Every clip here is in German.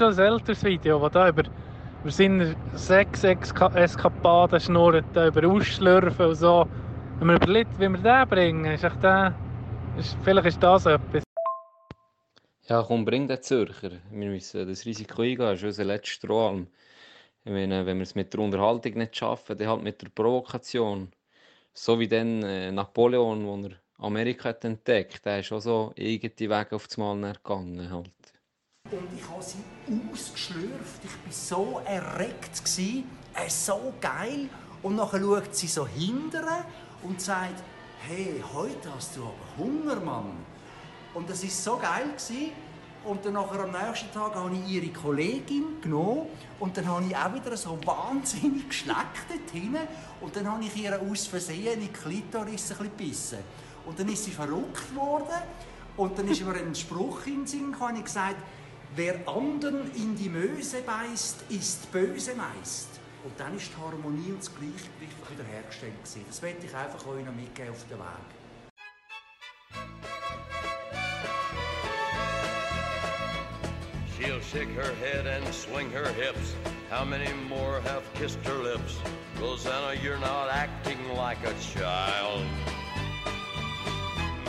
schon ein älteres Video, das da über, über seine sechs Eska Eskapaden schnurrt, da über Ausschlürfen und so. Wenn man überlegt, wie wir den bringen, ist echt der, ist, vielleicht ist das etwas. Ja, komm, bring den Zürcher. Wir müssen das Risiko eingehen, das ist unser letzter Strohhalm. Ich meine, wenn wir es mit der Unterhaltung nicht schaffen, dann halt mit der Provokation. So wie dann äh, Napoleon, wo er Amerika hat entdeckt, der ist auch so irgendwie Wege auf das Mal gegangen halt. Und ich habe sie ausgeschlürft. Ich war so erregt. Gewesen. Äh, so geil. Und nachher schaut sie so hinterher und sagt, hey, heute hast du aber Hunger, Mann. Und das war so geil. Gewesen. Und dann nachher am nächsten Tag habe ich ihre Kollegin genommen und dann habe ich auch wieder so wahnsinnig geschleckt dort hinten. Und dann habe ich ihr aus Versehen in die Klitoris ein gebissen. Und dann ist sie verrückt worden und dann ist mir ein Spruch in den Sinn gekommen, ich gesagt, wer anderen in die Möse beißt, ist böse meist. Und dann ist die Harmonie und das Gleichgewicht wiederhergestellt gewesen. Das möchte ich einfach euch noch mitgeben auf den Weg. She'll shake her head and swing her hips. How many more have kissed her lips? Rosanna, you're not acting like a child.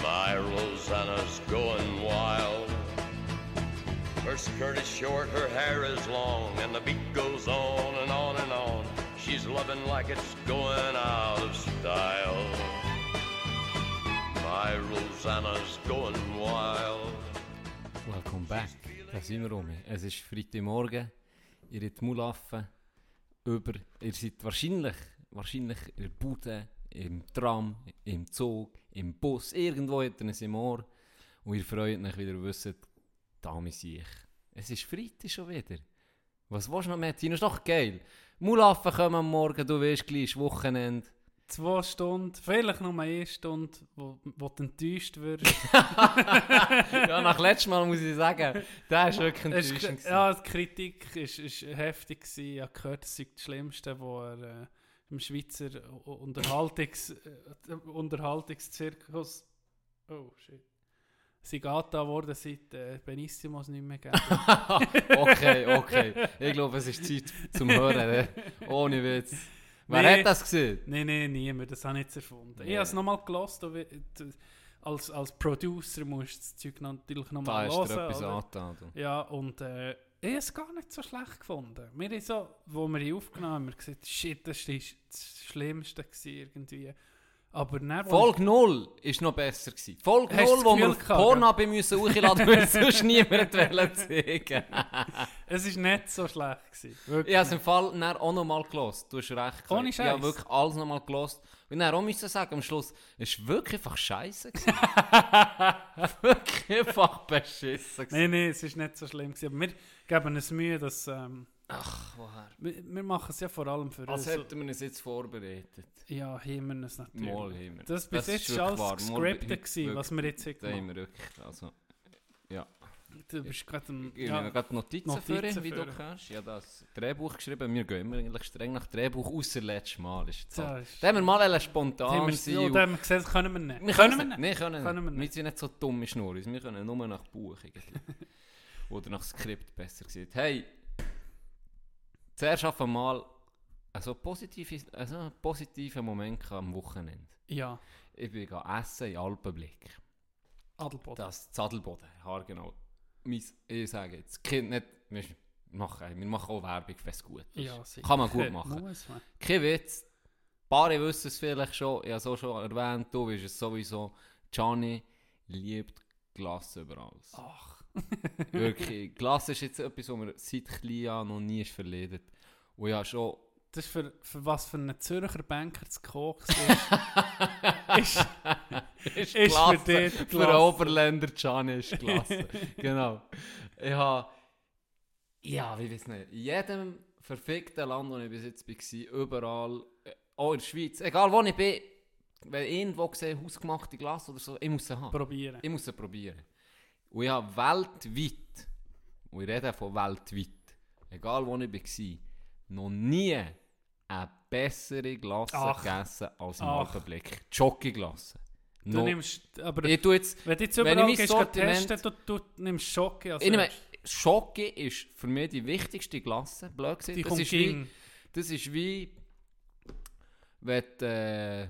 My Rosanna's going wild. Her skirt is short, her hair is long, and the beat goes on and on and on. She's loving like it's going out of style. My Rosanna's going wild. Welcome back. Da sind wir rum. Es ist Freitagmorgen. Ihr habt Mulaffen über. Ihr seid wahrscheinlich, wahrscheinlich in der Bude, im Tram, im Zug, im Bus. Irgendwo hat ihr es im Ohr. Und ihr freut euch wieder, wisst, da ich. Es ist Freitag schon wieder. Was willst du noch mehr? Tino, ist doch geil. Mulaffen kommen am Morgen, du weißt gleich, Wochenende. Zwei Stunden, vielleicht nur eine Stunde, wo, wo du enttäuscht wirst. ja, nach letztem Mal muss ich sagen, der ist wirklich enttäuschend. Ist, ja, die Kritik war ist, ist heftig. Gewesen. Ich habe gehört, es sei das Schlimmste, was er äh, im Schweizer Unterhaltungs, äh, Unterhaltungszirkus. Oh shit. Sie geht da worden, seit äh, Benissimos nicht mehr gegeben Okay, okay. Ich glaube, es ist Zeit zum Hören. Ne? Ohne Witz. Wer nee, hat das gesehen? Nein, nein, niemand. Das habe ich nicht erfunden. Yeah. Ich habe es nochmal gelost. Als, als Producer musst du das Zeug natürlich nochmal hören. Da ist etwas angetan. Ja, und äh, ich habe es gar nicht so schlecht gefunden. Wir haben so, wo wir ihn aufgenommen haben, haben wir gesagt, shit, das war das Schlimmste irgendwie. Aber dann, Folge 0 war noch besser. Gewesen. Folge 0, wo wir Porno bei müssen hochladen, weil sonst niemand zeigen Es war nicht so schlecht. Gewesen, ich habe es im Fall dann auch noch mal gelost. Du hast recht. Ohne. Ich habe wirklich alles noch mal gelost. Und dann auch müssen sagen, am Schluss, es war wirklich einfach scheiße. wirklich einfach beschissen. Nein, nein, es war nicht so schlimm. Gewesen. Aber wir geben uns Mühe, dass... Ähm, Ach, woher? Wir, wir, machen es ja vor allem für uns. Als hätten wir es jetzt vorbereitet. Ja, haben wir es natürlich. Mal haben wir. Das bis jetzt war alles gescriptet, was wir jetzt gemacht haben. wir wirklich, also, ja. Du bist gerade ein... Ich ja, gerade Notizen, Notizen für, wie du kannst. Ja, das Drehbuch geschrieben. Wir gehen immer eigentlich streng nach Drehbuch, außer letztes Mal. Ist das ja, da haben wir mal spontan sein. Ja, da haben wir gesehen, können wir nicht. Wir können, wir nicht. Können, können wir nicht. Wir sind nicht so dumme Schnurr. Wir können nur nach Buch Oder nach Skript besser gesagt. Hey, zuerst auf einmal also positive, also einen positiven Moment am Wochenende. Ja. Ich bin essen in Alpenblick. Adelboden. Das Zadelboden, genau. Ich sage jetzt, Kind nicht, wir machen, wir machen auch Werbung, wenn es gut ist. Ja, sicher. Kann man gut machen. Kein Witz. Paare wissen es vielleicht schon, ich habe es auch schon erwähnt, du weißt es sowieso. Gianni liebt Glas über alles. Ach. Wirklich. Glas ist jetzt etwas, was mir seit klein noch nie ist verledet. Und ja, schon... Das ist für, für was für einen Zürcher Banker zu kochen ist, ist, ist, ist für dich Für einen Oberländer Gianni ist klasse. genau. Ich habe... Ja, wie weiß nicht. In jedem verfickten Land, wo ich bis jetzt war, überall, äh, auch in der Schweiz, egal wo ich bin, wenn ich irgendwo sehe, hausgemachte Glas oder so, ich muss sie haben. Probieren. Ich muss sie probieren. Und ich habe weltweit, und ich rede von weltweit, egal wo ich war, noch nie eine bessere Glasse Ach. gegessen als im Alpenblick. Jockey-Glasse. Du no. nimmst, aber ich tu jetzt, wenn du jetzt überall wenn ich gehst, Sortiment, testen, du, du nimmst als ich nehme, Schoki ist für mich die wichtigste Klasse, blöd gesagt. Die Das ist, wie, gegen das ist wie, wenn äh,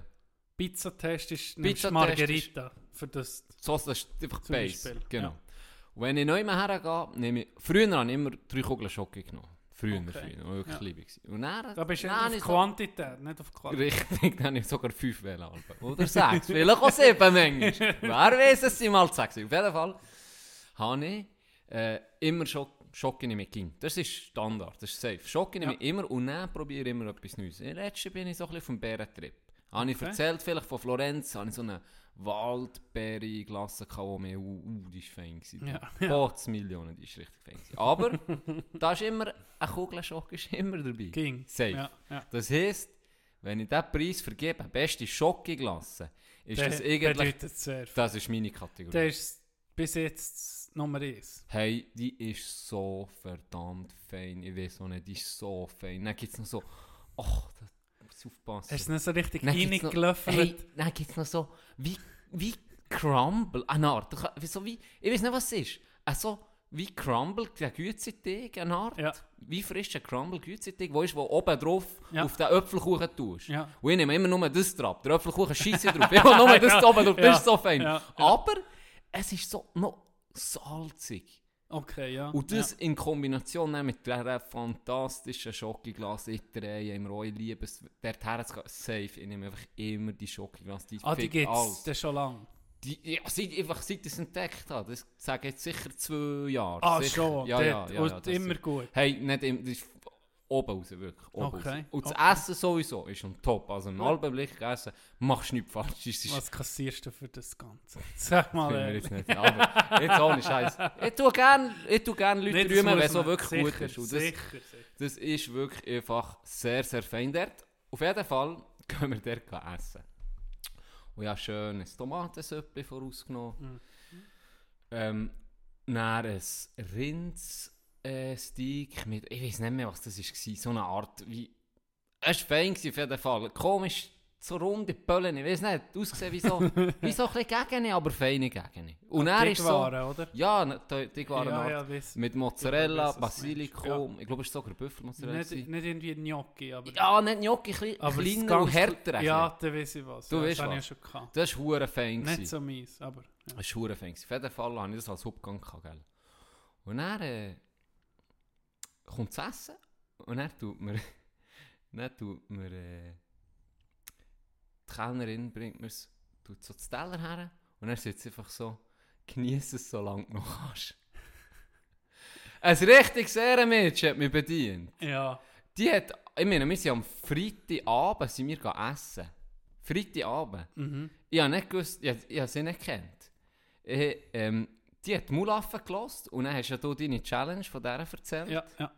Pizzatest ist nimmst Pizzatest Margherita. Für das so, das ist einfach Zum Base. Beispiel, Genau. ja. Und wenn ich neu mehr hergehe, nehme ich, früher habe ich immer drei Kugeln Schoki genommen. Früher, Okay. früher, wirklich Ja. lieb. Und dann, da bist du auf ich so- Quantität, nicht auf Qualität. Richtig, dann habe ich sogar fünf wählen. Oder sechs, vielleicht auch sieben manchmal. Wer weiß, es sind mal sechs. Auf jeden Fall habe ich äh, immer Schock, Schoki mit Kind. Das ist Standard, das ist safe. Schoki nehme Ja. ich immer und dann probiere ich immer etwas Neues. Letztes bin ich so ein bisschen vom Bärentrip. Habe ich Okay. erzählt, vielleicht von Florenz, habe ich so eine Waldbeere-Glasse gehabt, die mir, uh, uh, die war fein. gewesen. Ja, Bots Millionen, die ist richtig fein. gewesen. Aber da ist immer, eine Kugel Schoki ist immer dabei. Ging. Safe. Ja, ja. Das heisst, wenn ich diesen Preis vergebe, beste Schokoglasse, ist das Der eigentlich, sehr viel. das ist meine Kategorie. Der ist bis jetzt Nummer 1. hey, die ist so verdammt fein. Ich weiß auch nicht, die ist so fein. Dann gibt es noch so, ach, muss ich aufpassen. Hast du nicht so richtig reingelaufen? Hey, dann gibt es noch so, wie, wie Crumble, eine Art, so wie, ich weiß nicht, was es ist, also wie Crumble, der Gützeteig, eine Art, Ja. wie frischer Crumble Gützeteig, wo ist, wo oben drauf Ja. auf den Äpfelkuchen tust. Ja. Und ich nehme immer nur das drauf, der Äpfelkuchen scheisse drauf, ich will nur das oben drauf, das ist so fein. Aber es ist so noch salzig. Okay, ja. Und das in Kombination mit dieser fantastischen Schokoglas, ich drehe immer auch, ich liebe es, dorthin zu gehen, safe, ich nehme einfach immer die Schokoglas, die ja. Ah, die gibt es schon lange. Die, ja, seit, einfach seit ich es entdeckt habe, das sage ich jetzt sicher zwei Jahre. Ah, sicher. schon. Ja, ja, ja, ja, Und das immer ist- gut. Hey, nicht immer, das ist oben raus, wirklich. Oben Okay, raus. Und das okay. Essen sowieso ist on top. Also im Ja. halben Blick essen, machst du nichts falsch. Ist, Was kassierst du für das Ganze? Sag mal. Äh, jetzt nicht. Aber jetzt ohne Scheiß. Ich tue gerne ich gern Leute nicht, das rühmen, wenn es so wirklich sicher, gut ist. Und das, sicher, sicher. das ist wirklich einfach sehr, sehr fein dort. Auf jeden Fall gehen wir dort essen. Und ja, schönes Tomatensüppli vorausgenommen. Mhm. Ähm, dann ein Rindssteak mit, ich weiß nicht mehr, was das war, so eine Art wie, es war fein auf jeden Fall. Komisch, so runde Pöllen, ich weiß nicht, ausgesehen wie so, wie so ein bisschen Gegene, aber feine Gegene. Und er ist so, Waren, oder? ja, ne, die, die waren ja, ja, weiss. mit Mozzarella, Ja, ich Basilikum, ich glaube, es war sogar Büffelmozzarella. Nicht, nicht irgendwie Gnocchi, aber... Ja, nicht Gnocchi, klein, aber kleiner und härter. ein Ja, dann weiß ich was. Du ja, weißt das habe ich was. ja schon gehabt. Das war hure fein. Nicht so mies, aber... Ja. Das war hure fein. Auf jeden Fall hatte ich das als Hauptgang. gehabt, Gell? Und dann äh, kommt das Essen und dann tut mir, dann tut mir äh, die Kellnerin bringt mir es, tut so das Teller her und dann sitzt einfach so, genieß es so lange noch kannst. Ein richtiges Ehrenmädchen hat mich bedient. Ja. Die hat, ich meine, wir sind am Freitagabend sind wir essen. Freitagabend. Mhm. Ich habe nicht gewusst, ich, ich habe sie nicht kennt. Ich, ähm, die hat Mulaffen gelost und dann hast ja du deine Challenge von der erzählt, Ja, ja.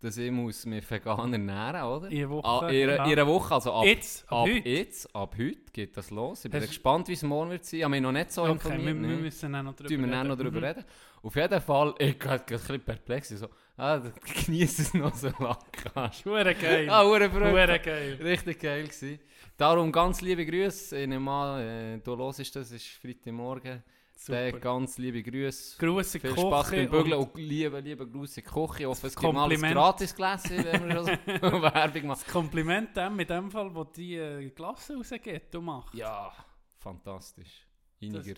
dass ich muss mich vegan ernähren, oder? In einer Woche, Ah, einer- ja. in einer Woche, also ab, Jetzt, ab ab heute? jetzt, ab heute geht das los. Ich bin Hast- gespannt, wie es morgen wird sein. Ich habe mich noch nicht so Okay, informiert. wir, wir ne? müssen auch noch wir dann noch reden. darüber Mhm. reden. Auf jeden Fall, ich war ein bisschen perplex. Ich So, ah, genieße es noch so lange kannst. Hure geil. Ah. Hure geil. Richtig geil gewesen. Darum ganz liebe Grüße. Ich nehme an, äh, du hörst das, es ist Freitagmorgen. Äh, Super. ganz liebe Grüße. Grosse Viel Spaß beim Bügeln und und liebe, liebe Grüße Küche. Ich hoffe, es Das gibt ein Kompliment. gratis Gläschen, wenn wir so Werbung machen. das Kompliment dem, mit dem Fall, wo die äh, Glasse rausgeht, du machst. Ja, fantastisch. Einiger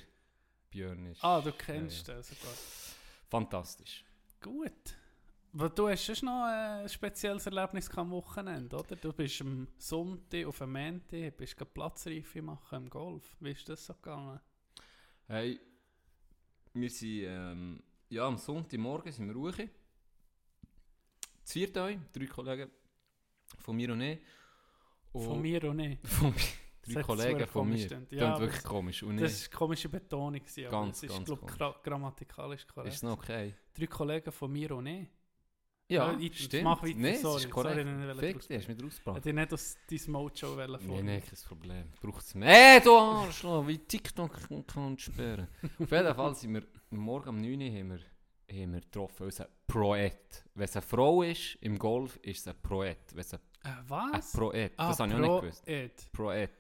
Björn ist. Ah, du kennst den sogar. Fantastisch. Gut. Weil du hast schon noch ein spezielles Erlebnis am Wochenende, oder? Du bist am Sonntag auf dem Montag, bist Platzreife machen im Golf. Wie ist das so gegangen? Hey, wir sind ähm, ja, am Sonntagmorgen sind wir ruhig. Zu viert euch, drei Kollegen von mir und ich. Und- Von mir und nicht. Von mir. Das Drei hat Kollegen von mir. gestimmt. Das Ja, aber wirklich komisch. Und Das ich, war eine komische Betonung, gewesen, aber Ganz, es ist, ganz glaub, komisch. gra grammatikalisch korrekt. ist noch okay? Drei Kollegen von mir und nicht. Ja, ich- stimmt. mach weiter, nee, sorry, ist korrekt. sorry, Fick, die hast du mich rausgebracht. Hätte ich nicht aus deinem Mojo wollen Nein, nein, kein Problem. Braucht es mehr. Ey, du Arschloch, wie TikTok kannst sperren. Auf jeden Fall sind wir morgen um 9 Uhr haben wir, haben wir getroffen, unser Proet. Wenn es eine Frau ist im Golf, ist es ein Proet. Wenn es ein, Äh, ein was? Proet, ah, das habe ich auch nicht gewusst. Ed. Proet.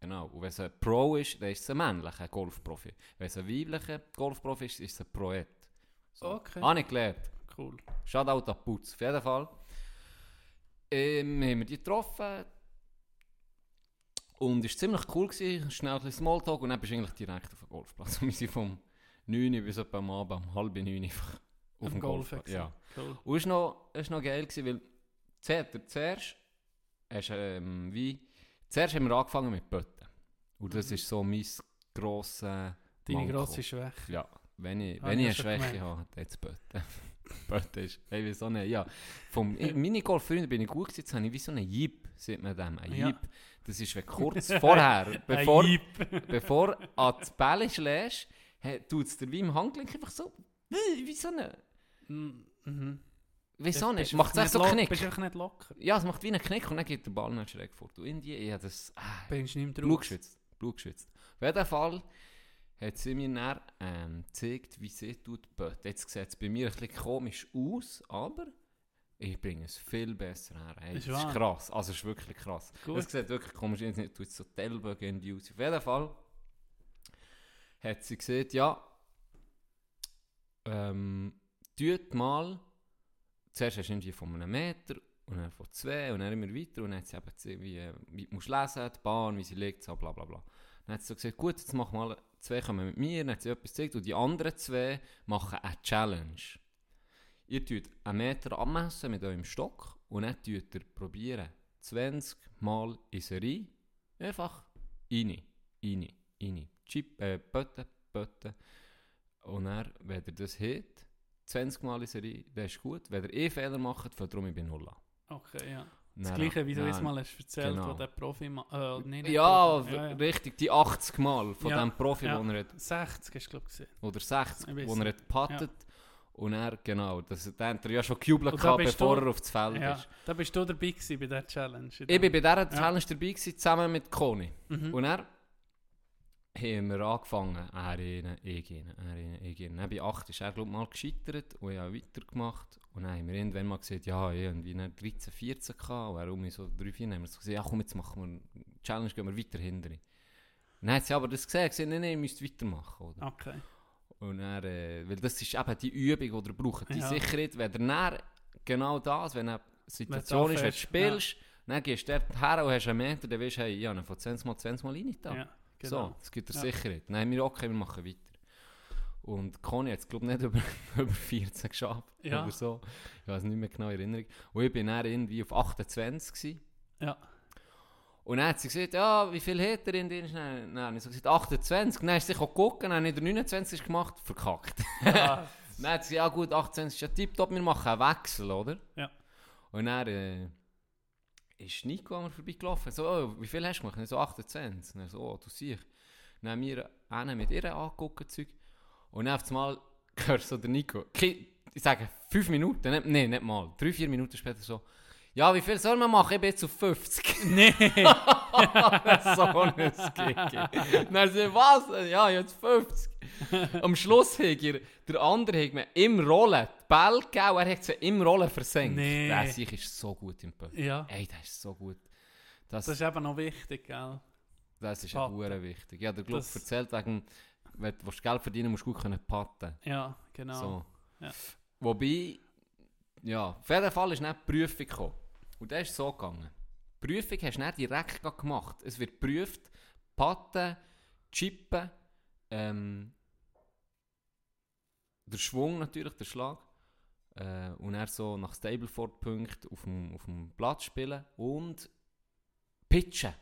Genau. Und wenn es ein Pro ist, dann ist es ein männlicher Golfprofi. Wenn es ein weiblicher Golfprofi ist, ist es ein Proet. So. Okay. Habe ich gelernt. Cool. Shoutout an Putz. Auf jeden Fall ähm, haben wir die getroffen. Und es war ziemlich cool. Gewesen. Schnell ein bisschen Smalltalk und dann bist du eigentlich direkt auf dem Golfplatz. Und wir sind vom 9 Uhr bis etwa am Abend, um halb 9 Uhr einfach auf dem Golfplatz. Ja. Cool. Und es war noch, es war noch geil, gewesen, weil zuerst, zuerst, hast, ähm, wie, zuerst haben wir angefangen mit Bötten. Und das Mhm. ist so mein grosses Deine grosse Schwäche. Ja, wenn ich, wenn ich eine Schwäche gemerkt. habe, dann Bötten. Bötten ist, hey, wieso nicht? Ja, vom ich- Minigolf-Freunden bin ich gut gewesen, jetzt habe ich wie so einen Jeep, sieht man dem, ein Ja. Jeep. Das ist, wenn kurz vorher, bevor, bevor du an die Bälle schlägst, tut es dir wie im Handgelenk einfach so, wie so eine, Mm, mhm. wieso nicht? du Macht es so Knick. Bist du einfach nicht locker. Ja, es macht wie einen Knick und dann geht der Ball nicht schräg fort. Und Indien, habe das ah, Bist du nicht mehr drauf. geschwitzt. Blut geschwitzt. Auf jeden Fall hat sie mir dann ähm, gezeigt, wie sie tut böten. Jetzt sieht es bei mir ein bisschen komisch aus, aber ich bringe es viel besser her. Hey, Ist das ist krass. Also es ist wirklich krass. Gut. Es sieht wirklich komisch aus. Jetzt tut so die Ellbogen in die aus. Auf jeden Fall hat sie gesagt, ja, ähm, tut mal, zuerst hast du irgendwie von einem Meter und dann von zwei und dann immer weiter und dann hat sie eben gesehen, wie, äh, wie du musst lesen, die Bahn, wie sie liegt, so bla bla bla. Dann hat sie so gesagt, gut, jetzt mach mal, zwei kommen mit mir, dann hat sie etwas gezeigt und die anderen zwei machen eine Challenge. Ihr tut einen Meter abmessen mit eurem Stock und dann tut ihr probieren, 20 Mal in Serie, einfach rein, rein, rein. Chip, äh, Bötten, Bötten. Und dann, wenn ihr das hit, 20 Mal in Serie, das ist gut. Wenn ihr eh Fehler macht, fällt darum bin null an. Okay, ja. Das Dann- gleiche, wie du jetzt dann- mal hast erzählt, genau. wo der Profi... Äh, nee, Ja, Profi. ja, ja. richtig, die 80 Mal von Ja, dem Profi, ja. wo er hat, 60 hast du, glaube ich, gesehen. oder 60, Ich weiss wo er hat gepattet. Und er, genau, das, da hat er ja schon gejubelt, gehabt, bevor du- er aufs Feld Ja, ist. da bist du dabei gewesen bei dieser Challenge. Ich bin bei dieser. Challenge dabei gewesen, zusammen mit Conny. Mhm. Und er haben wir angefangen, er ihn, ich ihn, er ihn, ich ihn. Dann bei 8 ist er glaub, mal gescheitert und ich habe weitergemacht. Und dann haben wir irgendwann mal gesagt, ja, irgendwie dann 13, 14 gehabt. Und er um so 3, 4 haben wir so gesagt, ja komm, jetzt machen wir eine Challenge, gehen wir weiter hinter. Und dann hat sie aber das gesehen, gesagt, nein, nein, ihr müsst weitermachen. Oder? Okay. Und er, äh, weil das ist eben die Übung, die ihr braucht. Die Ja. Sicherheit, wenn ihr dann genau das, wenn eine Situation Wenn ist, wenn du spielst, dann gehst du dort her und hast einen Meter, dann weißt du, hey, ich habe ihn von 20 mal 20 mal rein. da. Ja, genau. So, das gibt dir Ja. Sicherheit. Haben wir, okay, wir machen weiter. Und Conny hat es, glaube ich, nicht über, über 14 geschafft Ja. oder so. Ich weiß nicht mehr genau in Erinnerung. Und ich bin dann irgendwie auf 28 gewesen. Ja. Und dann hat sie gesagt, ja, wie viel hat er in dir? Dann habe ich so gesagt, 28. Dann ist sie geguckt, dann habe ich den 29 gemacht, verkackt. Ah, Dann hat sie gesagt, ja gut, 28 ist ja tipptopp, wir machen einen Wechsel, oder? Ja. Und dann äh, ist Nico an mir vorbeigelaufen. So, oh, wie viel hast du gemacht? So, 28. Und er so, oh, du siehst. Dann haben wir einen mit ihr angeguckt, Zeug. Und dann auf einmal hörst du so der Nico, ich sage, 5 Minuten, nicht, nee, nicht mal, 3, 4 Minuten später so, ja, wie viel soll man machen? Ich bin jetzt auf 50. nee. so ein Gigi. Dann so, was? Ja, jetzt 50. Am Schluss hat er, der andere hat mir im Rollen die Ball gegeben, er hat sie im Rollen versenkt. Nee. Der sich ist so gut im Ball. ja. Ey, der ist so gut. Das, Das ist eben noch wichtig, gell? das ist auch wichtig. Ja, der Club Das- erzählt, wegen, wenn du Geld verdienen musst du gut können patten. Ja, genau. So. Ja. Wobei, ja, auf jeden Fall ist nicht die Prüfung gekommen. Und das ist so gegangen. Die Prüfung hast du nicht direkt gemacht. Es wird geprüft, Patten, Chippen, ähm, der Schwung natürlich, der Schlag. Äh, und er so nach Stableford-Punkt auf dem, auf dem Platz spielen und pitchen.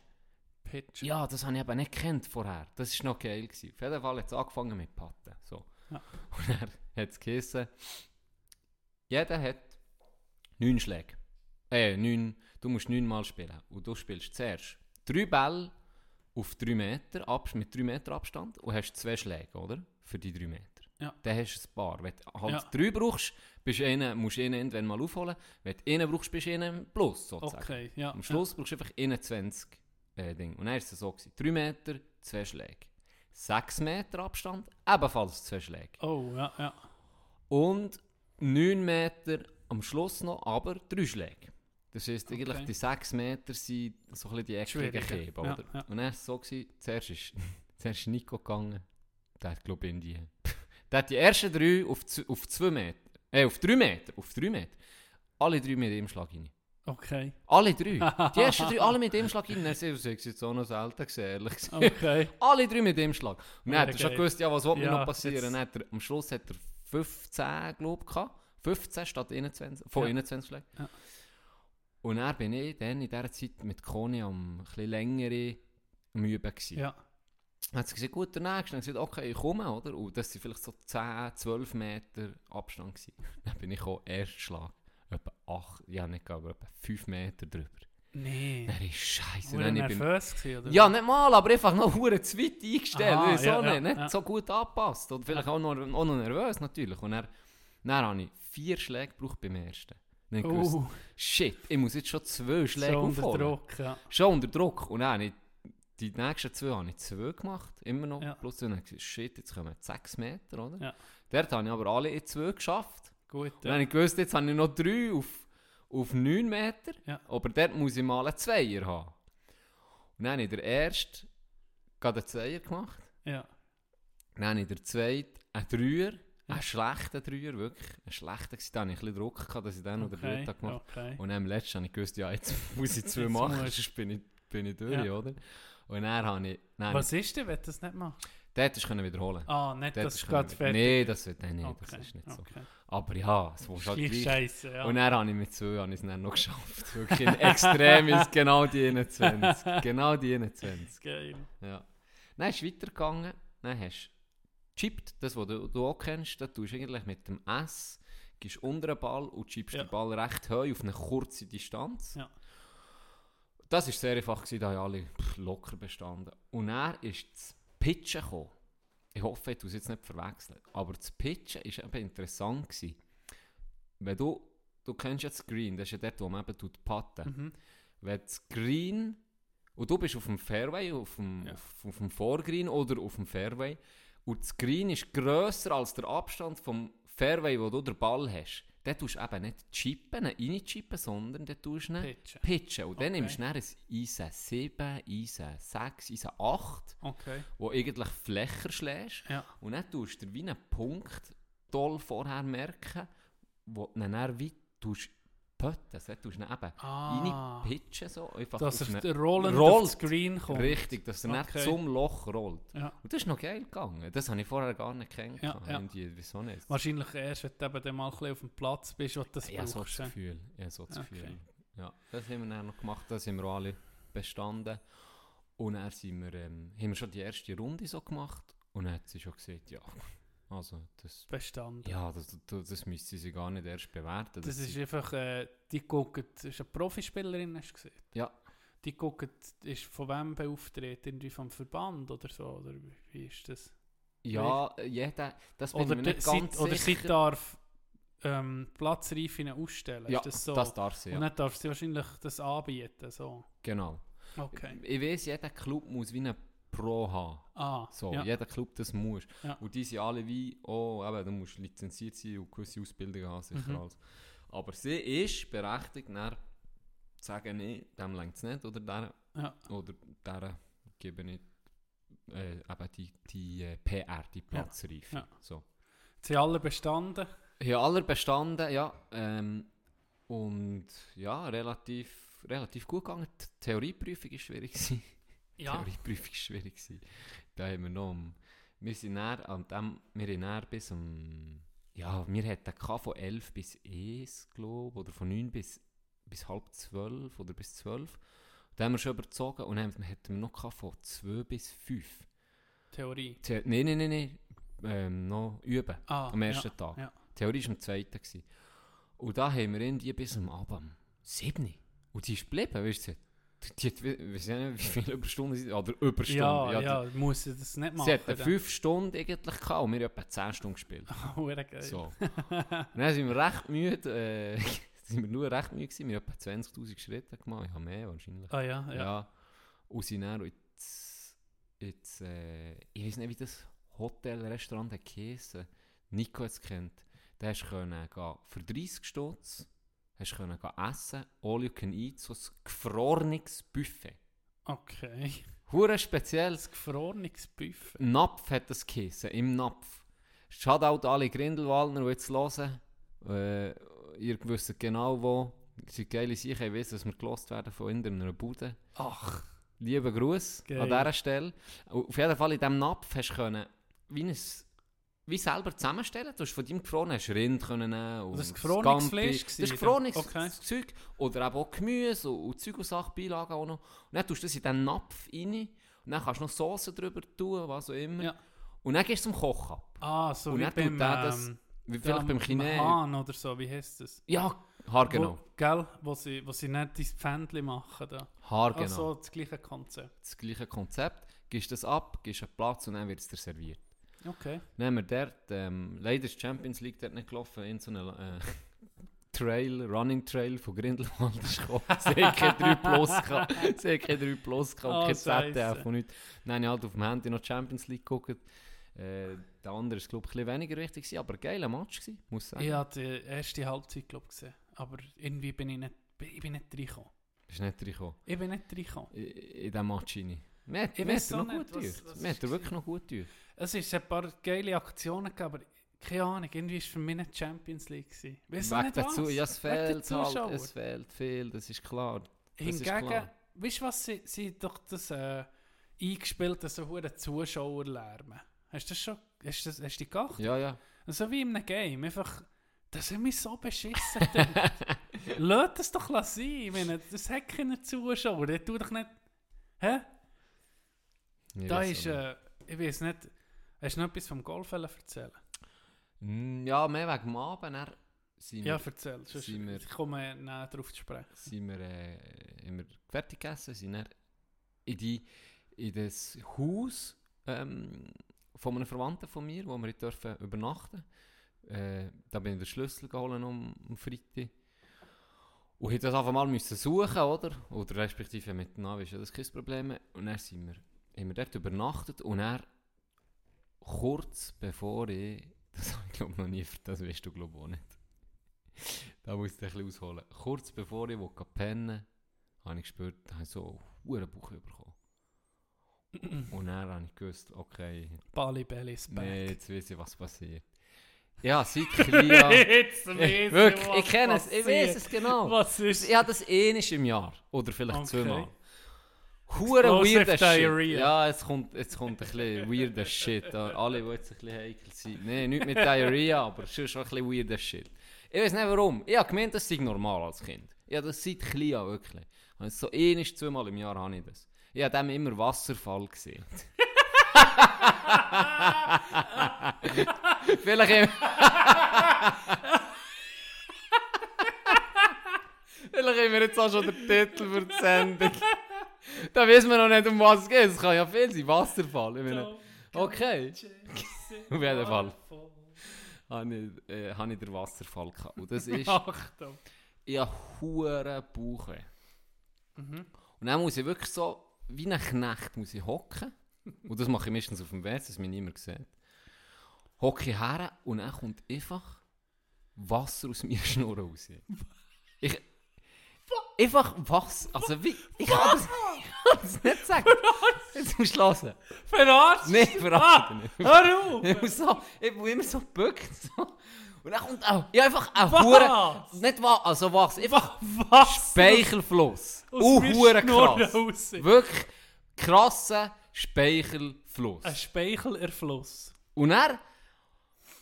Pitch. Ja, das habe ich eben nicht gekannt vorher. Das war noch geil. Gewesen. Auf jeden Fall hat es angefangen mit Patten. So. Ja. Und er hat es geheißen, jeder hat neun Schläge. Äh, neun, du musst neun Mal spielen. Und du spielst zuerst drei Bälle auf drei Meter, Abs mit drei Meter Abstand und hast zwei Schläge, oder? Für die drei Meter. Ja. Dann hast du ein Paar. Wenn du halt Ja. drei brauchst, bist einen, musst du einen irgendwann mal aufholen. Wenn du einen brauchst, bist du einen Plus, sozusagen. Okay, ja. Am Schluss brauchst du einfach 21 äh, Ding. Und dann war es so. 3 Meter, 2 Schläge. 6 Meter Abstand, ebenfalls 2 Schläge. Ja. Oh, ja, ja. Und 9 Meter am Schluss noch, aber 3 Schläge. Das eigentlich Okay. die 6 Meter sind so ein bisschen die eckigen Schwieriger. Käbe, Ja, oder? ja. Und dann war es so, gewesen, zuerst ist, zuerst ist Nico gegangen. Der hat, glaube ich, in die Der hat die ersten drei auf, z- auf zwei Meter, äh, auf drei Meter, auf drei Meter, alle drei mit dem Schlag rein. Okay. Alle drei. Die ersten drei, alle mit dem Schlag rein. Er das ist jetzt auch noch selten gesehen, ehrlich gesagt. Okay. Alle drei mit dem Schlag. Und dann hat er schon gewusst, ja, was mir Ja, noch passieren. jetzt- er, am Schluss hat er 15, glaube ich, gehabt. 15 statt 21, von Ja. 21 Schlägen. Ja. Und dann bin ich dann in dieser Zeit mit Conny am bisschen längere gewesen. Ja. Dann hat sie gesagt, gut, der Nächste. Dann hat sie gesagt, okay, ich komme, oder? Und das waren vielleicht so 10, 12 Meter Abstand. Gewesen. Dann bin ich gekommen, erster Schlag. Etwa 8, ja nicht, aber etwa 5 Meter drüber. Nee. Dann ist scheiße. Dann er ich bin, nervös gewesen, oder? ja, nicht mal, aber einfach noch hure zu weit eingestellt. Aha, so ja, nicht, ja, nicht ja. so gut angepasst. Oder vielleicht auch, noch, auch noch nervös natürlich. Und dann, dann habe ich vier Schläge gebraucht beim ersten. Dann ich gewusst, shit, ich muss jetzt schon zwei Schläge so unter aufholen. Druck, ja. Schon unter Druck. Und dann ich die nächsten zwei habe ich zwei gemacht, immer noch. Ja. Plus dann gesagt, shit, jetzt kommen sechs Meter, oder? Ja. Dort habe ich aber alle in zwei geschafft. Gut. Und dann ich gewusst, jetzt habe ich noch drei auf, auf 9 Meter. Ja. Aber dort muss ich mal einen Zweier haben. Und dann habe ich den ersten gerade einen Zweier gemacht. Ja. Dann habe ich den zweiten einen Dreier. Einen schlechten Dreier, wirklich. Einen schlechten. gewesen. Da hatte ich ein bisschen Druck, gehabt, dass ich den oder den Okay. dritten habe gemacht okay. Und dann am letzten habe ich gewusst, ja, jetzt muss ich zwei machen, sonst bin ich, bin ich durch, Ja. oder? Und dann habe ich... Dann Was ist denn, wenn du das nicht machst? Dort hättest du wiederholen Ah, nicht, Dort es du gerade können- fertig Nein, das, wird, nein, nein, okay. das ist nicht so. Okay. Aber ja, es muss halt scheiße, ja. Und dann habe ich mit zwei habe ich es dann noch geschafft. Wirklich extrem ist genau die 21. Genau die 21. Geil. Ja. Dann ist es weitergegangen. Dann hast chippt, das was du, du auch kennst, da tust du eigentlich mit dem S, gehst unter den Ball und chippst Ja. den Ball recht hoch auf eine kurze Distanz. Ja. Das war sehr einfach, gewesen, da haben alle pff, locker bestanden. Und dann ist das Pitchen gekommen. Ich hoffe, ich tue es jetzt nicht verwechseln. Aber das Pitchen war eben interessant. Gewesen. Wenn du, du kennst ja das Green, das ist ja dort, wo man eben tut patten. Mhm. Wenn das Green und du bist auf dem Fairway, auf dem, Ja. auf, auf dem Vorgreen oder auf dem Fairway und das Green ist grösser als der Abstand vom Fairway, wo du den Ball hast, dann tust du eben nicht chippen, reinchippen, sondern dann tust du Pitchen. pitchen. Und dann Okay. nimmst du dann ein Eisen 7, Eisen 6, Eisen 8, Okay. wo eigentlich flächer schlägst. Ja. Und dann tust du dir wie einen Punkt toll vorher merken, wo du ihn dann wie tust pötten. Tust du ihn eben Ah. reinpitchen, so, einfach Dass er rollend rollt. Screen kommt. Richtig, dass er Okay. nicht zum Loch rollt. Ja. Und das ist noch geil gegangen. Das habe ich vorher gar nicht kennengelernt. Ja, ja. Irgendwie, Wieso nicht? Wahrscheinlich erst, wenn du eben dann mal ein bisschen auf dem Platz bist, du das Ja, so brauchst. das ja. Gefühl. Ja, so das Okay. Gefühl. Ja, das haben wir dann noch gemacht. Das haben wir alle bestanden. Und dann sind wir, ähm, haben wir schon die erste Runde so gemacht. Und dann hat sie schon gesagt, ja, also das, Bestanden. ja, das, das, das müsste sie gar nicht erst bewerten. Das ist sie- einfach, äh, die gucken, das ist eine Profispielerin, hast du gesehen? Ja. Die gucken, ist von wem beauftragt? Irgendwie vom Verband oder so? Oder wie- ist das? ja, jeder, das bin Oder, ich mir nicht sie, ganz oder sie darf ähm, Platzreifen ausstellen, ja, ist das so? das darf sie, Und ja. dann darf sie wahrscheinlich das anbieten, so. Genau. Okay. Ich weiß, jeder Club muss wie eine Pro haben. Ah, So, ja. jeder Club das muss. Ja. Und die sind alle wie, oh, eben, du musst lizenziert sein und gewisse Ausbildung haben, sicher Mhm. alles. Aber sie ist berechtigt, dann zu sagen, nee, dem längt es nicht, oder der, Ja. oder der gebe ich äh, eben die, die äh, PR, die Platzreife. Ja. So. Sie alle bestanden. Ja, alle bestanden, ja. Ähm, und ja, relativ, relativ gut gegangen. Die Theorieprüfung war schwierig. Ja. Theorieprüfung war schwierig. gewesen. Da haben wir noch... um- Wir sind näher an dem... Wir haben näher bis um... Ja, wir hatten von 11 bis 1, glaube oder von 9 bis, bis halb 12 oder bis 12. Da haben wir schon überzogen und dann hatten wir noch von 2 bis 5. Theorie. The nein, nein, nein, nein. Ähm, noch üben. Ah, am ersten ja, Tag. ja. Theorie war am zweiten. Gewesen. Und da haben wir irgendwie bis am Abend um 7. Und die ist geblieben, weißt du? Die, die hat, wie- weiss ich nicht, wie viele Überstunden sie oder Überstunden. Ja, die- ja, muss ich das nicht machen. Sie hatten dann. 5 Stunden eigentlich gehabt und wir haben etwa 10 Stunden gespielt. Hure geil. So. dann sind wir recht müde, äh, sind wir nur recht müde gewesen. Wir haben etwa 20'000 Schritte gemacht. Ich habe mehr wahrscheinlich. Ah ja, ja. Ja. Und sind dann ins, ins äh, ich weiß nicht, wie das Hotel, Restaurant der Käse, Nico jetzt kennt, da hast du können gehen, für 30 Stutz hast du können gehen essen, all you can eat, so ein gefrorenes Buffet. Okay. Hure speziell. Das gefrorenes Buffet. Napf hat das Käse, im Napf. Shoutout alle Grindelwaldner, die jetzt hören. Äh, ihr wisst genau wo. Es sind geile Sachen, ich weiss, dass wir gelost werden von irgendeiner Bude. Ach, Lieben Gruß an dieser Stelle. Auf jeden Fall in diesem Napf hast du können, wie, ein, wie selber zusammenstellen. Du hast von deinem gefrorenen hast Rind können nehmen und Das gefrorenes. Fleisch Das ist gefrorenes okay. Zeug. Oder eben auch Gemüse und, und Zeug und Sachen, Beilagen auch noch. Und dann tust du das in diesen Napf rein und dann kannst du noch Soße drüber tun, was auch immer. Ja. Und dann gehst du zum Kochen ab. ah, so Und wie dann beim, tut der das- ähm, Wie vielleicht beim Chinesen. Hahn oder so, wie heisst das? Ja, haargenau. Wo, gell, wo sie, wo sie nicht dein Pfändchen machen da. Haargenau. Also das gleiche Konzept. Das gleiche Konzept. Gibst das ab, gibst einen Platz und dann wird es dir serviert. Okay. Haben wir dort, ähm, leider ist die Champions League dort nicht gelaufen, in so einen äh, Trail, Running Trail von Grindelwald ist gekommen. Sie keine 3 Plus gehabt. Sie keine 3 Plus gehabt, Oh, kein Scheisse. ZDF und nichts. Dann habe ich halt auf dem Handy noch die Champions League geguckt. Äh, der andere ist, glaube ich, ein bisschen weniger wichtig gewesen, aber ein geiler Match gewesen, muss ich sagen. Ich habe die erste Halbzeit glaub, gesehen, aber irgendwie bin ich nicht, ich bin nicht reingekommen. Ist nicht reingekommen. Ich bin nicht reingekommen. In, in diesem Match rein. Mir hat noch nicht, gut was- was er wirklich noch gut getan. Es ist ein paar geile Aktionen gegeben, aber keine Ahnung, irgendwie war es für mich nicht Champions League. Gewesen. Weiss Weg nicht dazu, ja, es der fehlt halt, es fehlt viel, das ist klar. Das ist Hingegen, klar. weißt du was, sie, sie doch das äh, eingespielt, dass so hure Zuschauer lärmen. Hast du das schon, hast du, das, hast du dich geachtet? Ja, ja. So wie in einem Game, einfach, das hat mich so beschissen gedacht. Lass das doch sein, ich meine, das hat keine Zuschauer, das tu doch nicht, hä? Ich Da ist, äh, ich weiß nicht, hast du noch etwas vom Golf erzählen? Mm, Ja, mehr wegen dem Abend. Dann sind Ja, wir, erzähl, sonst sind wir- ich komme näher darauf zu sprechen. sind wir äh, immer fertig gegessen, sind dann in, die, in das Haus ähm, von einem Verwandten von mir, wo wir dürfen übernachten äh, Da bin ich den Schlüssel geholt um, um Freitag. Und ich das einfach mal müssen suchen, oder? Oder respektive mit dem Navi ist ja das kein Problem. Und dann sind wir, haben wir dort übernachtet und dann kurz bevor ich, das habe ich glaube noch nie, das weißt du glaube ich auch nicht. Da muss ich ein bisschen ausholen. Kurz bevor ich wollte pennen habe ich gespürt, da habe ich so einen Bauch bekommen. Und dann habe ich gewusst, okay, Bali Belly ist back. nee, jetzt weiß ich, was passiert. Ja, seit Klia. Jetzt wirklich, ich kenne es, ich weiß es genau. Was ist Ich habe das ähnlich im Jahr. Oder vielleicht Okay. zweimal. Hure weirder Shit. Ja, jetzt kommt, jetzt kommt ein bisschen weirder Shit. Alle, die jetzt ein bisschen heikel sind. Nein, nicht mit Diarrhea, aber schon schon ein bisschen weirder Shit. Ich weiß nicht warum. Ich habe gemeint, das sei normal als Kind. Habe das seit klein an, wirklich. Und so ähnlich zweimal im Jahr habe ich das. Ich habe dem immer Wasserfall gesehen. Vielleicht im Vielleicht haben wir jetzt auch schon den Titel für die Sendung. Da wissen wir noch nicht, um was es geht. Es kann ja viel sein. Wasserfall. Ich meine, okay. Auf jeden Fall. Habe ich, äh, habe ich den Wasserfall gehabt. Und das ist... Achtung. Ich habe hure Bauchweh. Mhm. Und dann muss ich wirklich so, wie ein Knecht, muss ich hocken. Und das mache ich meistens auf dem WC, dass mich niemand sieht. Hocke ich her und dann kommt einfach Wasser aus mir Schnurren raus. Ich, einfach Wasser. Also wie, ich ich kann das nicht sagen. Jetzt musst du hören. Verarscht? Nein, verrate nicht. Hör auf! Ich muss so, ich muss immer so gebückt. So. Und dann kommt auch, ja einfach ein Hure, nicht was, also was, einfach Was? Speichelfluss. Aus Uh, mir hure krass. raus. Wirklich krasser Speichelfluss. Ein Speichelerfluss. Und er,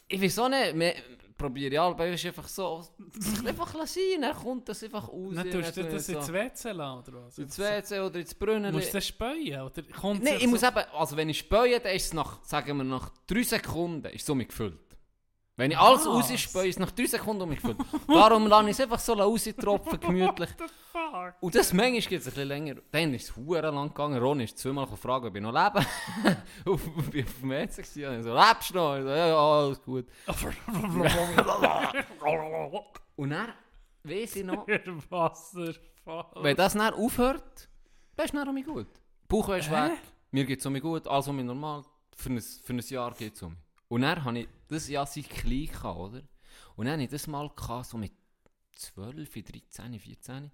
ich weiß auch nicht, ja, bei uns ist einfach so, einfach sein, dann kommt das einfach raus. Dann tust du Dann das so, ins WC lassen, oder was? ins WC oder ins Brunnen. Musst du das späuen, oder kommt Nein, ich muss so- eben, also wenn ich späue, dann ist es nach, sagen wir, nach drei Sekunden ist es mich gefüllt. Wenn ich alles es nach drei Sekunden um mich gefüllt. Darum lasse ich es einfach so raustropfen, gemütlich. Fuck. Und das manchmal geht es ein bisschen länger. Dann ist es verdammt lang gegangen. Ron ist zweimal gefragt, ob ich noch lebe. auf, auf, auf dem gewesen. Und ich so, lebst du noch? Ich so, ja, alles gut. Und dann, weiss ich noch, Wasserfall. wenn das dann aufhört, dann ist es dann um mich gut. Bauchweh ist weg, mir geht es um mich gut, alles um mich normal. Für ein, für ein Jahr geht es um mich. Und dann habe ich das Jahr seit klein oder? Und dann hatte ich das mal gehabt, so mit 12, 13, 14.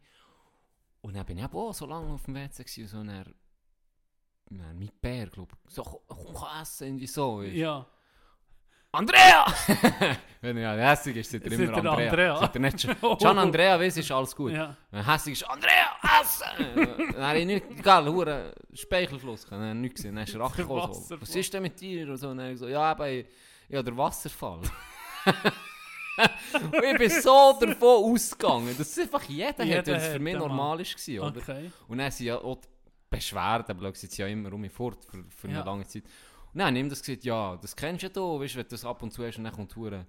Und dann bin ich auch so lange auf dem WC und so, und dann, dann mit Bär, glaube ich, so, komm, komm essen, irgendwie so. weisst du. Ja. Andrea! Wenn er hässig ist, er Sagt immer er Andrea. Andrea. Sagt er nicht schon, Gian Andrea, weiss, ist alles gut. Ja. Wenn hässig ist, Andrea, essen! Dann habe ich nicht, egal, hure Speichelfluss, dann habe ich nichts gesehen. Dann ist er so, was ist denn mit dir? Und so, und dann habe ich so, ja, aber ich, ich habe den Wasserfall. und ich bin so davon ausgegangen, dass es einfach jeder, hat, Jeder weil es für hat, mich ja, normal war? Okay. Und dann sind ja auch die Beschwerden, blöd gesagt, ja immer um mich fort für, für eine Ja. lange Zeit. Ich ihm das gesagt, ja, das kennst du ja weißt du, wenn du das ab und zu hast und dann kommt hure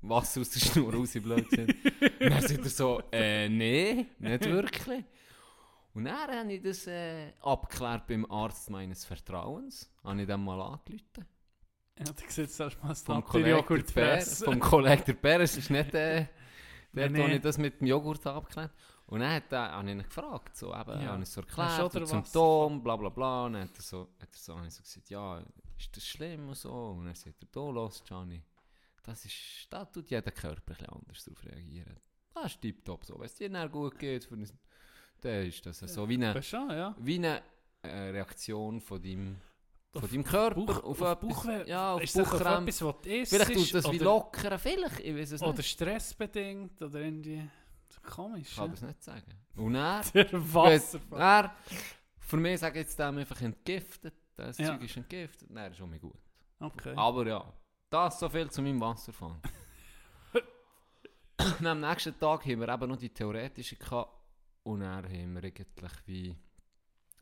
Wasser aus der Schnur raus, blöd. Und dann sagt er so, äh, nee, nicht wirklich. Und dann habe ich das äh, abgeklärt beim Arzt meines Vertrauens. Habe ich dann mal angerufen. Ja, du siehst erstmal das Vom Kollegen fressen. Vom Kollegen Bär. Es ist nicht äh, der, Nee, nee. ich das mit dem Joghurt abgeklärt Und dann hat er, habe ich ihn gefragt, so, eben, Ja. habe ich so erklärt, auch so den Symptom, bla bla bla. Und dann hat er so, hat er so, habe ich so gesagt, ja, ist das schlimm und so? Und dann sagt er, du, los, Gianni, das ist, da tut jeder Körper ein bisschen anders darauf reagieren. Das ist tiptop so. Wenn es dir dann gut geht, für ein, dann ist das so wie eine, ja. wie eine äh, Reaktion von deinem, von deinem Körper Bauch- auf, auf etwas. Bauchweh- ja, auf ist etwas, was du isst? Vielleicht tut das wie oder, lockern, vielleicht, ich weiß es Oder nicht. stressbedingt, oder irgendwie... Komisch, Ich kann das nicht sagen. Und er, Der Wasserfall. er für mich sage ich jetzt dem einfach entgiftet, das Ja. Zeug ist entgiftet, dann ist schon mal gut. Okay. Aber ja, das so viel zu meinem Wasserfall. Und am nächsten Tag haben wir eben noch die theoretische gehabt und dann haben wir eigentlich wie,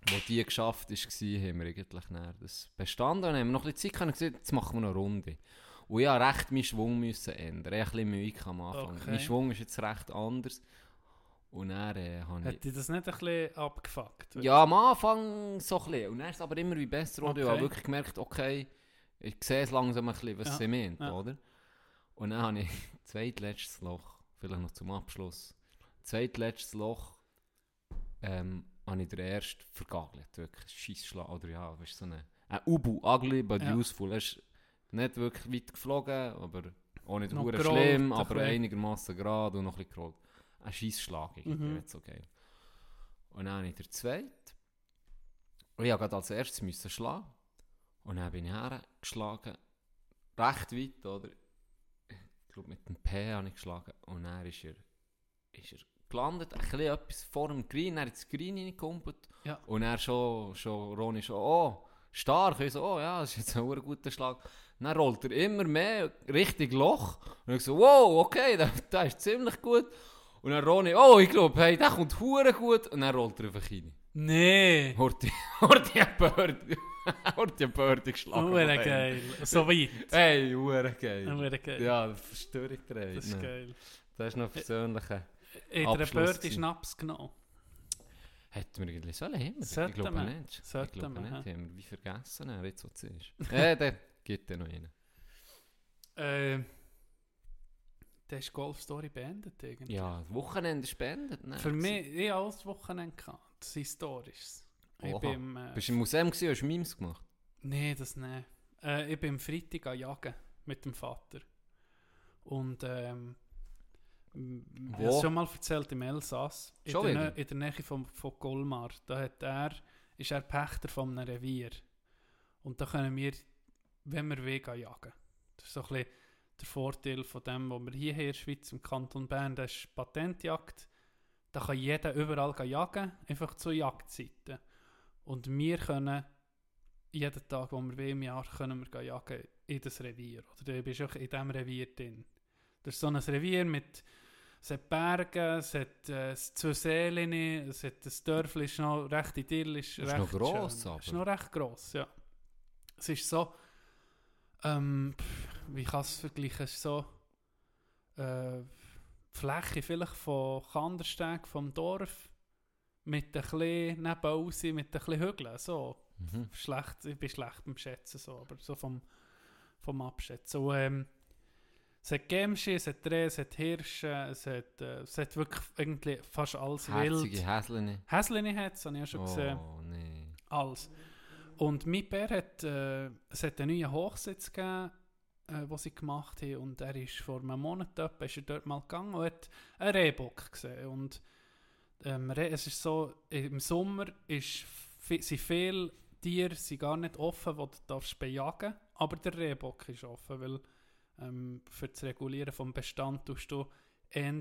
wo die geschafft ist, war, haben wir eigentlich das bestanden und haben wir noch ein bisschen Zeit gehabt und gesagt, jetzt machen wir noch eine Runde. Und ich musste recht meinen Schwung müssen ändern. Ich hatte ein bisschen Mühe am Anfang. Okay. Mein Schwung ist jetzt recht anders. Und dann äh, habe ich... Hat dich das nicht ein bisschen abgefuckt? Ja, am Anfang so ein bisschen. Und dann ist es aber immer wie besser geworden. Ich Okay. habe wirklich gemerkt, okay, ich sehe es langsam ein bisschen, was Ja, sie meint, ja. oder? Und dann habe ich zweitletztes Loch, vielleicht noch zum Abschluss, zweitletztes Loch, ähm, habe ich den ersten vergagelt, wirklich, Scheissschlag, oder ja, weißt du, so eine, ein Ubu, ugly but Ja. useful, er ist nicht wirklich weit geflogen, aber auch nicht hure schlimm, aber einigermaßen gerade und noch ein bisschen gerollt. Ein Scheissschlag, irgendwie, Mhm. nicht so geil. Und dann habe ich den zweiten, und ich musste als erstes müssen schlagen. Und dann bin ich hergeschlagen, recht weit, oder? Ich glaube, mit dem P habe ich geschlagen. Und dann ist er, ist er gelandet, ein bisschen etwas vor dem Green, er hat ins Green reingekumpelt. Ja. Und er schon, schon, Ronny schon, oh, stark. Ich so, oh ja, das ist jetzt ein guter Schlag. Dann rollt er immer mehr Richtung Loch. Und ich so, wow, okay, das ist ziemlich gut. Und dann Ronny, oh, ich glaube, hey, der kommt hure gut. Und dann rollt er einfach rein. Nee! Horti, Horti ein Birdie. Horti ein Birdie geschlagen. Hure von dem. geil. So weit. Hey, hure geil. Hure geil. Ja, verstöre ich dir. Das ist geil. Das ist noch persönliche. Hat er gewesen. Schnaps genommen? Hätten wir irgendwie sollen haben? Sollten Ich glaube wir. nicht. Ich Sollten glaube wir, nicht. Haben wir wie vergessen, er jetzt so zu ist. äh, der gibt ja noch einen. Äh, der ist Golf Story beendet irgendwie. Ja, das Wochenende ist beendet. ne? Für mich, ich hatte alles Wochenende gehabt. Das ist historisch. Ich bin, äh, Bist du im Museum gewesen, hast du Memes gemacht? Nee, das nicht. Äh, ich bin am Freitag an Jagen mit dem Vater. Und ähm, ich habe es schon mal erzählt im Elsass. In, Schon der? Nä- in der Nähe von, von Colmar. Da hat er, ist er Pächter von einem Revier. Und da können wir, wenn wir wollen, jagen. Das ist so ein bisschen der Vorteil von dem, was wir hier in der Schweiz, im Kanton Bern, das ist Patentjagd. Da kann jeder überall jagen, einfach zu Jagdzeiten. Und wir können jeden Tag, wo wir wollen im Jahr, können wir jagen in das Revier. Oder du bist auch in diesem Revier drin. Das ist so ein Revier mit es hat Berge, es hat äh, zwei Seelen, es hat das Dörfli, ist noch recht idyllisch. Das ist recht noch gross, schön. aber. ist noch recht gross, ja. Es ist so, ähm, wie kann es vergleichen, es ist so, äh, die Fläche vielleicht von Kandersteg, vom Dorf, mit ein bisschen Nebenaus, mit ein bisschen Hügeln, so Mhm. schlecht, ich bin schlecht beim Schätzen, so, aber so vom, vom Abschätzen. Und, ähm, es hat Gämsche, es hat Dreh, es hat Hirsche, es hat, äh, es hat wirklich irgendwie fast alles Herzige wild. Häsline. Häsline hat es, habe ich ja schon gesehen. Oh, nee. Alles. Und mein Bär hat, äh, es hat einen neuen Hochsitz gegeben, äh, den sie gemacht haben. Und er ist vor einem Monat etwa, ist er dort mal gegangen und hat einen Rehbock gesehen. Und ähm, es ist so, im Sommer ist, sind viele Tiere sind gar nicht offen, die du darfst bejagen Aber der Rehbock ist offen, weil ähm, für das Regulieren vom Bestand tust du eher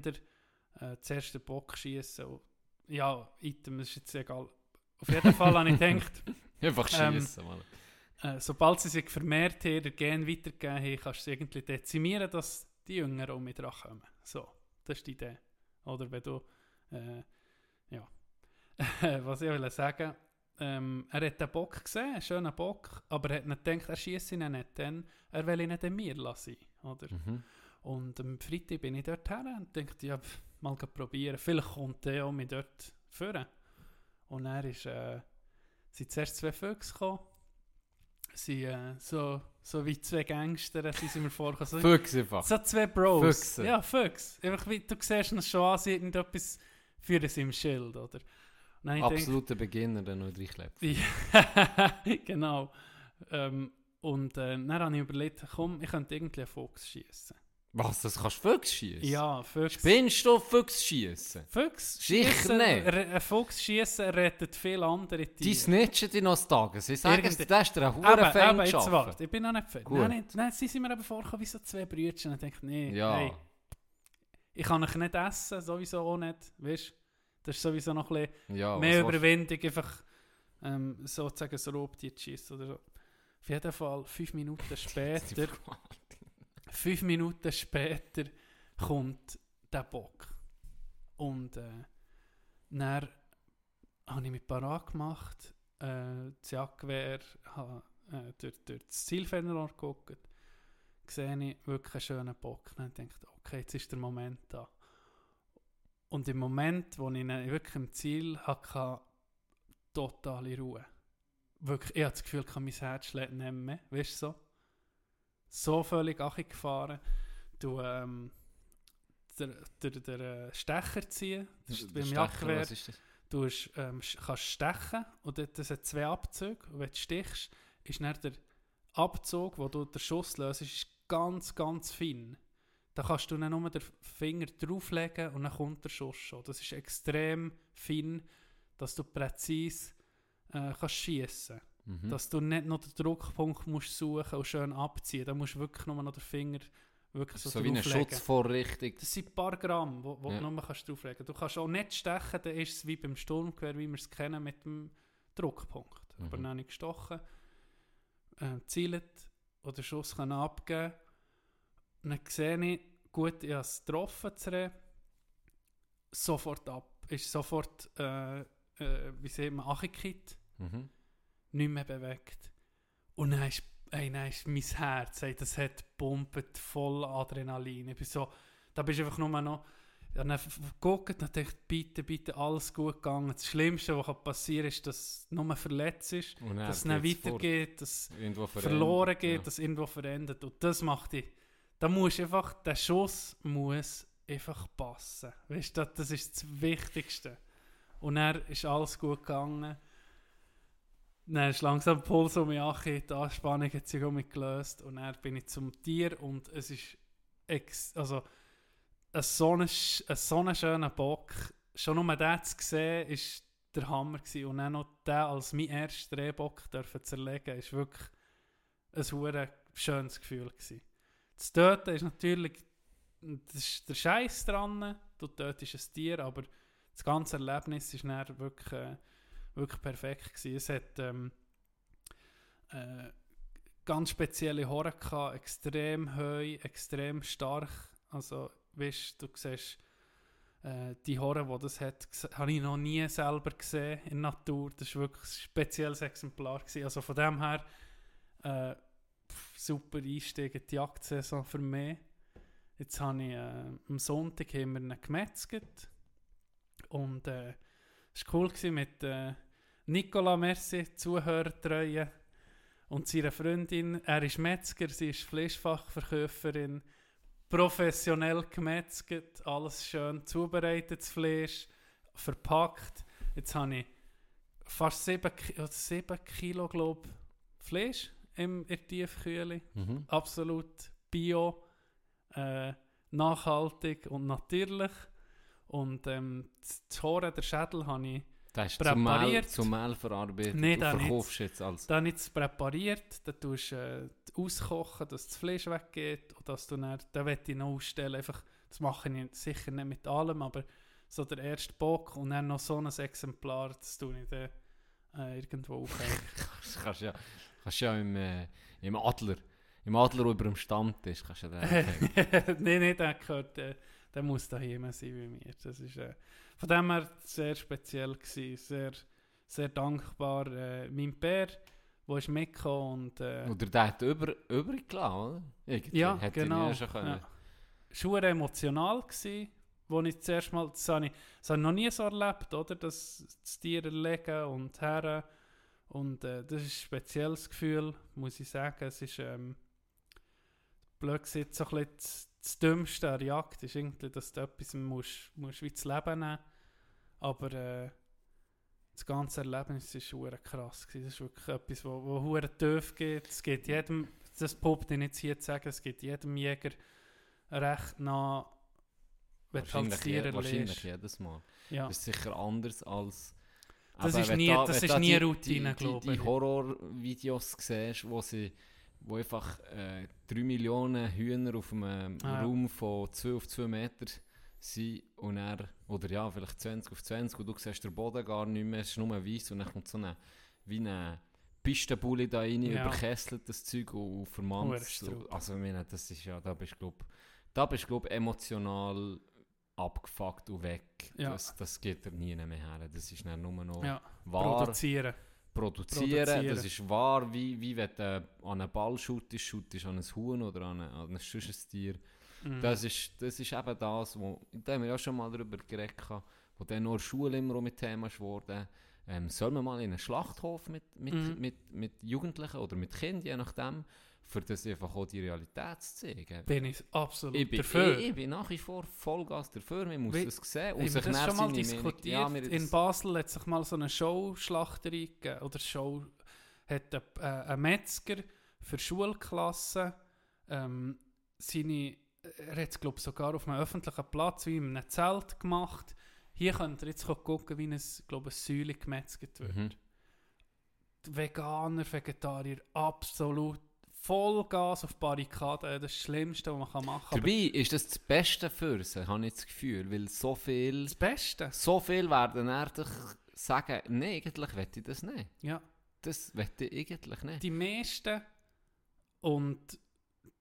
äh, zuerst den Bock schießen. Ja, Item ist jetzt egal. Auf jeden Fall habe ich gedacht, Einfach Ähm, schießen, Mann. äh, sobald sie sich vermehrt haben, den Gen weitergegeben haben, kannst du sie irgendwie dezimieren, dass die Jüngeren um mich dran kommen. So, das ist die Idee. Oder wenn du, äh, ja, was ich will sagen, ähm, er hat den Bock gesehen, einen schönen Bock, aber er hat nicht gedacht, er schießt ihn nicht, denn er will ihn nicht in mir lassen, oder? Mhm. Und am Freitag bin ich dort her und dachte, ja, pf, mal probieren. Vielleicht kommt der auch mich dort führen. Und er ist, äh, sind zuerst zwei Füchse gekommen. Sie, äh, so, so wie zwei Gangster, sind sie mir vorgekommen. So, Füchse einfach. so zwei Bros. Füchse. Ja, Füchse. Einfach wie, du siehst ihn schon an, sie hat irgendetwas für sie im Schild, oder? Absoluter Beginner, der noch durchlebt. ja, genau. Ähm, und äh, dann habe ich überlegt, komm, ich könnte irgendwie einen Fuchs schießen. Was, das kannst du Füchse schießen? Ja, Füchse. Spinnst du Füchse schießen? Fuchs Sicher nicht. Ein Fuchs schießen rettet viele andere Tiere. Die snitchen dich noch Tag. Sie sagen, es, das ist dir ein aber, Fan jetzt warte, ich bin noch nicht fertig. Gut. Nein, nein, nein, sie sind mir eben vorgekommen wie so zwei. Und ich denke, nee, Ja. hey, ich kann euch nicht essen, sowieso auch nicht. Weißt das ist sowieso noch ein bisschen ja, mehr Überwindung, einfach ähm, sozusagen ein Raubtier zu schiessen oder so. Auf jeden Fall, fünf Minuten später, fünf Minuten später kommt der Bock. Und äh, dann habe ich mich parat gemacht, äh, das Jagdgewehr, habe äh, durch, durch das Zielfernrohr geguckt, sehe ich wirklich einen schönen Bock. Dann denke ich, okay, jetzt ist der Moment da. Und im Moment, wo ich wirklich im Ziel hatte, totale Ruhe. Wirklich, ich habe das Gefühl, mein Herz schlägt nicht mehr, weißt du so? So völlig gefahren. Du, ähm, der, der, der äh, Stecher ziehen, ist Der beim Jagdgewehr. Du hast, ähm, kannst stechen und dort- das hat zwei Abzüge. Und wenn du stichst, ist dann der Abzug, wo du den Schuss löst, ist ganz, ganz fein. Da kannst du dann nur den Finger drauflegen und dann kommt der Schuss schon. Das ist extrem fein, dass du präzise äh, kannst schiessen. Mhm. Dass du nicht noch den Druckpunkt musst suchen und schön abziehen. Da musst du wirklich nur noch den Finger wirklich so, so wie eine. Schutzvorrichtung. Das sind ein paar Gramm, wo Ja. du nur kannst drauflegen Du kannst auch nicht stechen, dann ist es wie beim Sturmgewehr, wie wir es kennen, mit dem Druckpunkt. Mhm. Aber dann habe ich gestochen, äh, zielt oder Schuss kann abgeben. Dann sehe ich, gut, ich habe es getroffen, das Reh. sofort ab. Ist sofort, äh, äh, wie sieht man, angekippt, Mhm. nicht mehr bewegt. Und dann ist, ey, dann ist mein Herz, ey, das hat gepumpt, voll Adrenalin. Ich bin so, da bist du einfach nur noch, dann geguckt und dachte, bitte, bitte, alles gut gegangen. Das Schlimmste, was kann passieren ist, dass du nur verletzt ist, dass es nicht weitergeht, dass Irgendwo verloren geht, ja. dass irgendwo verendet. Und das macht dich, da muss einfach, der Schuss muss einfach passen. Weißt du, das, ist das Wichtigste. Und dann ist alles gut gegangen. Dann ist langsam der Puls um mich angekehrt, die Anspannung hat sich um mich gelöst und dann bin ich zum Tier und es ist ex also ein so ein, so ein schöner Bock. Schon nur den zu sehen, ist der Hammer gewesen. und dann noch den als mein erster Rehbock dürfen zerlegen, ist wirklich ein schönes Gefühl gewesen. Das Töten ist natürlich das ist der Scheiß dran, du tötest ein Tier, aber das ganze Erlebnis ist dann wirklich, äh, wirklich perfekt gewesen. Es hat ähm, äh, ganz spezielle gehabt, extrem heu, extrem stark. Also, weißt du, siehst äh, die Horen, die das hat, habe ich noch nie selber gesehen in der Natur. Das war wirklich ein spezielles Exemplar. Also von dem her super Einstieg in die Jagdsaison für mich. Jetzt habe ich äh, am Sonntag haben wir ihn gemetzelt. Und äh, es war cool gewesen mit äh, Nicola Merci, Zuhörertreue und seiner Freundin. Er ist Metzger, sie ist Fleischfachverkäuferin. Professionell gemetzelt, alles schön zubereitet, das Fleisch, verpackt. Jetzt habe ich fast 7, Ki oder 7 Kilo, glaube Fleisch im, in Tiefkühle Mhm. absolut bio, äh, nachhaltig und natürlich. Und ähm, das Horn, der Schädel, habe ich Das ist Mehl, Präpariert. zum Mehl verarbeitet Nee, da verkaufst jetzt als... Dann jetzt präpariert, dann tust du äh, auskochen, dass das Fleisch weggeht und dass du dann, dann will ich noch ausstellen, einfach, das mache ich sicher nicht mit allem, aber so der erste Bock und dann noch so ein Exemplar, das tue ich dann äh, irgendwo aufhängen. Das kannst du ja, kannst du ja im, äh, im Adler, im Adler über dem Stammtisch, kannst du ja den. Nein, nein, der gehört, äh, der muss daheim sein bei mir. Das ist äh, von dem her sehr speziell gewesen, sehr, sehr dankbar. Äh, mein Bär, der ist mitgekommen und äh, Oder der hat über, übrig gelassen, oder? Irgendwie. Ja, Hätte genau. nie schon können. Ja. Emotional gsi, wo ich zuerst mal, das habe ich, das habe ich noch nie so erlebt, oder? Das, das Tier erlegen und her und äh, das ist ein spezielles Gefühl, muss ich sagen. Es ist ähm, blöd gesagt, so ein bisschen das, Dümmste an der Jagd ist irgendwie, dass du etwas musst, musst wie das Leben nehmen aber äh, das ganze Erlebnis ist hure krass gewesen. Das ist wirklich etwas, wo, wo hure tief geht. Es geht jedem, das poppt ich nicht hier zu sagen, es geht jedem Jäger recht nach, wenn du halt das Wahrscheinlich, jedes Mal. Ja. Das ist sicher anders als... Das eben, ist nie- da- das ist da nie die- Routine, die, glaube die, die ich. Horrorvideos siehst, wo sie wo einfach äh, 3 Millionen Hühner auf einem Ah. Raum von 2 auf 2 Meter sind und er, oder ja, vielleicht 20 auf 20 und du siehst den Boden gar nicht mehr, es ist nur weiß und dann kommt so eine, wie eine Pistenbully da rein, Ja. überkesselt das Zeug und Hure vermannt. Strub. Also ich meine, das ist ja, da bist du glaub, da bist du glaub, emotional abgefuckt und weg. Ja. Das, das geht dir nie mehr her. Das ist dann nur noch Ja, wahr produzieren. produzieren. produzieren. Das ist wahr, wie, wie wenn du an einen Ball shootest, shootest an ein Huhn oder an, eine, an ein Tier. Mhm. Das, ist, das ist eben das, wo, da haben wir ja schon mal darüber geredet, wo dann nur Schule immer mit Thema ist worden. Ähm, soll man mal in einen Schlachthof mit, mit, Mhm. mit, mit Jugendlichen oder mit Kindern, je nachdem, für das einfach auch die Realität zu zeigen. Bin ich absolut Ich bin, dafür. ich, ich bin nach wie vor Vollgas dafür, man muss Wie- das sehen und sich das schon mal diskutiert? Ja, in Basel hat sich mal so eine Show-Schlachterei gegeben. Oder Show hat ein, äh, ein Metzger für Schulklassen ähm, seine, er hat es glaube sogar auf einem öffentlichen Platz wie in einem Zelt gemacht. Hier könnt ihr jetzt gucken, wie ein, glaube ein Säule gemetzelt wird. Mhm. Veganer, Vegetarier, absolut Vollgas auf Barrikaden. Das ist das Schlimmste, was man kann machen kann. Dabei ist das das Beste für sie, habe ich das Gefühl, weil so viel, Das Beste. so viel werden ehrlich sagen, nein, eigentlich will ich das nicht. Ja. Das will ich eigentlich nicht. die meisten, und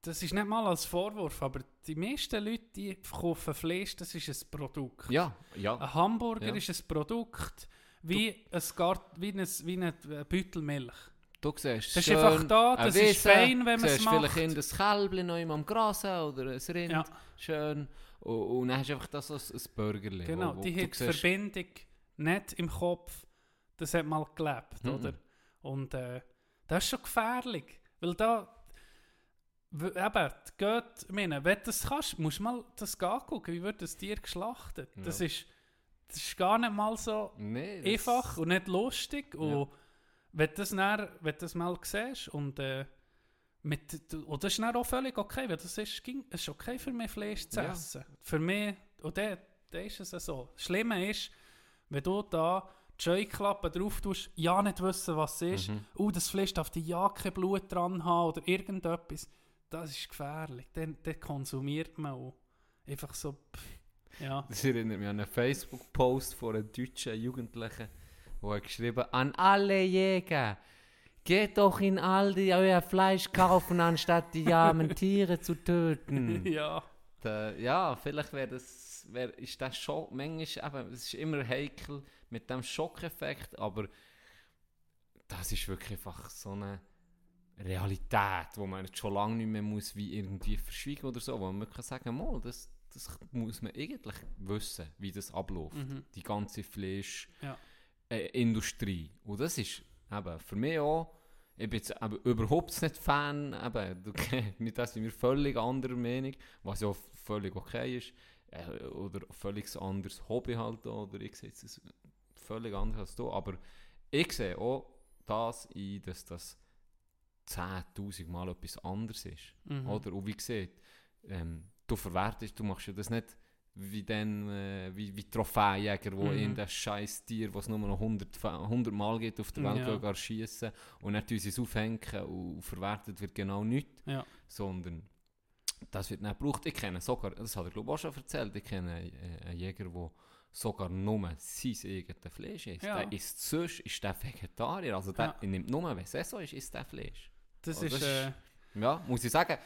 das ist nicht mal als Vorwurf, aber die meisten Leute, die kaufen Fleisch, das ist ein Produkt. Ja, ja. Ein Hamburger Ja. ist ein Produkt wie ein, Gart, wie ein, wie ein Beutel Milch. Du siehst Das ist einfach da, das ist Wiese, fein, wenn man es macht. vielleicht in das Kälbchen noch am Gras oder ein Rind, Ja. schön. Und, und dann hast du einfach das als ein Burgerli. Genau, wo, wo die hat die Verbindung nicht im Kopf. Das hat mal gelebt, Mhm. oder? Und äh, das ist schon gefährlich. Weil da, eben, geht, meine, wenn du das kannst, musst du mal das angucken, wie wird das Tier geschlachtet. Das, Ja. ist, das ist gar nicht mal so Nee, das- einfach und nicht lustig. Und wenn du das, dann, wenn das mal siehst und äh, mit, und das ist dann auch völlig okay, weil das ist, ging, es ist okay für mich Fleisch zu Ja. essen. Für mich, und dann, dann ist es so. Das Schlimme ist, wenn du da die Scheuklappe drauf tust, ja nicht wissen, was es ist, Mhm. oh, das Fleisch darf die Jacke Blut dran haben oder irgendetwas, das ist gefährlich. Dann, dann konsumiert man auch. Einfach so, pff, ja. Das erinnert mich an einen Facebook-Post von einem deutschen Jugendlichen, wo er geschrieben an alle Jäger, geht doch in Aldi euer Fleisch kaufen, anstatt die armen Tiere zu töten. ja. Da- ja, vielleicht wäre das, wär, ist das schon, manchmal, eben, es ist immer heikel mit dem Schockeffekt, aber das ist wirklich einfach so eine Realität, wo man jetzt schon lange nicht mehr muss wie irgendwie verschwiegen oder so, wo man kann sagen, mal, das, das muss man eigentlich wissen, wie das abläuft, Mhm. die ganze Fleischindustrie. Ja. Äh, Industrie. Und das ist eben für mich auch, ich bin jetzt eben überhaupt nicht Fan, eben, du, nicht, dass ich mir völlig anderer Meinung, was ja völlig okay ist, äh, oder völlig anderes Hobby halt oder ich sehe es völlig anders als du, aber ich sehe auch das ein, dass das 10'000 Mal etwas anderes ist. Mhm. Oder? Und wie gesagt, ähm, du verwertest, du machst ja das nicht wie dann, äh, wie, wie Trophäenjäger, wo Mhm. irgendein scheiß Tier, das es nur noch 100, Fa- 100 Mal gibt auf der Welt, Ja. schießen und dann sie es aufhängen und verwertet wird genau nichts, Ja. sondern das wird nicht gebraucht. Ich kenne sogar, das hat er glaube ich auch schon erzählt, ich kenne einen, äh, Jäger, der sogar nur sein eigenes Fleisch isst. Ja. Der isst sonst, ist der Vegetarier, also der Ja. nimmt nur, wenn es so ist, isst der Fleisch. Das Oh, ist... das Äh, ist- Ja, muss ich sagen,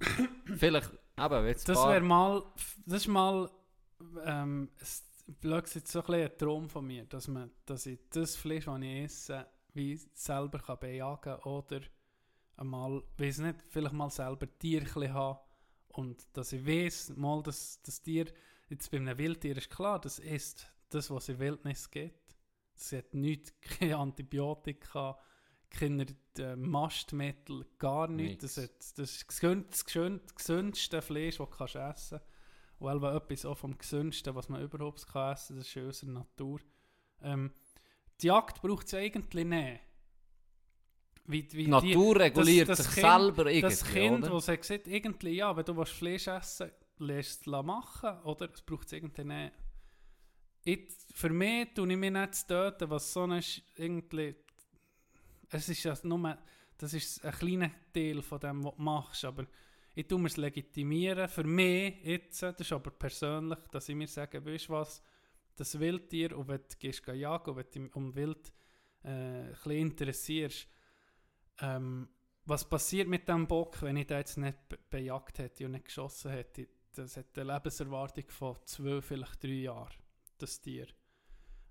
vielleicht, eben, jetzt Das wäre mal, das ist mal, ähm, es blöd gesagt, so ein, bisschen ein Traum von mir, dass, man, dass ich das Fleisch, das ich esse, wie selber kann bejagen oder einmal, weiß nicht, vielleicht mal selber Tier haben und dass ich weiß, mal das, das Tier, jetzt bei einem Wildtier ist klar, das ist das, was in Wildnis gibt. Es hat nichts, keine Antibiotika, äh, Mastmittel, gar nichts. Das, Nix. hat, das ist das, gesündeste Fleisch, das du kannst essen kannst. Und etwas auch vom gesündesten, was man überhaupt kann essen kann, das ist in unserer Natur. Ähm, die Jagd braucht es eigentlich nicht. Wie, wie Die Natur reguliert das- das sich Kind- selber irgendwie, das Kind, das sagt, irgendwie, ja, wenn du willst Fleisch essen lässt es machen, oder? Es braucht es irgendwie nicht. Ich, für mich tue ich mich nicht zu töten, was so ein irgendwie... Es ist ja nur... Das ist ein kleiner Teil von dem, was du machst, aber ich tue mir es legitimieren. Für mich jetzt, das ist aber persönlich, dass ich mir sage, weißt du was, das Wildtier, und wenn du gehst jagen und wenn du dich um Wild äh, ein interessierst, ähm, was passiert mit dem Bock, wenn ich den jetzt nicht be bejagt hätte und nicht geschossen hätte? Das hat eine Lebenserwartung von zwei, vielleicht drei Jahren, das Tier.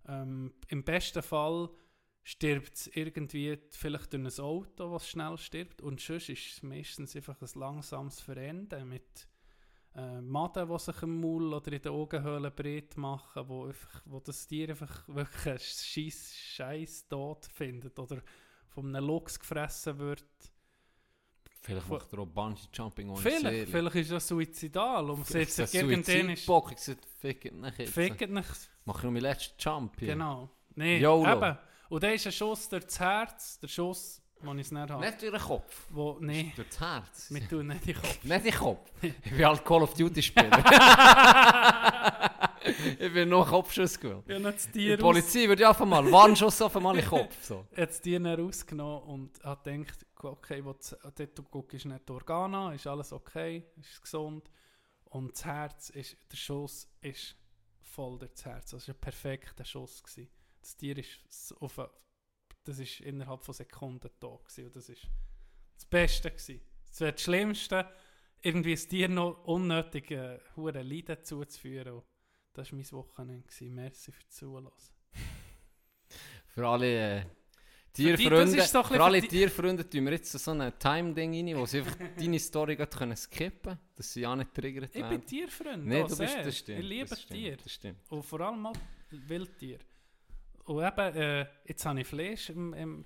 Ähm, Im besten Fall stirbt es irgendwie vielleicht durch ein Auto, das schnell stirbt. Und sonst ist es meistens einfach ein langsames Verenden mit äh, Maden, die sich im Maul oder in den Augenhöhlen breit machen, wo, einfach, wo das Tier einfach wirklich einen scheiß Scheiß Tod findet oder von einem Luchs gefressen wird. Vielleicht macht er auch Bungee-Jumping ohne Vielleicht, Seele. vielleicht ist das suizidal und setzt sich das irgendwann ist Suizidbock. Ich gesagt, fickt nicht jetzt. fickt nicht. Mach ich noch meinen letzten Jump hier. Genau. Nee, YOLO. eben. Und dann ist ein Schuss durch das Herz, der Schuss, den ich es nicht habe. Nicht durch den Kopf. Wo, nee, Durch das Herz. wir tun nicht den Kopf. Nicht den Kopf. Ich bin halt Call of Duty Spieler. ich bin nur Kopfschuss gewählt. Das Die Polizei würde ja einfach mal Warnschuss auf einmal in den Kopf. So. hat das Tier dann rausgenommen und hat gedacht, okay, wo dort du guckst nicht die Organe an, ist alles okay, ist gesund. Und das Herz, ist, der Schuss ist voll durch das Herz. Das war ein perfekter Schuss. Gewesen. Das Tier ist auf eine, das ist innerhalb von Sekunden tot gewesen. und das ist das Beste gewesen. Das wäre das Schlimmste, irgendwie ein Tier noch unnötig äh, hure Leiden zuzuführen. Und das war mein Wochenende. Gewesen. Merci für das Zuhören. Für alle äh, die- das Tierfreunde, ist so für alle die- Tierfreunde tun wir jetzt so ein Time-Ding rein, wo sie einfach deine Story können skippen können, dass sie ja nicht triggert Ich werden. bin Tierfreund. Nee, du bist, das stimmt. Ich liebe das Tiere. Das. Und vor allem auch Wildtiere. Und eben, äh, jetzt habe ich Fleisch im, im,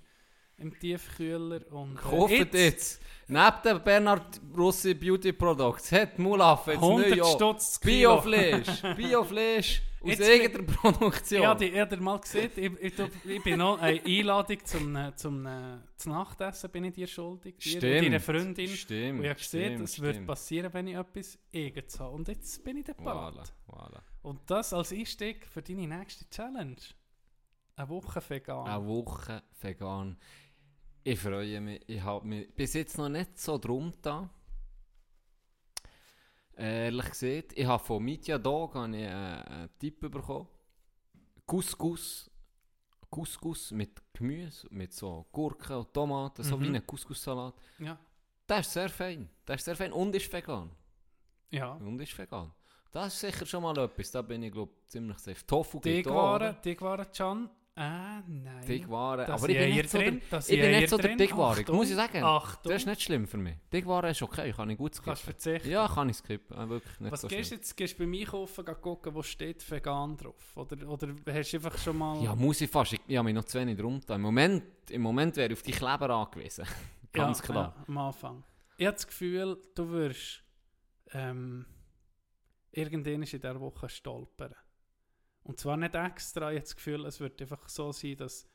im Tiefkühler. Und, äh, Kauft jetzt, neben den Bernhard Rossi Beauty Products, hat Mulaf jetzt 100 neu Stutz. Biofleisch, Biofleisch aus Jetzt eigener Produktion. Ja, die ihr mal gesehen. Ich, ich, ich bin noch eine Einladung zum, äh, zum, äh, zum Nachtessen bin ich dir schuldig. Dir Stimmt. deiner Freundin. Stimmt. Und ich habe gesehen, es wird stimmt. passieren, wenn ich etwas eigenes habe. Und jetzt bin ich der Voilà, voilà. Und das als Einstieg für deine nächste Challenge. Eine Woche vegan. Eine Woche vegan. Ich freue mich. Ich habe mich bis jetzt noch nicht so drum da. Ehrlich gesagt, ich habe von Mitya Dog äh, einen Tipp bekommen. Couscous. Couscous mit Gemüse, mit so Gurken und Tomaten, so Mhm. wie ein Couscous-Salat. Ja. Das ist sehr fein. Das ist sehr fein und ist vegan. Ja. Und ist vegan. Das ist sicher schon mal etwas. Da bin ich glaube ziemlich safe. Tofu oder? Dickwaren, Dickwaren, Can. Ah, nein. Dickwaren. Aber ich bin nicht so der, drin, da ich bin nicht so der Achtung, muss ich sagen. Achtung. Das ist nicht schlimm für mich. Dickwaren ist okay, kann ich gut skippen. Kannst verzichten. Ja, kann ich skippen. Äh, wirklich nicht Was so gehst du jetzt? Gehst du beim Einkaufen geh gucken, wo steht vegan drauf? Oder, oder hast du einfach schon mal... Ja, muss ich fast. Ich, ich habe mich noch zu wenig drum. Im Moment, im Moment wäre ich auf die Kleber angewiesen. Ganz Ja, klar. Ja, am Anfang. Ich habe das Gefühl, du wirst ähm, irgendwann in dieser Woche stolpern. Und zwar nicht extra, ich habe das Gefühl, es wird einfach so sein, dass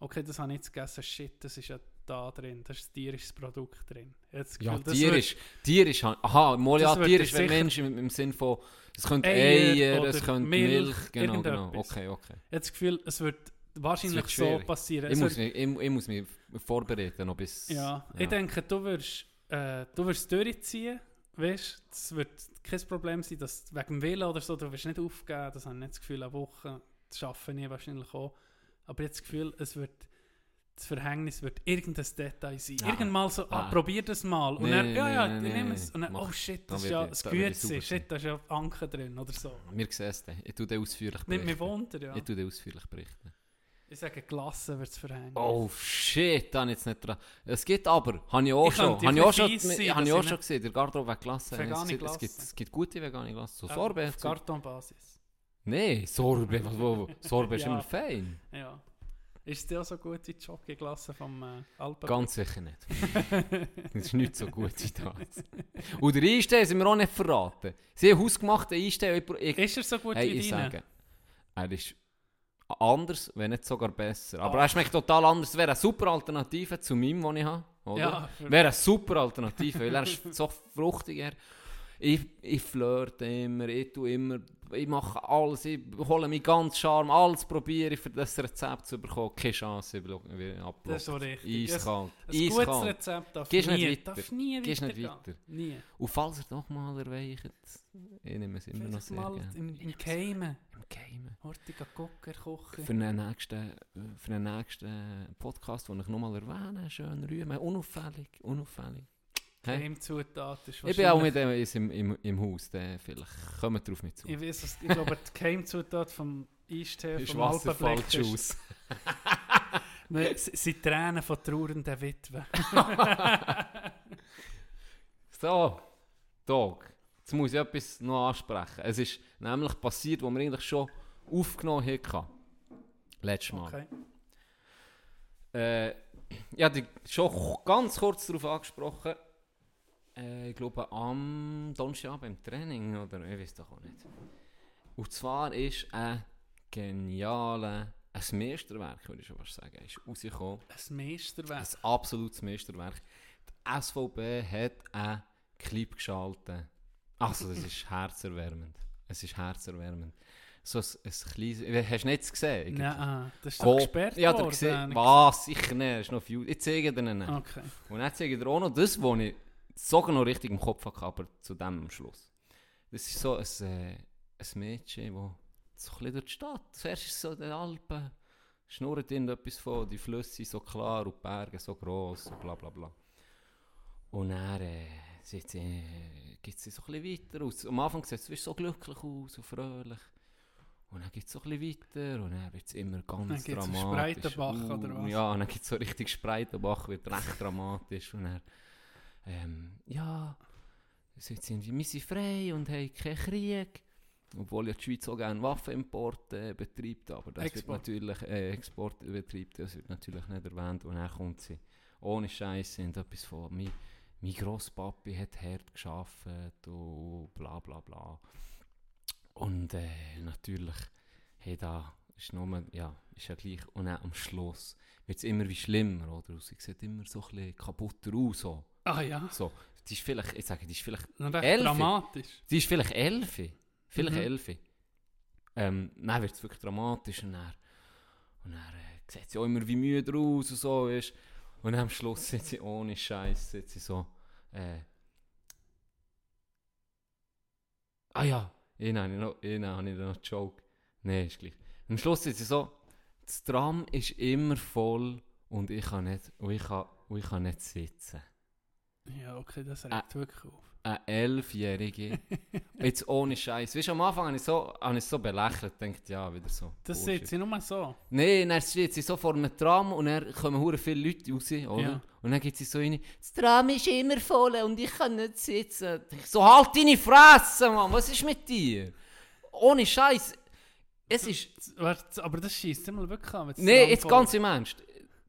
okay, das habe ich jetzt gegessen, shit, das ist ja da drin. Da ist ein tierisches Produkt drin. Das Ja, Gefühl, das tierisch. Tierisch. Aha, mal ja, Das wird tierisch, wenn Menschen im, im Sinn von, es könnte Eier es könnte Milch, Milch, genau, genau. Okay, okay. Ich habe das Gefühl, es wird wahrscheinlich wird so passieren. Ich muss, wird, mich, ich, ich muss mich vorbereiten, noch bis... ja, ich denke, du wirst, äh, du wirst durchziehen. Weißt, es wird kein Problem sein, dass wegen dem Willen oder so, du wirst nicht aufgeben. Das habe ich nicht das Gefühl, eine Woche zu arbeiten, ich wahrscheinlich auch. Aber jetzt das Gefühl, es wird, das Verhängnis wird irgendein Detail sein. Ja. Irgendmal so, ah, Ah. probier das mal. Und Nee, dann, ja, ja, nee, ich nehme es. Und dann, Mach. oh shit, Da das ist ja das sauber Shit, da ist ja Anker drin oder so. Wir sehen es dann. Ich tue dir ausführlich Nimmt mich berichten. Wunder, ja. Ich tue dir ausführlich berichten. Ich sage, gelassen wird es Verhängnis. Oh shit, da habe ich jetzt nicht dran. Es gibt aber, habe ich auch Ich schon, habe ich auch schon, sein, habe ich auch schon gesehen, der Garderobe Glasse. Vegane Es es, gibt, es gibt gute vegane Glasse. So Ähm, Sorbet. Auf Kartonbasis. Nein, Sorbet, wo- Sorbet ist Ja. immer fein. Ja. Ist es auch so gut wie die Jockey-Glasse vom äh, Alpen? Ganz sicher nicht. das ist nicht so gut wie das. Und der Einstehen sind wir auch nicht verraten. Sie haben hausgemachten Einstehen. Ich, ich, Ist er so gut hey, wie ich deine? sage, er ist anders, wenn nicht sogar besser. Aber Ah. er schmeckt total anders. Wäre eine super Alternative zu meinem, den ich habe. Oder? Ja, Wäre eine super Alternative, weil er ist so fruchtiger. Ich, ich flirte immer, ich tue immer, ich mache alles, ich hole mich ganz Charme, alles probiere ich für das Rezept zu bekommen. Keine Chance, ich blo- ich Das ist so richtig. Eiskalt, Ein gutes eiskalt. Rezept darf Gehst nie, nicht weiter. darf nie Gehst nicht weitergehen. weiter. Nie. Und falls er doch mal erweicht, ich nehme es immer noch Vielleicht sehr mal gerne. im, im Keimen. Im Geheimen. Hortiger Gucker kochen. Für den nächsten, für den nächsten Podcast, den ich nochmal erwähne, schön rühren, unauffällig, unauffällig. Keimzutat ist Ich bin auch mit dem im, im, im Haus, dann vielleicht kommt drauf mit zu. Ich weiß es, ich glaube, die Keimzutat vom Eistee Ist vom Alpenblick ist... sind Tränen von trauernden Witwen. So, Dog, jetzt muss ich etwas noch ansprechen. Es ist nämlich passiert, wo wir eigentlich schon aufgenommen hatten. Letztes Mal. Okay. Äh, ich habe dich schon ganz kurz darauf angesprochen. Äh, ich glaube am Donnerstagabend im Training, oder ich weiß doch auch nicht. Und zwar ist ein genialer, ein Meisterwerk, würde ich schon fast sagen, ist rausgekommen. Ein Meisterwerk. Ein absolutes Meisterwerk. Die SVB hat einen Clip geschaltet. Also, das ist herzerwärmend. Es ist herzerwärmend. So ein, ein kleines... Hast du nicht gesehen? Nein, das ist doch gesperrt Ja, worden. ich Was? Sicher nicht. Ist noch viel. Ich zeige dir einen. Okay. Und dann zeige ich dir auch noch das, was ich sogar noch richtig im Kopf hatte, aber zu dem am Schluss. Das ist so ein, äh, ein Mädchen, das so ein bisschen durch die Stadt, zuerst ist es so in den Alpen, schnurrt irgendetwas von, die Flüsse sind so klar und die Berge so gross und bla bla bla. Und dann äh, sieht sie, äh, geht sie so ein bisschen weiter aus. Am Anfang sieht sie so glücklich aus und fröhlich. Und dann geht es so ein bisschen weiter und dann wird es immer ganz Dann gibt's einen dramatisch. Spreitenbach oder was? Ja, und dann gibt es so richtig Spreitenbach, wird recht dramatisch. Und dann, ähm, ja, sie sind wir sind frei und haben keinen Krieg. Obwohl ja die Schweiz auch gerne Waffenimporte äh, betreibt, aber das Export. wird natürlich, äh, Export betreibt, das wird natürlich nicht erwähnt. Und dann kommt sie ohne Scheiße und etwas von, mein, mein Grosspapi hat hart geschafft und bla bla bla. Und äh, natürlich, hey, da ist nur, ja, ist ja gleich. Und dann am Schluss wird es immer wie schlimmer, oder? Sie sieht immer so ein bisschen kaputter aus. So. Ah ja, so. Die ist vielleicht, ich sage, die ist vielleicht Elfi. dramatisch. Sie ist vielleicht elf. Vielleicht Mhm. elf. Ähm, dann wird es wirklich dramatisch und dann, und dann äh, sieht sie auch immer wie müde aus und so. Weißt? Und dann am Schluss sieht sie ohne Scheiß, sieht sie so. Äh, ah ja, ich noch, einen habe ich noch einen Joke. Nein, ist gleich. Am Schluss sieht sie so, das Tram ist immer voll und ich kann nicht, und ich kann, und ich kann nicht sitzen. Ja, okay, das regt wirklich auf. eine Elfjährige, jetzt ohne Scheiß. Weißt du, am Anfang habe ich so, habe ich so belächelt, denkt ja, wieder so. Das sieht sie nur so. Nein, dann steht sie so vor einem Tram und dann kommen hure viele Leute raus, oder? Ja. Und dann geht sie so rein, das Tram ist immer voll und ich kann nicht sitzen. Ich so, halt deine Fresse, Mann, was ist mit dir? Ohne Scheiß. Es ist, Warte, Aber das schießt immer wirklich an. Tram jetzt ganz im Ernst.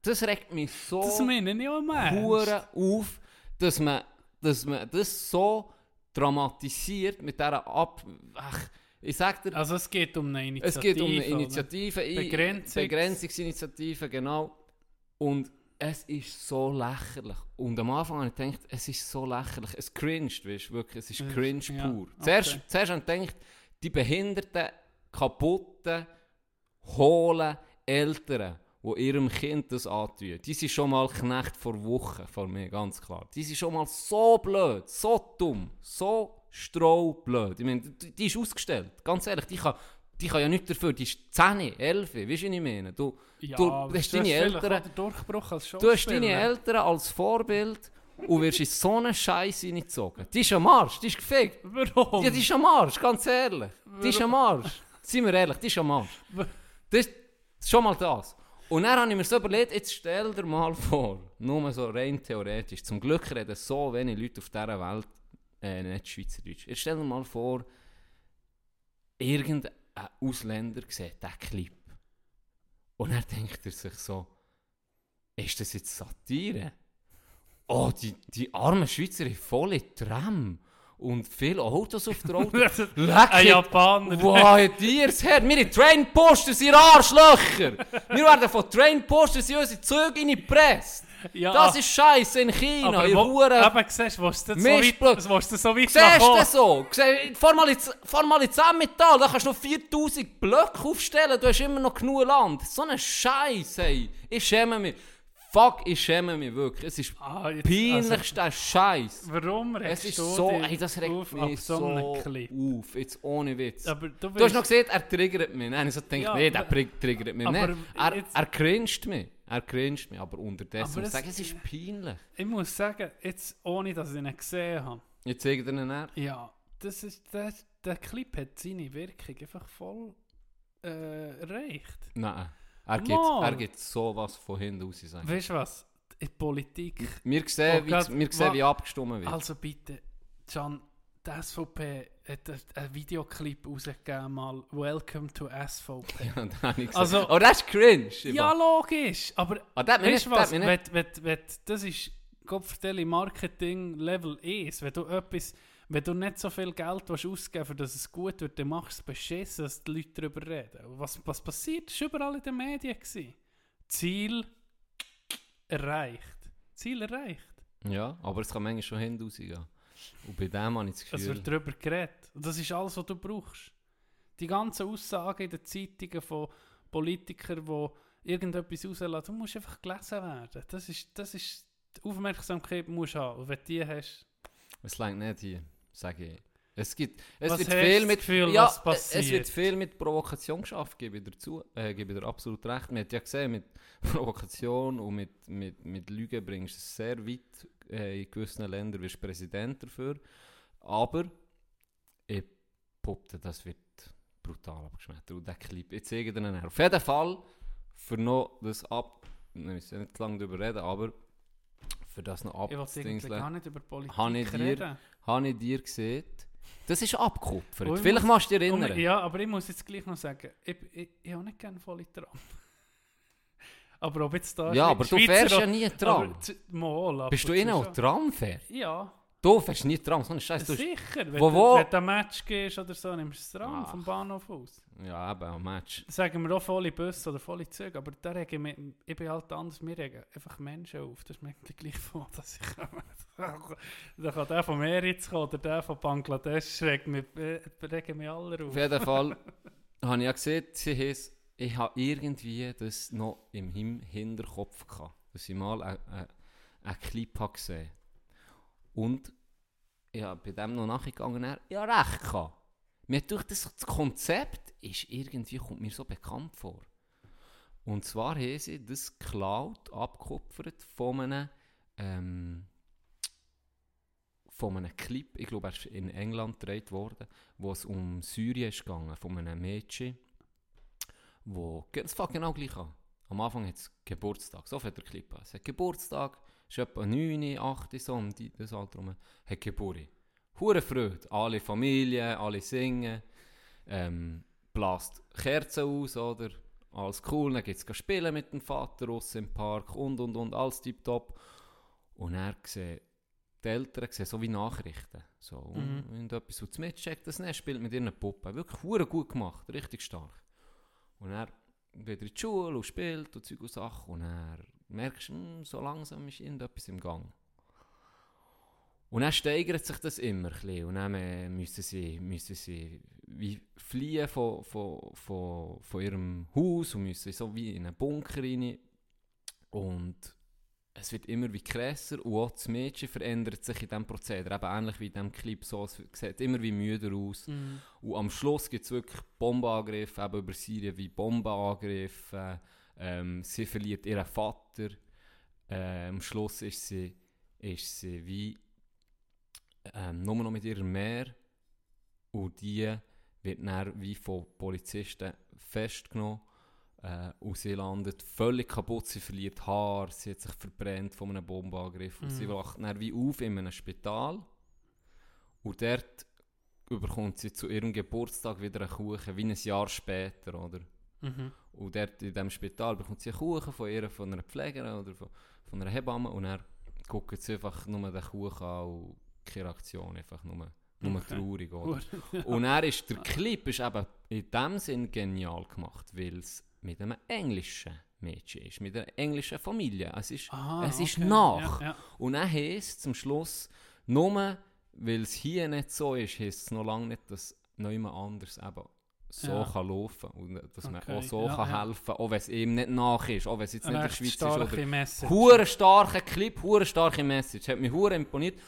Das regt mich so... Das meine ich auch. Hure auf, dass man, dass man das so dramatisiert mit dieser Ab... Ach, ich sag dir, Also es geht um eine Initiative. es geht um eine? Initiative, Begrenzungs- Begrenzungsinitiative, genau. Und es ist so lächerlich. Und am Anfang habe ich gedacht, es ist so lächerlich. Es cringed, weißt du, wirklich, es ist Es ist- cringe ja, pur. okay. Zuerst, zuerst habe ich gedacht, die behinderten, kaputten, hohlen Eltern, die ihrem Kind das antun, die sind schon mal Knecht vor Wochen von mir, ganz klar. Die sind schon mal so blöd, so dumm, so strohblöd. Ich meine, die, die ist ausgestellt, ganz ehrlich, die kann, die kann ja nichts dafür, die ist 10, 11, weißt du, was ich meine? Du, Ja, du hast deine Eltern... Du hast deine. Eltern als Vorbild und wirst in so einen Scheiß reingezogen. Die ist am Arsch, die ist gefickt. Warum? Ja, die ist am Arsch, ganz ehrlich. Die ist am Arsch. Seien wir ehrlich, die ist Arsch. Das ist schon mal das. Und dann habe ich mir so überlegt, jetzt stell dir mal vor, nur so rein theoretisch, zum Glück reden so wenig Leute auf dieser Welt äh, nicht Schweizerdeutsch. Jetzt stell dir mal vor, irgendein Ausländer sieht diesen Clip. Und er denkt er sich so, ist das jetzt Satire? Oh, die, die armen Schweizer haben volle Tram und viele Autos auf der Auto. Ein Leck, Japaner. Wow, hat dir's her? Wir Trainposters, ihr Arschlöcher! Wir werden von Trainposters in unsere Züge reingepresst. Ja, Das ist Scheiße in China, aber ihr wo, Huren. eben, siehst du, wo so weit, wo ist das so weit Siehst du so? Fahr mal, ins, fahr mal ins Emmental, da kannst du noch 4000 Blöcke aufstellen, du hast immer noch genug Land. So ein Scheiß, hey. Ich schäme mich. Fuck, ich schäme mich wirklich. Es ist Ah, jetzt- peinlichster Scheiß. Also, warum Es regst ist du so, ey, das regt auf, mich so, Clip? auf, jetzt ohne Witz. Aber du, Du hast noch gesehen, er triggert mich. Nein, ich so gedacht, Ja, nee, der triggert mich nicht. Er, jetzt- er cringed mich. Er cringed mich, aber unterdessen Aber muss ich es- sagen, es ist peinlich. Ich muss sagen, jetzt ohne dass ich ihn gesehen habe, Ich zeige dir ihn näher. ja, das ist, der, der Clip hat seine Wirkung einfach voll äh, erreicht. Nein, er gibt, Mal. er gibt sowas von hinten raus. Sagen. Weißt du was? In der Politik. Wir sehen, Oh wie, Gott, wir sehen wa- wie abgestimmt wird. Also bitte, Can, die SVP hat ein- einen Videoclip rausgegeben, mal Welcome to SVP. Ja, das habe ich gesehen. Also- oh, das ist cringe. ja, logisch, aber Ah, das weißt du was? Wenn, wenn, wenn, das ist Kopfstelle Marketing Level 1. Wenn du etwas, wenn du nicht so viel Geld willst ausgeben für dass es gut wird, dann machst du es beschissen, dass die Leute darüber reden. Was, was passiert? Das war überall in den Medien. Gewesen. Ziel erreicht. Ziel erreicht. Ja, aber es kann manchmal schon hinten rausgehen. Und bei dem habe ich das Es Gefühl... wird darüber geredet. Und das ist alles, was du brauchst. Die ganzen Aussagen in den Zeitungen von Politikern, die irgendetwas rauslassen, du musst einfach gelesen werden. Das ist, das ist die Aufmerksamkeit, die du musst haben. Und wenn du die hast, Es längt nicht hier, sage ich. Es, gibt, es Was wird viel mit Gefühl, ja, Es wird viel mit Provokation geschafft, gebe ich dir, zu, äh, gebe dir absolut recht. Man hat ja gesehen, mit Provokation und mit, mit, mit Lügen bringst du es sehr weit. Äh, in gewissen Ländern wirst du Präsident dafür. Aber ich puppte, das wird brutal abgeschmettert. Und der Clip, ich zeige dir einen Auf jeden Fall, für noch das ab... Wir müssen nicht lange darüber reden, aber für das noch ich irgendwie abzudingsle- gar nicht über Politik Habe ich dir- reden. habe ich dir gesehen. Das ist abgekupfert. Ich Vielleicht muss- machst du dich erinnern. Ja, aber ich muss jetzt gleich noch sagen, ich, ich, ich habe nicht gerne volle Tram. aber ob jetzt da... Ja, aber du Schweizer fährst ja nie Tram. Mal, ab Bist du innen auch schon. Tramfähr? Ja. Du fährst nie Tram, so ein Scheiß. Sicher, wenn, Wo- wo? wenn du ein Match gehst oder so, nimmst du dran Ach. vom Bahnhof aus. Ja, eben, ein Match. Sagen wir auch volle Busse oder volle Züge, aber da regen ich, mich- ich bin halt anders, wir regen einfach Menschen auf. Das mir eigentlich gleich von, dass ich Da kann der von Meritz kommen oder der von Bangladesch, regt mich, äh, regen mich alle auf. Auf jeden Fall habe ich ja gesehen, sie ich habe irgendwie das noch im Hinterkopf gehabt, dass ich mal einen ein, ein Clip habe gesehen Und ich habe bei dem noch nachgegangen, er ja recht gehabt. Mir durch das, das Konzept ist irgendwie, kommt mir so bekannt vor. Und zwar haben sie das geklaut, abgekupfert von einem, ähm, von einem Clip, ich glaube, er ist in England gedreht worden, wo es um Syrien ist gegangen, von einem Mädchen, wo, es fängt genau gleich an. Am Anfang hat es Geburtstag, so fängt der Clip an. Es hat Geburtstag, ist etwa 9, 8, so um das Alter rum, hat Geburt. Hure Freude, alle Familien, alle singen, ähm, bläst Kerzen aus, oder? Alles cool, dann geht es spielen mit dem Vater raus im Park und und und, alles tipptopp. Und er sieht, die Eltern sehen so wie Nachrichten. So, Mhm. wenn du etwas willst, mitcheckt das nicht, spielt mit ihren Puppen. Wirklich hure gut gemacht, richtig stark. Und er wieder in die Schule und spielt und Zeug und Sachen. Und er merkst, hm, so langsam ist irgendetwas im Gang. Und dann steigert sich das immer ein. Und dann äh, müssen sie, müssen sie wie fliehen von, von, von, von ihrem Haus und müssen so wie in einen Bunker rein. Und es wird immer wie krasser und auch das Mädchen verändert sich in diesem Prozedere. Eben ähnlich wie in diesem Clip so, es sieht immer wie müder aus. Mhm. Und am Schluss gibt es wirklich Bombenangriffe, eben über Syrien wie Bombenangriffe. Ähm, sie verliert ihren Vater. Äh, am Schluss ist sie, ist sie wie ähm, nur noch mit ihrer Mehr. Und die wird dann wie von Polizisten festgenommen. Äh, und sie landet völlig kaputt, sie verliert Haar, sie hat sich verbrennt von einem Bombenangriff. Und sie Mhm. wacht dann wie auf in einem Spital. Und dort überkommt sie zu ihrem Geburtstag wieder einen Kuchen, wie ein Jahr später, oder? Mhm. Und dort in diesem Spital bekommt sie einen Kuchen von ihr, von einer Pflegerin oder von, von einer Hebamme und dann guckt sie einfach nur den Kuchen an und keine Reaktion, einfach nur, nur Okay. traurig, oder? Und er ist, der Clip ist eben in dem Sinn genial gemacht, weil es mit einem englischen Mädchen ist, mit einer englischen Familie. Es ist, Aha, es ist okay. nach. Ja, ja. Und dann heisst zum Schluss, nur weil es hier nicht so ist, heisst es noch lange nicht, dass niemand anders eben so Ja. kann laufen und dass man Okay, auch so ja, kann ja. helfen auch wenn es ihm nicht nach ist, auch wenn es jetzt nicht in der Recht Schweiz ist. Oder Message. hure starker Clip, hure starke Message, hat mich hure imponiert.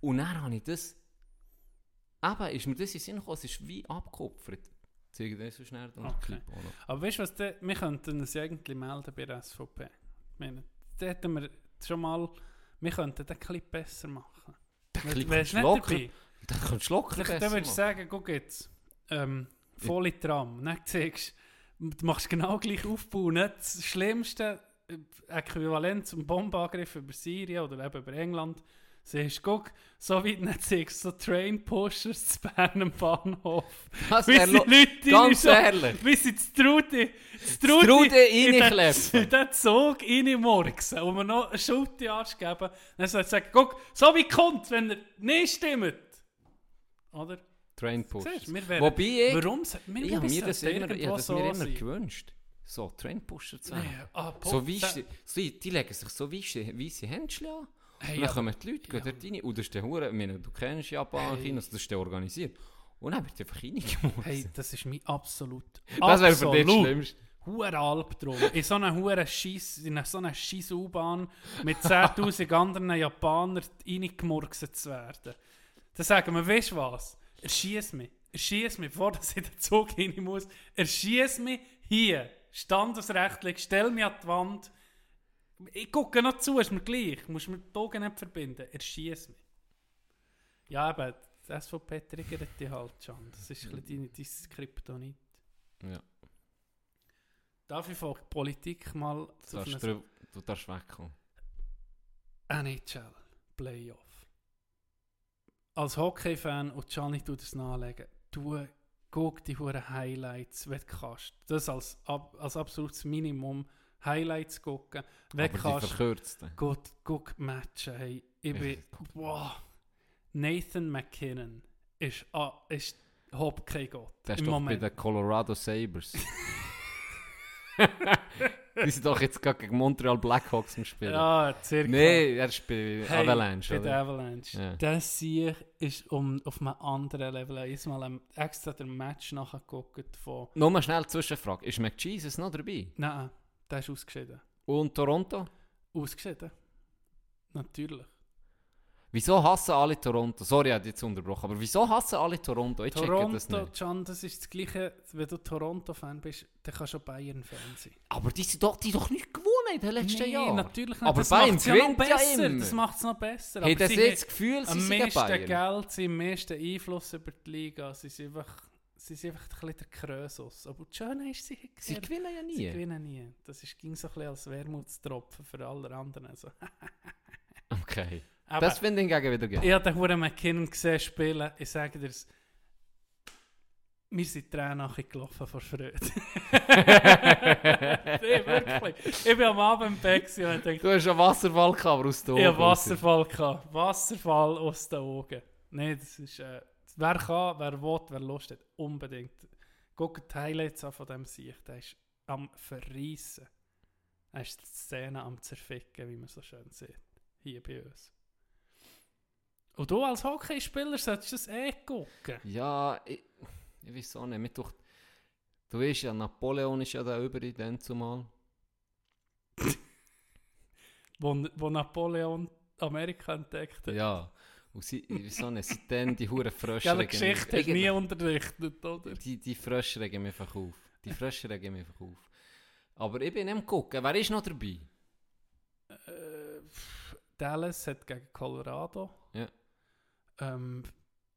Und dann habe ich das, eben ist mir das in Sinn gekommen, es ist wie abgekupfert. Zeige dir so schnell den Okay. Clip noch. Aber weißt du was, der- wir könnten uns ja eigentlich melden bei der SVP. Ich meine, da hätten wir schon mal, wir könnten den Clip besser machen. Den Clip kannst du locker, den kannst du locker Dann, dann besser würdest du machen. sagen, guck jetzt, ähm, volle Tram. Dann siehst du, du machst genau gleich Aufbau. Nicht das schlimmste Äquivalent zum Bombenangriff über Syrien oder eben über England. Siehst du, guck, so weit nicht siehst so Train-Pushers zu Bern am Bahnhof. Das Wie sie Leute ganz rein- ehrlich. Wie sie das Trudi, das Trudi in den- den Zug reinmurksen und mir noch einen Schulterarsch geben. Dann soll ich sagen, guck, so wie kommt, wenn er nicht stimmt. Oder? Train Push. Siehst du, wir wären- Wobei ich, Warum? Wir ich habe mir müssen das immer, das so mir immer sein. gewünscht. So, Train Pusher zu werden. Nee, ah, So sie, so, die legen sich so weisse Händchen an. Hey, dann kommen die Leute gehen dort rein. Und das ist der Hure, meine, du kennst Japan, Hey. China, das ist der organisiert. Und dann wird einfach reingemurzt. Hey, das ist mein absolut, das wäre für dich das Schlimmste. Albtraum. In so einer hure Schiss, in so einer Schiss U-Bahn mit 10.000 anderen Japanern reingemurkset zu werden. Dann sagen wir, weißt du was? Erschieß mich. Erschieß mich, bevor dass ich in den Zug rein muss. Erschieß mich hier. Standesrechtlich. Stell mich an die Wand. Ich gucke noch zu, ist mir gleich. Du musst mir die Augen nicht verbinden. Erschieß mich. Ja, eben, die SVP triggert dich halt schon. Das ist ein bisschen dein, dein. Ja, Darf ich von Politik mal du darfst, einem drü- du darfst wegkommen. NHL Playoff? Als Hockey-Fan und Gianni tut es nachlegen, du guck die hure Highlights, wenn du kannst. Das als, als absolutes Minimum Highlights gucken. Wenn du kannst, gut, guck Matchen. Hey, ich bin, wow. Nathan McKinnon ist, ah, ist Hockey-Gott. Der ist doch Moment. bei den Colorado Sabres. die sind doch jetzt gerade gegen Montreal Blackhawks im Spiel. Ja, circa. Nein, er ist bei Hey, Avalanche, Bei der? Avalanche. Ja. Das Sieg ist um, auf einem anderen Level. Ich habe mal extra den Match nachgeguckt von... Nur mal schnell Zwischenfrage. Ist McJesus noch dabei? Nein, der ist ausgeschieden. Und Toronto? Ausgeschieden? Natürlich. Wieso hassen alle Toronto? Sorry, ich habe dich jetzt unterbrochen, aber wieso hassen alle Toronto? Ich checke das Toronto, nicht. Can, das ist das Gleiche, wenn du Toronto-Fan bist, dann kannst du auch Bayern-Fan sein. Aber die sind doch, die doch nicht gewonnen in den letzten Nee, Jahren. natürlich nicht. Aber das Bayern macht's ja noch ja besser. immer. Das macht es noch besser. Hey, Aber das sie jetzt das Gefühl, sie am sind meisten Bayern. Geld, sie haben am meisten Einfluss über die Liga. Sie sind einfach, sie sind einfach ein bisschen der Krösus. Aber das Schöne ist, sie, Sie sie, gewinnen ja sie nie. gewinnen nie. Das ist, ging so ein bisschen als Wermutstropfen für alle anderen. Also. Okay. Aber das finde ich hingegen wieder geil. ich habe den Huren McKinnon gesehen spielen. Ich sage dir wir sind Tränen nachher gelaufen vor Freude. nee, wirklich. Ich bin am Abend im Bett und dachte, Du hast einen Wasserfall gehabt, aber aus den Ich Augen hatte Wasserfall. Gehabt. Wasserfall aus den Augen. Nein, das ist. Äh, wer kann, wer will, wer Lust hat, unbedingt. Guckt die Highlights an von diesem Sieg. Der ist am Verreissen. Er ist die Szene am zerficken, wie man so schön sieht. Hier bei uns. Und du als Hockeyspieler solltest das eh gucken. Ja, ich, ich weiß auch nicht. Doch, du weißt ja, Napoleon ist ja da über dann zumal. Wo, wo Napoleon Amerika entdeckt hat. Ja. Und sie, auch nicht, seitdem die Huren Frösche regen mich- Geschichte hast du Irgendwie- nie unterrichtet, oder? Die, die Frösche regen mich einfach auf. Die Frösche regen mich einfach auf. Aber ich bin nicht am gucken. Wer ist noch dabei? Äh, Dallas hat gegen Colorado. Ja. Ähm,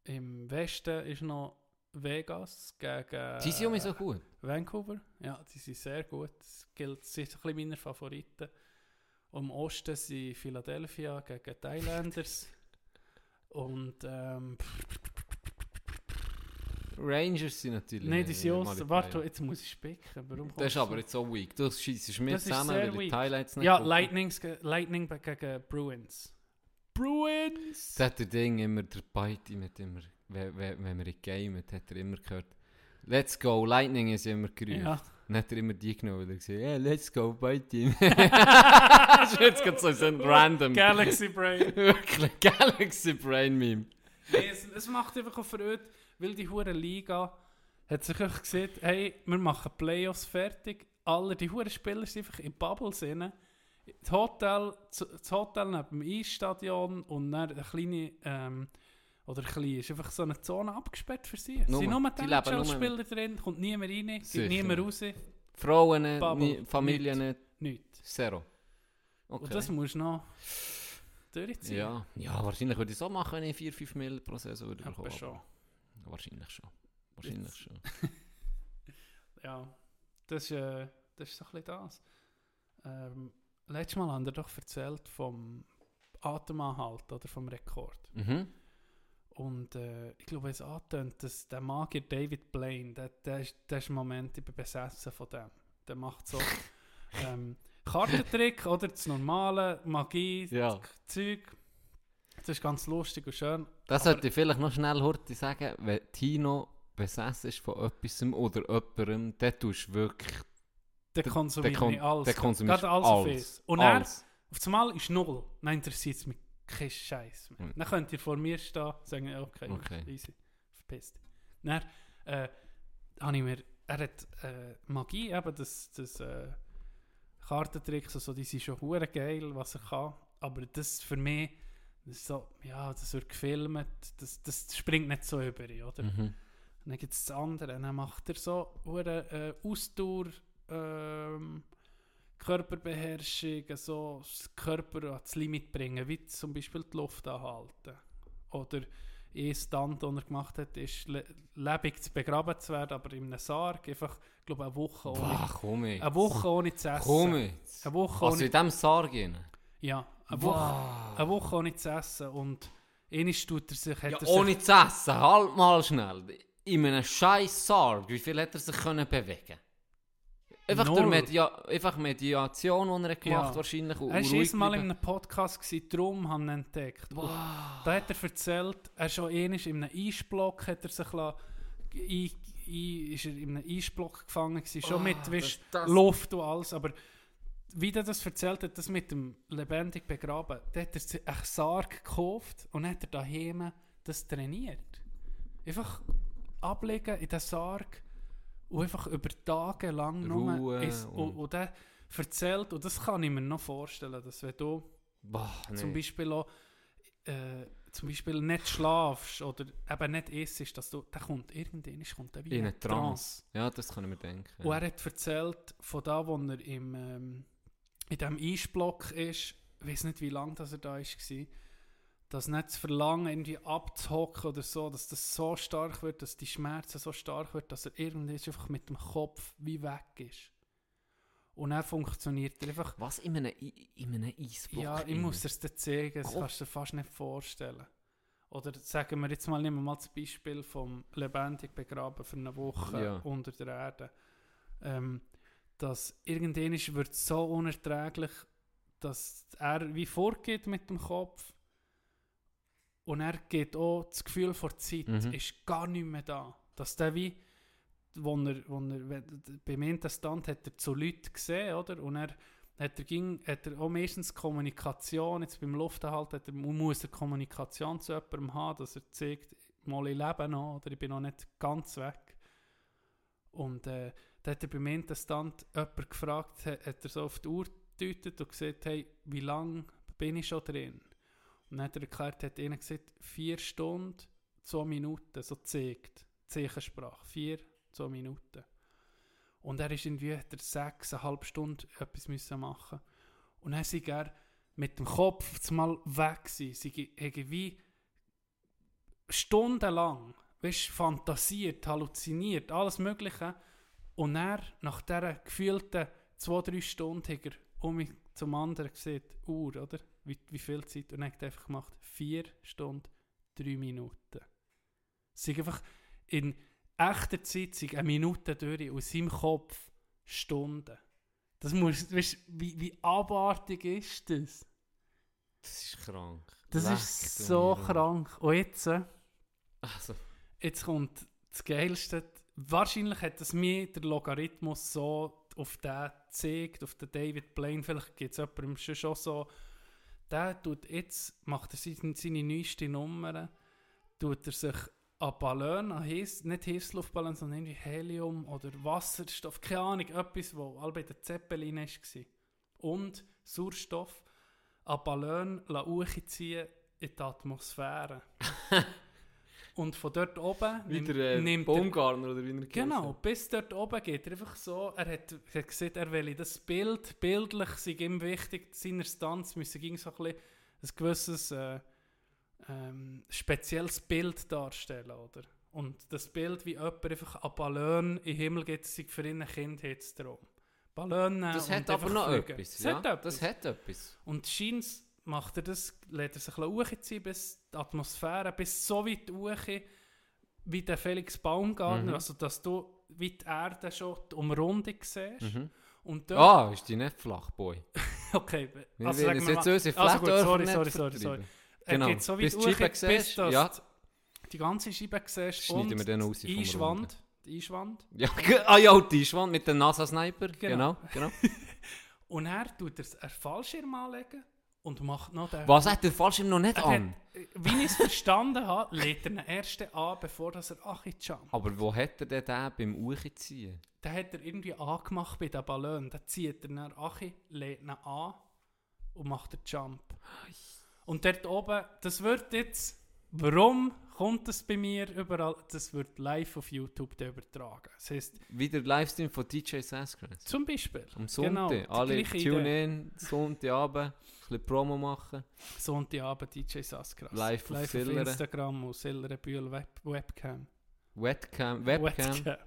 Im Westen ist noch Vegas gegen Sie sind so gut. Vancouver. Ja, die sind sehr gut. Das gilt, sind ein bisschen meine Favoriten. Und Im Osten sind Philadelphia gegen die Thailanders. Und ähm, Rangers sind natürlich. nein, die sind aus. Warte, jetzt muss ich spicken. Warum Das ist aber jetzt so weak. Du schießt mir zusammen, weil weak. die Highlights nicht Ja, Lightning gegen Bruins. Bruins! Das hat der Ding immer, der Beiti mit immer, wenn, wenn, wenn wir in Game hat, hat er immer gehört, Let's go, Lightning ist immer gerufen. Ja. Dann hat er immer die genommen, weil er gesagt yeah, let's go, Beiti. das ist jetzt gerade so, ein random. Galaxy Brain. Wirklich, Galaxy Brain Meme. nee, es, es macht einfach auch verrückt, weil die hure Liga hat sich einfach gesagt, hey, wir machen Playoffs fertig. Alle die hure Spieler sind einfach in Bubbles drin. Das Hotel, das Hotel neben dem Eisstadion und dann eine kleine, ähm, oder klein, ist einfach so eine Zone abgesperrt für sie. Nur, sind nur die NHL-Spieler drin, kommt niemand rein, geht Sicher. niemand raus, Frauen nicht, Bubble, nie, Familie nicht, nichts. zero. Okay. Und das musst du noch durchziehen. ja. ja, wahrscheinlich würde ich so machen, wenn ich 4-5 Mill pro Saison würde Aber bekommen. schon. Wahrscheinlich schon. Wahrscheinlich Jetzt- schon. Ja, das ist, äh, das ist so ein bisschen das. Ähm, letztes Mal haben wir doch erzählt vom Atemanhalt oder vom Rekord. Mhm. Und äh, ich glaube, es angetönt, dass der Magier David Blaine, der, der, ist, der ist im Moment ich bin besessen von dem. Der macht so ähm, Kartentrick oder das normale Magie, Ja. das Zeug. Das ist ganz lustig und schön. Das sollte ich vielleicht noch schnell heute sagen, wenn Tino besessen ist von etwas oder jemandem, dann tust du wirklich Der Der- konsumiert der nicht alles. der konsumiert Gerade alles auf alles. Und er alles. Auf das Mal ist null. Dann interessiert es mich kein Scheiß mehr. Mhm. Dann könnt ihr vor mir stehen und sagen, okay, Okay. easy, verpisst. Dann äh, habe ich mir, er hat äh, Magie, eben das, das äh, Kartentricks, also die sind schon hure geil, was er kann. Aber das für mich, das so, ja, das wird gefilmt, das, das springt nicht so über, oder? Mhm. Dann gibt es das andere. Dann macht er so hure äh, Ausdauer, ähm, Körperbeherrschung, so das Körper ans Limit bringen, wie zum Beispiel die Luft anhalten. Oder ein Stunt, den er gemacht hat, ist le lebendig zu begraben zu werden, aber in einem Sarg, einfach, ich glaube, eine Woche ohne, Boah, komm jetzt. eine Woche ohne zu essen. Komm jetzt. Eine Woche Also ohne, in diesem Sarg rein? ja, eine Woche, eine Woche ohne zu essen und einmal tut er sich, hat Ja, er sich ohne zu essen, halt mal schnell. In einem scheiß Sarg, wie viel hat er sich können bewegen Einfach durch Null. Media einfach Mediation, die er gemacht Ja. wahrscheinlich. Er war einmal in einem Podcast, gewesen, darum haben ihn entdeckt. Und Da hat er erzählt, er schon einmal in einem Eisblock hat er sich ist er in einem Eisblock gefangen gewesen, schon Ah, mit das- weißt, das- Luft und alles, aber wie er das erzählt hat, das mit dem lebendig begraben, da hat er sich einen Sarg gekauft und hat er daheim das trainiert. Einfach ablegen in den Sarg und einfach über Tage lang Ruhe ist, und, und- und erzählt, und das kann ich mir noch vorstellen, dass wenn du Boah, nee. zum Beispiel auch äh, zum Beispiel nicht schlafst oder eben nicht isst, dass du, der kommt irgendwann kommt der wie In ein eine Trance. Ja, das kann ich mir denken. Und er hat erzählt, von da, wo er im, ähm, in diesem Eisblock ist, ich weiß nicht, wie lange er da ist, war, dass nicht das Verlangen, irgendwie abzuhocken oder so, dass das so stark wird, dass die Schmerzen so stark wird, dass er irgendwie einfach mit dem Kopf wie weg ist. Und er funktioniert er einfach Was in einem, in einem Eisblock? ja, ich muss dir das zeigen, das Gott. kannst du dir fast nicht vorstellen. Oder sagen wir jetzt mal, nehmen wir mal das Beispiel vom lebendig begraben für eine Woche Ja. unter der Erde. Ähm, dass irgendwann ist, wird es so unerträglich, dass er wie vorgeht mit dem Kopf und er geht auch, das Gefühl vor Zeit Mhm. ist gar nicht mehr da. Dass der wie, wo er, wo er, beim ersten Stand hat er zu Leuten gesehen, oder? Und er hat er, ging, hat er auch meistens Kommunikation, jetzt beim Luftanhalten, hat er, muss er Kommunikation zu jemandem haben, dass er zeigt, mal ich lebe noch oder ich bin noch nicht ganz weg. Und äh, da hat er beim Interstand jemand gefragt, hat, hat er so auf die Uhr gedeutet und gesagt, hey, wie lange bin ich schon drin? Und dann hat er erklärt, hat ihnen gesagt, vier Stunden, zwei Minuten, so zeigt, Zeichensprache, vier, zwei Minuten. Und er ist irgendwie, hat er sechseinhalb Stunden etwas müssen machen. Und dann sei er mit dem Kopf mal weg gewesen, sei irgendwie stundenlang, weißt, fantasiert, halluziniert, alles Mögliche. Und er, nach dieser gefühlten zwei, drei Stunden, hat er um mich zum anderen gesehen, Uhr, oder? Wie, wie viel Zeit? Und er hat einfach gemacht, vier Stunden, drei Minuten. Es sind einfach in echter Zeit sind eine Minute durch aus seinem Kopf Stunden. Das muss, weißt, wie, wie abartig ist das? Das ist krank. Das Leck ist so krank. Und jetzt, äh, Also, jetzt kommt das Geilste. Wahrscheinlich hat es mir der Logarithmus so auf den gezeigt, auf den David Blaine. Vielleicht gibt es jemandem schon so. Der tut jetzt, macht er seine, seine neueste Nummer, tut er sich an Ballon, an Heiss, nicht Heißluftballon, sondern irgendwie Helium oder Wasserstoff, keine Ahnung, etwas, wo all bei der Zeppelin war. Und Sauerstoff an Ballon hochziehen in die Atmosphäre. Und von dort oben wie nimmt- der äh, nimmt er Baumgartner oder wie er Genau, bis dort oben geht er einfach so. Er hat, er hat gesagt, er will das Bild, bildlich sei ihm wichtig, seiner Stunts müssen ging so ein, bisschen ein gewisses äh, ähm, spezielles Bild darstellen, oder? Und das Bild, wie jemand einfach an Ballon in den Himmel geht, sei für ihn ein Kindheitstraum. Ballon nehmen Das hat aber noch fliegen. etwas. Das ja? hat etwas. Das hat etwas. Und scheint macht er das, lädt er sich ein bisschen bis die Atmosphäre, bis so weit hoch, wie der Felix Baumgartner, Mhm. also dass du wie die Erde schon die Umrundung siehst. Mhm. Und Ah, ist die nicht flach, Boy? okay, also sagen wir jetzt mal, also gut, sorry, sorry, sorry, sorry. er Genau. geht so weit Bis die hoch, bis siehst, du ja. die ganze Scheibe siehst Schneiden und wir die Einschwand, die Einschwand. Ja, ah ja, die Einschwand mit dem NASA-Sniper. Genau. Genau, genau. Und er tut er einen Fallschirm anlegen und macht noch den... Was hat der Fallschirm noch nicht Er an? hat, äh, wie ich es verstanden habe, lädt er den ersten an, bevor dass er Achi jumpt. Aber wo hat er denn den beim Uchiziehen? Den hat er irgendwie angemacht bei den Ballon. Dann zieht er nach Achi, lädt ihn an und macht den Jump. Und dort oben, das wird jetzt, warum kommt das bei mir überall? Das wird live auf YouTube übertragen. Das heisst, Wieder Livestream von DJ Saskras. zum Beispiel, Am Genau, Sonntag. die Alle tune in, Sonntagabend, ein bisschen Promo machen. Sonntagabend DJ Saskras. Live auf live auf Sillere. Instagram und Sillerenbühl Web Webcam. Webcam. Webcam.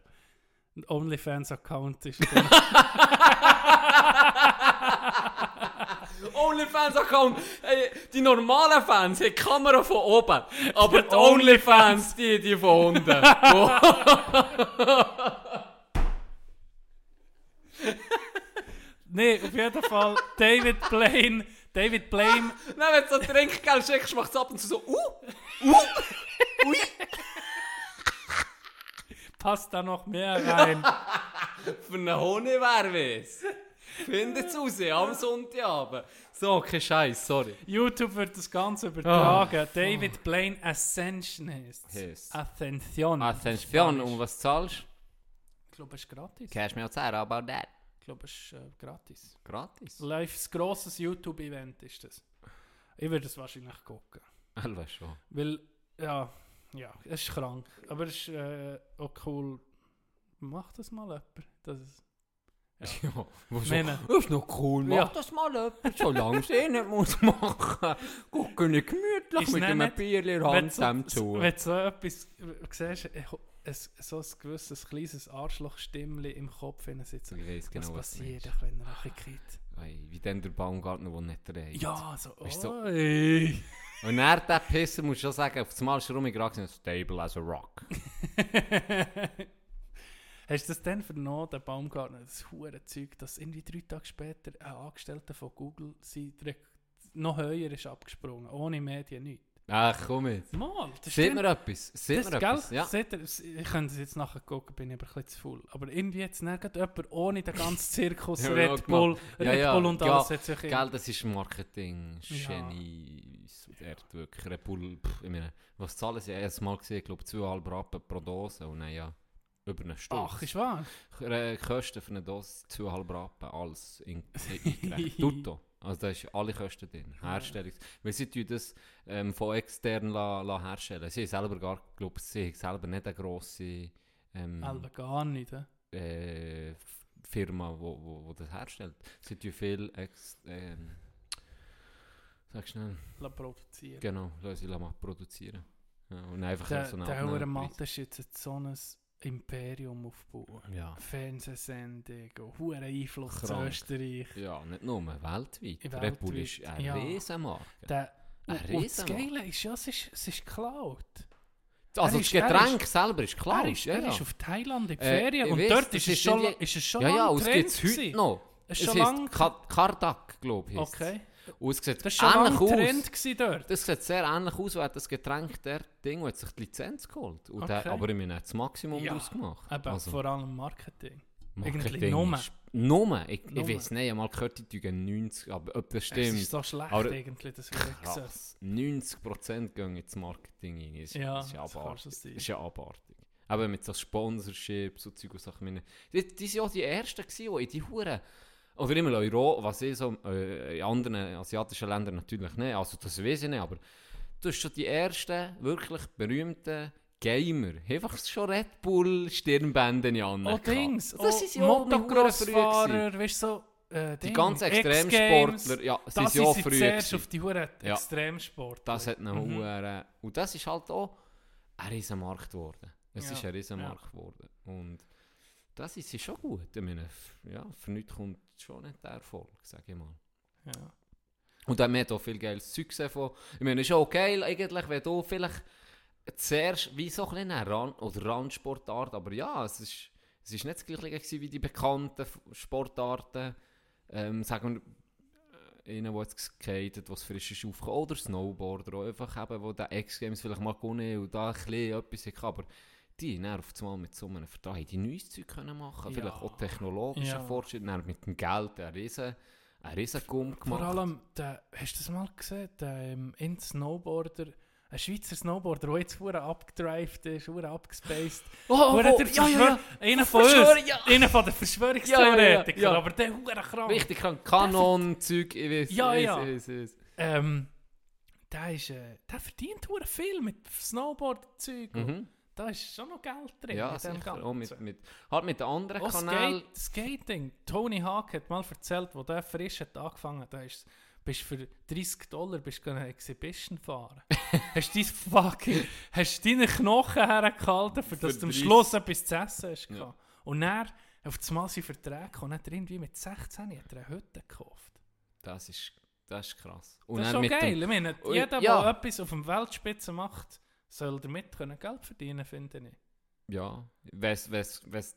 Ein OnlyFans-Account ist Onlyfans-Account. Hey, die normalen Fans haben die Kamera von oben. Aber die Die Onlyfans, die, die von unten. Nee, auf jeden Fall David Blaine. David Blaine. Nein, wenn du so Trinkgeld schickst, macht es ab und zu so, uh, passt da noch mehr rein. für einen Honig. Findet es raus, am Sonntagabend. So, kein Scheiß, sorry. YouTube wird das Ganze übertragen. Ah, David Blaine Ascension heißt Heißt. Ascension. Attention, um was zahlst Ich glaube, es ist gratis. Cash me outside, how about that? Ich glaube, es ist äh, gratis. Gratis. Live, ein grosses YouTube-Event ist das. Ich würde es wahrscheinlich gucken. Alter schon. Weil, ja, ja, es ist krank. Aber es ist äh, auch cool. Mach das mal jemand. Das ist, Ja, das ist noch cool, mach Ja. das mal jemand, solange es eh nicht muss machen. Gucken nicht gemütlich Ist mit einem nicht- Bier in der wenn Hand zusammen zu. wenn du so etwas äh, siehst, äh, es, so ein gewisses kleines Arschlochstimmli im Kopf wenn sitzt. Ich weiss genau, was du passiert, meinst. wenn er ein geht? Ey, Wie dann der Baumgartner, der nicht dreht. Ja, so, Weißt du, so- oi. Und er, der Pisser, muss schon sagen, auf das Mal ist er rumgegangen, stable as a rock. Hast du das dann vernommen, der Baumgartner, das hure Zeug, dass irgendwie drei Tage später ein Angestellter von Google sie noch höher ist abgesprungen, ohne Medien, nichts. Ach, komm jetzt. Mal, das Seht mir etwas? Seht mir etwas? Ja. Seht ihr, ich könnte es jetzt nachher gucken, bin ich aber ein bisschen zu faul. Aber irgendwie jetzt nicht jemand ohne den ganzen Zirkus, Ja, Red ja, Bull, Ja, Red ja, Bull und ja, alles hat sich Gell, das ist Marketing, Ja. Genie, er hat wirklich Red Bull, pff, ich meine, was zahlen sie? Ich habe es mal gesehen, ich glaube 2,5 Rappen pro Dose und dann ja, über eine Stunde. Ach, ist wahr? Äh, Kosten für eine Dose 2,5 Rappen, alles in, eingerechnet. Tutto. Also da ist alle Kosten drin. Herstellungs... Weil sie tun das ähm, von extern la, la herstellen. Sie selber gar, glaube sie selber nicht eine grosse ähm, Alba gar nicht. äh, Firma, wo, wo, wo das herstellt. Sie tun viel ex, ähm, sag schnell, La produzieren. genau, lassen sie mal produzieren. Ja, und einfach Der, so einen der. Mathe ist jetzt so ein Imperium aufbauen. Ja. Fernsehsendung, hohen Einfluss in. Österreich. ja, nicht nur, weltweit. Weltweit, Red Bull ist eine ja. Riesenmarke. Der, Ein und das Riesenmarkt. Geile ist ja, es ist, es ist geklaut. Also das ist- er Getränk selber ist klar. er ist, er ja. ist auf Thailand in die Äh, Ferien ich und weiss, dort das ist, ist es schon, irgendwie- ist es schon ja, ja, es gibt es heute noch. Es Es ist Kardak, glaube ich. Okay. Und es sieht Das ist lange ähnlich aus. Trend gewesen dort. Das sieht sehr ähnlich aus, weil das Getränk der Ding hat sich die Lizenz geholt. Und der, Okay. aber ich meine, hat das Maximum Ja, daraus gemacht. Eben, Also, vor allem Marketing. Marketing irgendwie Nummer. ist- Nummer? Ich, ich Nummer. weiß nicht, ich habe mal gehört, die tun 90, aber ob das Es stimmt. ist so schlecht Aber- eigentlich, das gesagt. Krass. 90% gehen ins Marketing rein. Das, Ja, ist ja abartig. ist ja abartig. Aber mit so Sponsorships und Zeug und Sachen. Die, die sind ja die Ersten gewesen, die in die Huren... Oder immer Euro, was ich so... Äh, in anderen asiatischen Ländern natürlich nicht. Also das weiß ich nicht, aber... Du hast schon die ersten, wirklich berühmten Gamer. Einfach schon Red Bull Stirnbänder an. Oh, Dings. Das oh, Huren früh gewesen. Motocrossfahrer, weißt du, so... Äh, Die ganzen Extremsportler, ja, Das sind sie früh gewesen. auf die Huren Ja. Extremsport. Das hat einen Mhm. Huren- Und das ist halt auch ein Riesenmarkt geworden. Es Ja, ist ein Riesenmarkt geworden. Und das ist schon gut. Ich meine, ja, für nichts kommt schon nicht der Erfolg, sage ich mal. Ja. Und dann hat auch viel geiles Zeug gesehen von... Ich meine, es ist auch geil eigentlich, wenn du vielleicht zuerst wie so ein eine Rand- oder Randsportart, aber ja, es ist, es ist nicht das gleiche wie die bekannten Sportarten, ähm, sagen wir, ihnen, die jetzt skaten, was frisch ist aufgekommen, oder Snowboarder, auch einfach eben, wo der X-Games vielleicht mal gewonnen und da ein bisschen etwas hatte, aber die dann auf einmal mit so einem Vertrag haben die neues Zeug können machen, Ja. vielleicht auch technologischer Ja. Fortschritt, dann mit dem Geld einen riesen, einen riesen Gumm gemacht. Vor allem, der, hast du das mal gesehen? Der ähm, in Snowboarder, ein Schweizer Snowboarder, der jetzt vorher abgedrived ist, vorher abgespaced. Oh, Hure oh, der ja, ja, ja. Einer von uns, ja. einer von den Verschwörungstheoretikern, Ja, ja, ja. aber der hure krank. Richtig krank. Kanon-Zeug, ich weiß. Ja, ich ja. weiß, ich weiß. Ähm, der, ist, äh, der verdient hure viel mit Snowboard-Zeug. Mhm. Da ist schon noch Geld drin. Ja, sicher. Auch mit, mit, halt mit den anderen Auch Kanälen. Skate, Skating. Tony Hawk hat mal erzählt, wo der frisch hat angefangen hat, ist, bist für 30 Dollar bist eine Exhibition fahren. hast du dein fucking, hast deine Knochen hergehalten, für dass Für du am 30. Schluss etwas zu essen hast. Ja. Und dann, auf das Mal sein Vertrag, und hat er irgendwie mit 16 hat er eine Hütte gekauft. Das ist, das ist krass. Und das ist schon geil. Dem, Ich meine, jeder, ja. der etwas auf dem Weltspitze macht, soll damit können Geld verdienen, finde ich. ja, wenn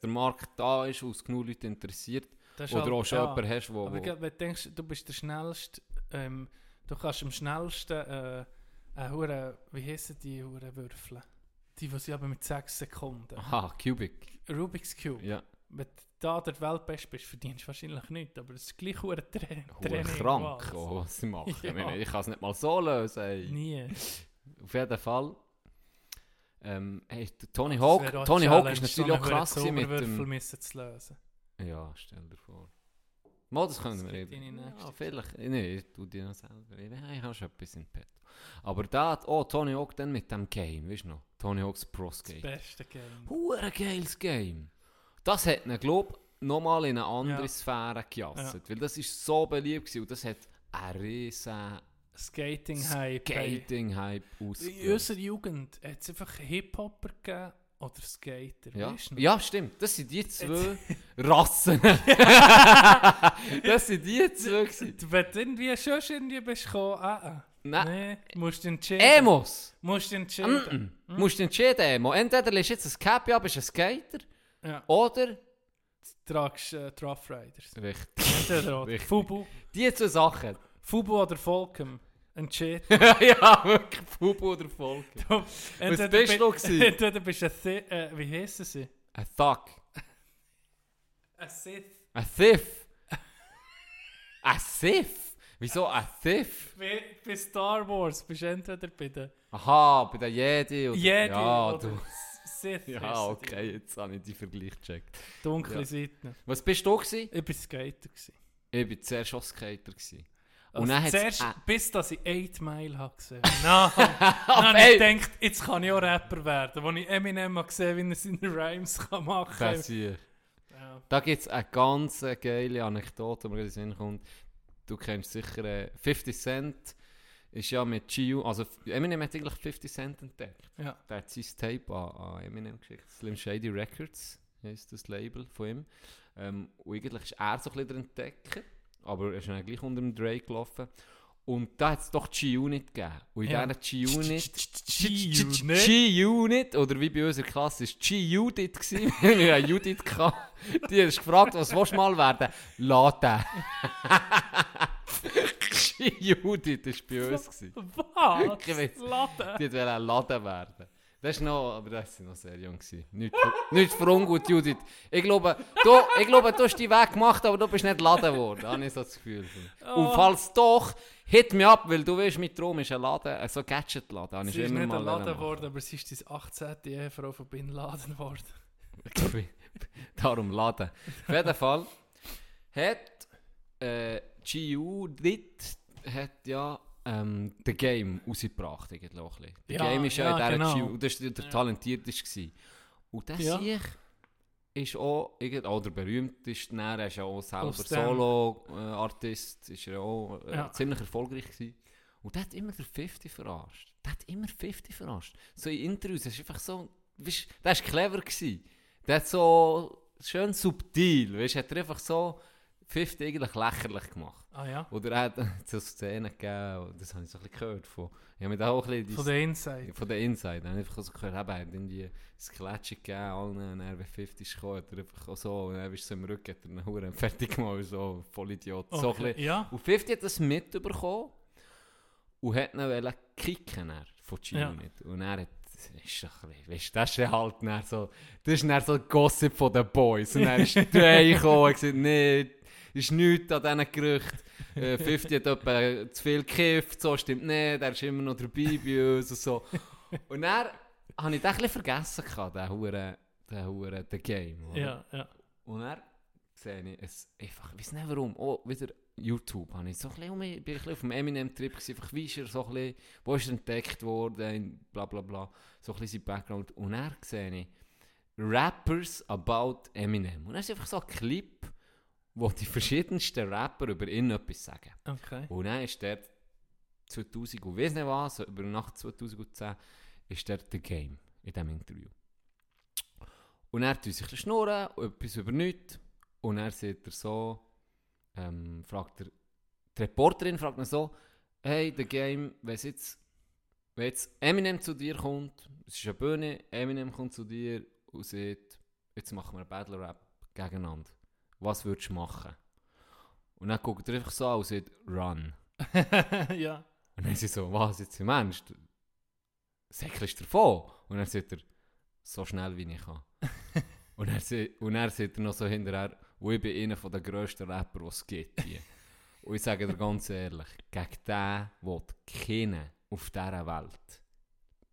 der Markt da ist und es genug Leute interessiert, oder halt- auch schon ja. jemanden hast, wo... Aber wo wenn du denkst, du bist der schnellste, ähm, du kannst am schnellsten äh, eine Hure, wie heissen die Hure Würfel? Die, die sie aber mit 6 Sekunden. aha, Cubic. Rubik's Cube. Ja, Wenn du da der Weltbeste bist, verdienst du wahrscheinlich nichts, aber es ist gleich Hure Tra Training. krank, was. oh, was sie machen. Ja. Ich kann es nicht mal so lösen. Ey. Nie. Auf jeden Fall. Ähm, hey, Tony Das Hawk, Tony eine Hawk ist natürlich auch einen krass mit dem... müssen zu lösen. Ja, stell dir vor. Mal, das können wir eben. Ja, vielleicht. Nee, ich tu dir noch selber. Ich, ich habe schon etwas in Pet. Aber da oh, Tony Hawk dann mit dem Game, weißt du noch? Tony Hawk's Pro Das Skate. beste Game. Hure geiles Game. Das hat ihn, glaube ich, nochmal in eine andere Ja. Sphäre gejasset. Weil das ist so beliebt gewesen und das hat einen riesen Skating-Hype. Skating-Hype In ausgelöst. unserer Jugend hat es einfach Hip-Hopper gegeben oder Skater. Ja. Du ja, stimmt. Das sind die zwei Rassen. das sind die zwei. Wenn du irgendwie schon irgendwie bist gekommen, ah, ah. Nein. Nee, musst du entscheiden. Emos. Musst du entscheiden. Mm -mm. Musst du entscheiden, Emo. Entweder lässt jetzt ein Cappy ab, bist ein Skater, Ja. oder... Tragst äh, Riders. Richtig. Entweder oder. Fubu. Die zwei Sachen. Fubu oder Volkem. Entschieden. ja, wirklich, Fubu oder Folge. Entweder bist bi- du gewesen? Entweder bist du ein Thi äh, wie heissen sie? Ein Thug. Ein Sith. Ein Thief. Ein Thief? Wieso ein Thief? Wie bei Star Wars bist du entweder bei den Aha, bei den Jedi oder... Jedi Ja, oder du... Sith. Ja, heissen okay, jetzt habe ich die Vergleich gecheckt. Die dunkle Ja. Seite. Was bist du gewesen? Ich war Skater. Gewesen. Ich war zuerst schon Skater. Gewesen. Und Also zuerst, äh. bis dass ich 8 Mile habe gesehen habe. Dann, dann habe ich gedacht, jetzt kann ich auch Rapper werden. Als ich Eminem gesehen wie er seine Rhymes kann machen kann. Das hier. Ja. Da gibt es eine ganz geile Anekdote, die mir in den Sinn kommt. Du kennst sicher äh, 50 Cent. Ist ja mit GU, also Eminem hat eigentlich 50 Cent entdeckt. Ja. Der hat sein Tape an, an Eminem geschickt. Slim Shady Records heisst das Label von ihm. Ähm, und eigentlich ist er so ein bisschen der Entdecker, aber er ist dann gleich unter dem Dre gelaufen. Und da hat es doch G-Unit gegeben. Und in Ja. dieser G-Unit... G-Unit? G-Unit, oder wie bei uns in der Klasse ist G-Judith gewesen. Wir hatten Judith. gehabt. Die hat gefragt, was willst du mal werden? Laden. G-Judith war bei uns. Gewesen. Was? Die wollte Laden werden. Das ist noch, aber das war noch sehr jung. gewesen. Nicht, für- nicht für ungut, Judith. Ich glaube, du, ich glaube, du hast deinen Weg gemacht, aber du bist nicht Laden geworden. Da habe ich so das Gefühl. Und falls doch, hit mich ab, weil du weißt, mein Traum ist ein Laden, ein so Gadget-Laden. Habe ich Sie ist nicht mal ein Laden machen. geworden, aber sie ist die 18. Ehefrau von Bin Laden geworden. Darum laden. Auf jeden Fall hat äh, GU dit hat ja ähm, The Game rausgebracht. Irgendwie auch ein bisschen. The Ja, Game ist ja, ja, in dieser genau. Das war der Ja. talentierteste. Und der Ja. Sieg ist auch, irgend, oder berühmt ist, er ist ja auch selber Solo-Artist, ist er auch äh, Ja. ziemlich erfolgreich gewesen. Und der hat immer der 50 verarscht. Der hat immer 50 verarscht. So in Interviews, das ist einfach so, weißt, der war clever gewesen. Der hat so schön subtil, weißt, hat er einfach so 50 eigentlich lächerlich gemacht. Ah ja? Oder er hat so Szenen gegeben, das habe ich so ein bisschen gehört von, ich habe mir da auch ein bisschen Von der Inside. von der Inside. Habe ich einfach so gehört, eben, er hat irgendwie ein Klatschen gegeben, allen, und dann, wenn 50 ist gekommen, hat er einfach auch so, und bist du so im Rücken, hat er einen Huren fertig gemacht, so, voll Idiot. So ein Okay. bisschen. Ja? Und 50 hat das mitbekommen und hat ihn kicken von Ja. G-Unit. Und er hat, das ist doch ein bisschen, das ist halt so, das ist so Gossip von den Boys. Und dann ist der gekommen und gesagt, nee, ist nichts an diesen Gerüchten. Äh, 50 hat etwa zu viel gekifft, so stimmt nicht, er ist immer noch dabei bei uns und so. Und dann habe ich den ein vergessen, gehabt, den Huren, den Huren, den Game. oder? Ja, ja. Und dann sehe ich es einfach, ich weiß nicht warum, oh, wieder YouTube, habe ich so ein bisschen, um bin ich ein bisschen auf dem Eminem-Trip gewesen, einfach wie ist er so ein bisschen, wo ist er entdeckt worden, bla bla bla, so ein bisschen sein Background. Und dann sehe ich Rappers about Eminem. Und dann ist einfach so ein Clip, wo die verschiedensten Rapper über ihn etwas sagen. Okay. Und dann ist der 2000 und weiss nicht was, über Nacht 2010, ist der The Game in diesem Interview. Und er tut sich schnurren, etwas über nichts. Und er sieht er so, ähm, fragt er, die Reporterin fragt ihn so, hey, The Game, wenn jetzt, wenn jetzt Eminem zu dir kommt, es ist eine Bühne, Eminem kommt zu dir und sagt, jetzt machen wir einen Battle Rap gegeneinander. Was würdest du machen? Und dann guckt er einfach so an und sagt, run. ja. Und dann sie so, was, jetzt im Ernst? Säckelst davon? Und dann sagt er, so schnell wie ich kann. und, er, und er sagt er noch so hinterher, wo ich bin einer von den grössten Rapper, die es gibt hier. und ich sage dir ganz ehrlich, gegen den will keiner auf dieser Welt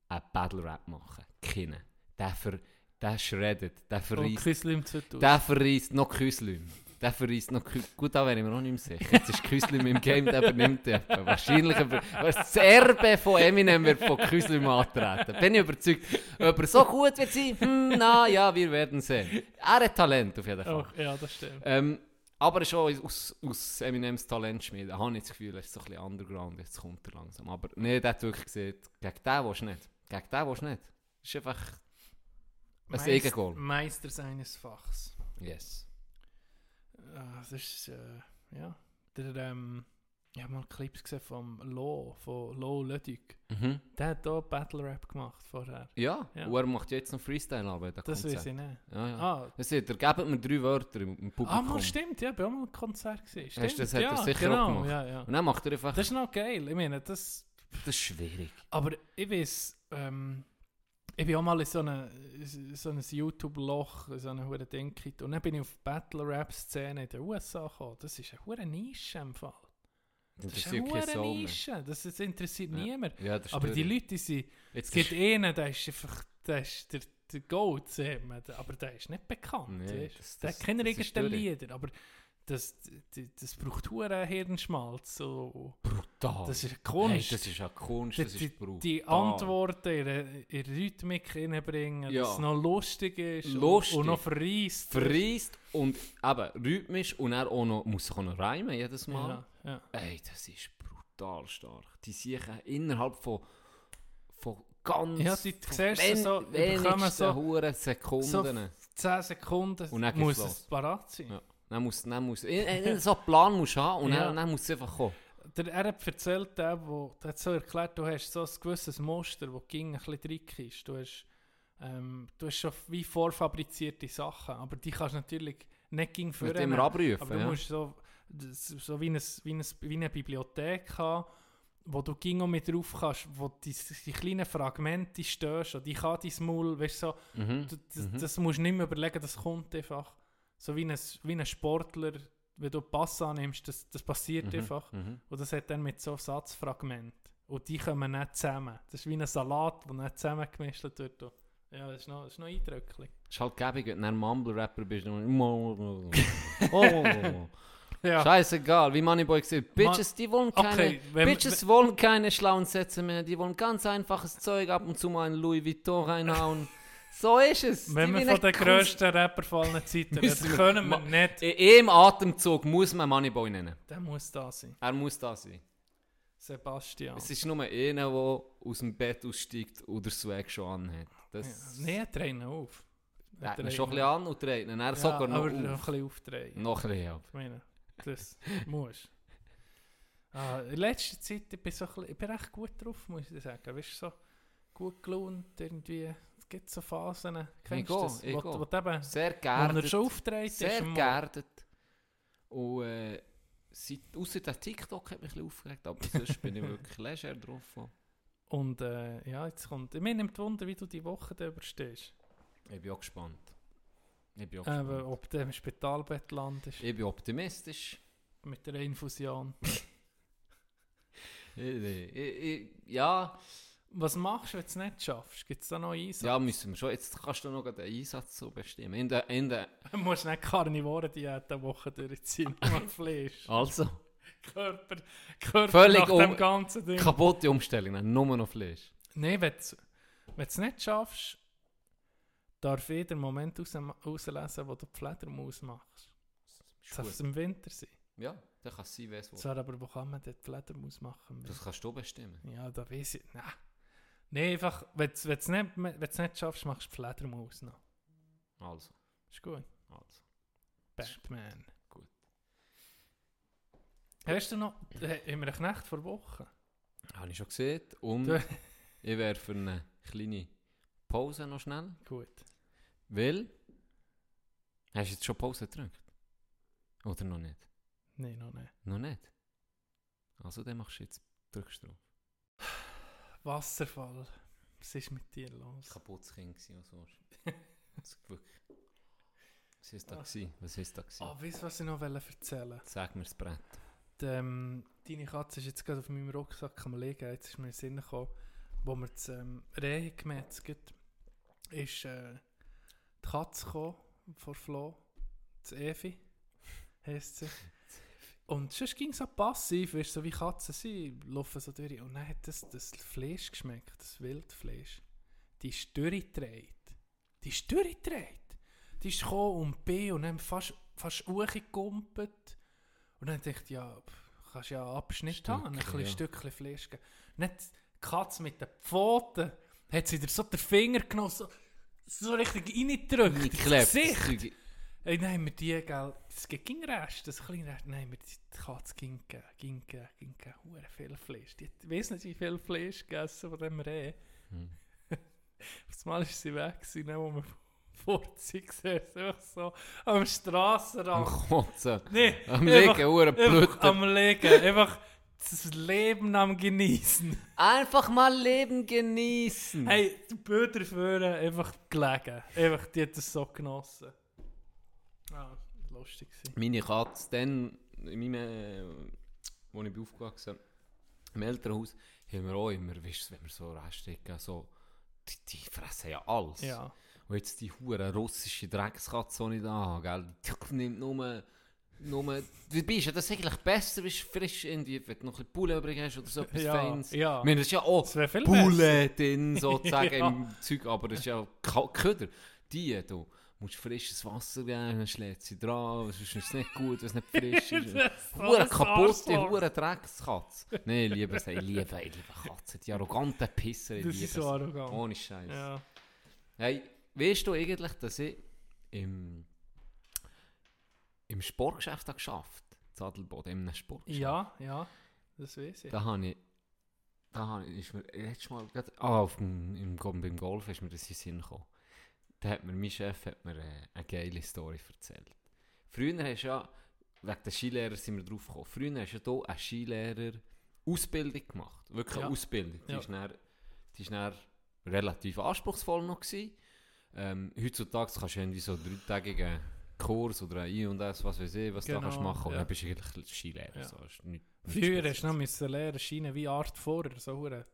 einen Battle Rap machen. Keiner. Der, ver, der schreddet, der Und verreist Küslim 2000. der verreist noch Küslim. Der verreist noch Kü Gut, da wäre ich mir noch nicht mehr sicher. Jetzt ist Küslim im Game, der übernimmt etwa. Wahrscheinlich über das Erbe von Eminem wird von Küslim antreten. Bin ich überzeugt. Ob er so gut wird sein, hm, na ja, wir werden sehen. Er hat Talent auf jeden Fall. Oh, ja, das stimmt. Ähm, aber schon aus, aus Eminems Talent schmieden, habe ich das Gefühl, er ist so ein bisschen underground, jetzt kommt er langsam. Aber nee, der hat wirklich gesehen, gegen den willst du nicht. Gegen den willst du nicht. Das ist einfach ein Eigengoal. Meister seines Fachs. Yes. Ah, das ist, äh, ja. Der, ähm, Ich habe mal Clips gesehen vom Lo, von Lo Ludwig. Mhm. Der hat hier Battle Rap gemacht vorher. Ja, Ja. und er macht jetzt noch Freestyle-Arbeit. Das weiß ich nicht. Ja, ja. Ah, Er sagt, er gebt mir drei Wörter im, im ah Publikum. mal, stimmt, ja, ich war auch mal im Konzert. Gewesen. Hast Stimmt, das hat er ja, sicher auch genau, gemacht. Ja, ja. Und dann macht er einfach... Das ist noch geil. Ich meine, das... das ist schwierig. Aber ich weiß, ähm, ich bin auch mal in so eine, so ein YouTube-Loch, in so eine hure Ding. Und dann bin ich auf Battle-Rap-Szene in den USA gekommen. Das ist eine hure Nische im Fall. Das Das ist eine mehr. Nische. Das, das interessiert Ja. niemand. Ja, Aber die. Leute, die sind... Jetzt Es gibt einen, der ist einfach... Der ist der, der Gold, sagt man. Aber der ist nicht bekannt. Nee, das- der das- hat keine das ist richtigen durch. Lieder. Aber das, das, das braucht hure Hirnschmalz. So. brutal. Das ist eine Hey, Kunst. das ist eine Kunst, die, das die, ist brutal. die Antworten in ihre, ihre Rhythmik reinbringen, Ja. dass es noch lustig ist Lustig. Und, und noch verreist. Verreist und eben rhythmisch und er auch noch, muss sich auch noch reimen jedes Mal. Ja, ja. Ey, das ist brutal stark. Die sicher innerhalb von, von ganz Ja, die- siehst wen- so, wenigsten so- Sekunden. 10 Sekunden Und muss es parat sein. Ja. Dann muss, dann muss, in, in, so einen Plan musst haben und Ja. dann, dann muss es einfach kommen. Der, er hat erzählt, der, wo, der hat so erklärt, du hast so ein gewisses Muster, das ging ein bisschen trick ist. Du hast, ähm, du hast schon wie vorfabrizierte Sachen, aber die kannst du natürlich nicht gegen Mit führen. immer abrufen. Aber du ja. musst so, so wie, ein, wie, ein, wie eine Bibliothek haben, wo du ging mit drauf kannst, wo die, die kleinen Fragmente und die kann dein Maul, weißt so, mhm. du, das, Mhm. das musst du nicht mehr überlegen, das kommt einfach. So wie ein, wie ein Sportler, wenn du Pass annimmst, das, das passiert Mhm. einfach. Mhm. Und das hat dann mit so Satzfragmenten. Und die kommen nicht zusammen. Das ist wie ein Salat, der nicht zusammengemischt wird. Ja, das ist noch, das ist noch eindrücklich. Es ist halt gäbig, wenn du ein Mumble-Rapper bist. Oh. Ja. Scheißegal, wie Moneyboy gesagt Bitches, die wollen keine, Okay, wenn- Bitches wollen keine schlauen Sätze mehr, die wollen ganz einfaches Zeug ab und zu mal ein Louis Vuitton reinhauen. so ist es. Wenn wir von den grössten Rapper von allen Zeiten reden, können wir Ma- nicht. In einem Atemzug muss man Moneyboy nennen. Der muss da sein. Er muss da sein. Sebastian. Es ist nur einer, der aus dem Bett aussteigt und der Swag schon anhat. Ja. Das Nee, er dreht ihn auf. er hat ihn schon ein bisschen an und dreht ihn. Er Ja, sogar noch aber auf. noch ein bisschen aufdrehen. Noch ein bisschen, ja. Ich meine, das muss. Ah, in letzter Zeit ich bin ich so ein bisschen, ich bin recht gut drauf, muss ich sagen. Weißt du, so gut gelaunt irgendwie. Gibt so Phasen, kennst du das? ich Wo, wo du eben, Sehr wo er geerdet. schon aufdreht ist. Sehr Morgen. geerdet. Und äh, seit, ausser der TikTok hat mich ein bisschen aufgeregt, aber sonst bin ich wirklich leger drauf. Und äh, ja, jetzt kommt. Mir nimmt Wunder, wie du die Woche da überstehst. Ich bin auch gespannt. Ich bin auch gespannt. ob du im Spitalbett landest Ich bin optimistisch. mit der Infusion. Ich, ich, ich, ja, Was machst du, wenn du es nicht schaffst? Gibt es da noch Einsatz? ja, müssen wir schon. Jetzt kannst du noch den Einsatz so bestimmen. In der, in der, Du musst nicht Karnivore-Diät eine Woche durchziehen, nur Fleisch. also, Körper, Körper Völlig nach um- dem ganzen Ding. kaputte Umstellung, nur noch Fleisch. Nein, wenn du es nicht schaffst, darf den Moment raus, rauslesen, wo du die Fledermaus machst. Das darf es im Winter sein. Ja, dann kann es sein, wer es will. Aber, wo kann man dort Fledermaus machen? Das kannst du bestimmen. Ja, da weiß ich. Nein. Nein, einfach, wenn du es nicht, wenn's nicht schaffst, machst du die Fledermaus noch. Also, Ist gut. also. Batman. Gut. Hast du noch, äh, haben wir einen Knecht vor Wochen? Habe ich schon gesehen. Und Du- ich für eine kleine Pause noch schnell. Gut. Weil. Hast du jetzt schon Pause gedrückt? Oder noch nicht? Nein, noch nicht. Noch nicht? Also dann machst du jetzt, drückst du drauf. Wasserfall. Was ist mit dir los? Kaputtes Kind. Das ist wirklich. Was ist da gewesen? Was ist da gewesen? Ah, weißt du, was ich noch erzählen wollte? Sag mir das Brett. Die, ähm, deine Katze ist jetzt gerade auf meinem Rucksack am liegen. Jetzt ist mir in den Sinn gekommen, wo wir das ähm, Reh gemetzelt ist äh, die Katze gekommen, von Flo, das Evi, heisst sie. Und sonst ging es so passiv, weißt, so wie Katzen sind, laufen so durch. Und dann hat das, das Fleisch geschmeckt, das Wildfleisch. Die ist durchgedreht. Die ist durchgedreht. Die ist gekommen und B und dann fast, fast hochgekumpelt. Und dann dachte ich, ja, kannst ja einen Abschnitt haben, ein kleines ja. Stückchen Fleisch geben. Nicht die Katze mit den Pfoten, hat sie dir so den Finger genommen, so, so richtig reingedrückt. ins. Gesicht. Das Ey, nein, wir die, gell, es gibt keinen Rest, das kleine Rest, nein, wir die Katze ging ging ging hure viel Fleisch. Die hat, weiss nicht, wie viel Fleisch gegessen von dem Reh. Hm. Auf einmal ist sie weg gewesen, ne, wo fort sind, gesehen, einfach so am Strassenrand. Am Kotzen. Nee, Am einfach- Liegen, einfach bluten. am Legen, einfach das Leben am Genießen. Einfach mal Leben genießen. Hey, die Böder führen einfach gelegen. Einfach, die hat das so genossen. Lustig gewesen. Meine Katze, dann, in meinem, äh, wo ich bin aufgewachsen im Elternhaus, haben wir auch immer, weißt du, wenn wir so hatten, so, die, die fressen ja alles. Ja. Und jetzt die hure russische Dreckskatze, die ich da habe, gell, die nimmt nur, nur, dabei ist ja das eigentlich besser, wenn du frisch irgendwie, wenn du noch ein bisschen Poulet übrig hast oder so etwas Ja, Feines. ja. Ich meine, das ist ja auch Poulet drin, sozusagen, Ja. im Zeug, aber das ist ja Köder. Die, du musst frisches Wasser geben, dann schlägt sie dran, sonst ist es nicht gut, wenn es nicht frisch ist. Hure kaputte, hure Dreckskatze. Nein, ich liebe ich liebe, ich liebe Katzen, die arroganten Pisser, ich Das liebe ist so arrogant. Ohne Scheiß. Ja. Hey, weißt du eigentlich, dass ich im, im Sportgeschäft habe geschafft habe? Zadelboden, in einem Sportgeschäft. ja, ja, das weiß ich. Da habe ich, da ist mir letztes Mal, grad, ah, auf dem, im, beim Golf ist mir das in den Sinn gekommen. Da hat mir, mein Chef hat mir äh, eine geile Story erzählt. Früher hast du ja, wegen der Skilehrer sind wir drauf gekommen, früher hast du ja hier eine Skilehrer Ausbildung gemacht. Wirklich eine Ja. Ausbildung. Die Ja. ist dann, die ist dann relativ anspruchsvoll noch gewesen. Ähm, heutzutage kannst du irgendwie so einen dreitägigen Kurs oder ein I und S, was weiß ich, was du da Genau, kannst machen. Und ja. dann bist du eigentlich Skilehrer. Ja. So. Ist nicht, nicht Früher hast du noch müssen lernen, Schienen wie Art vorher, so hure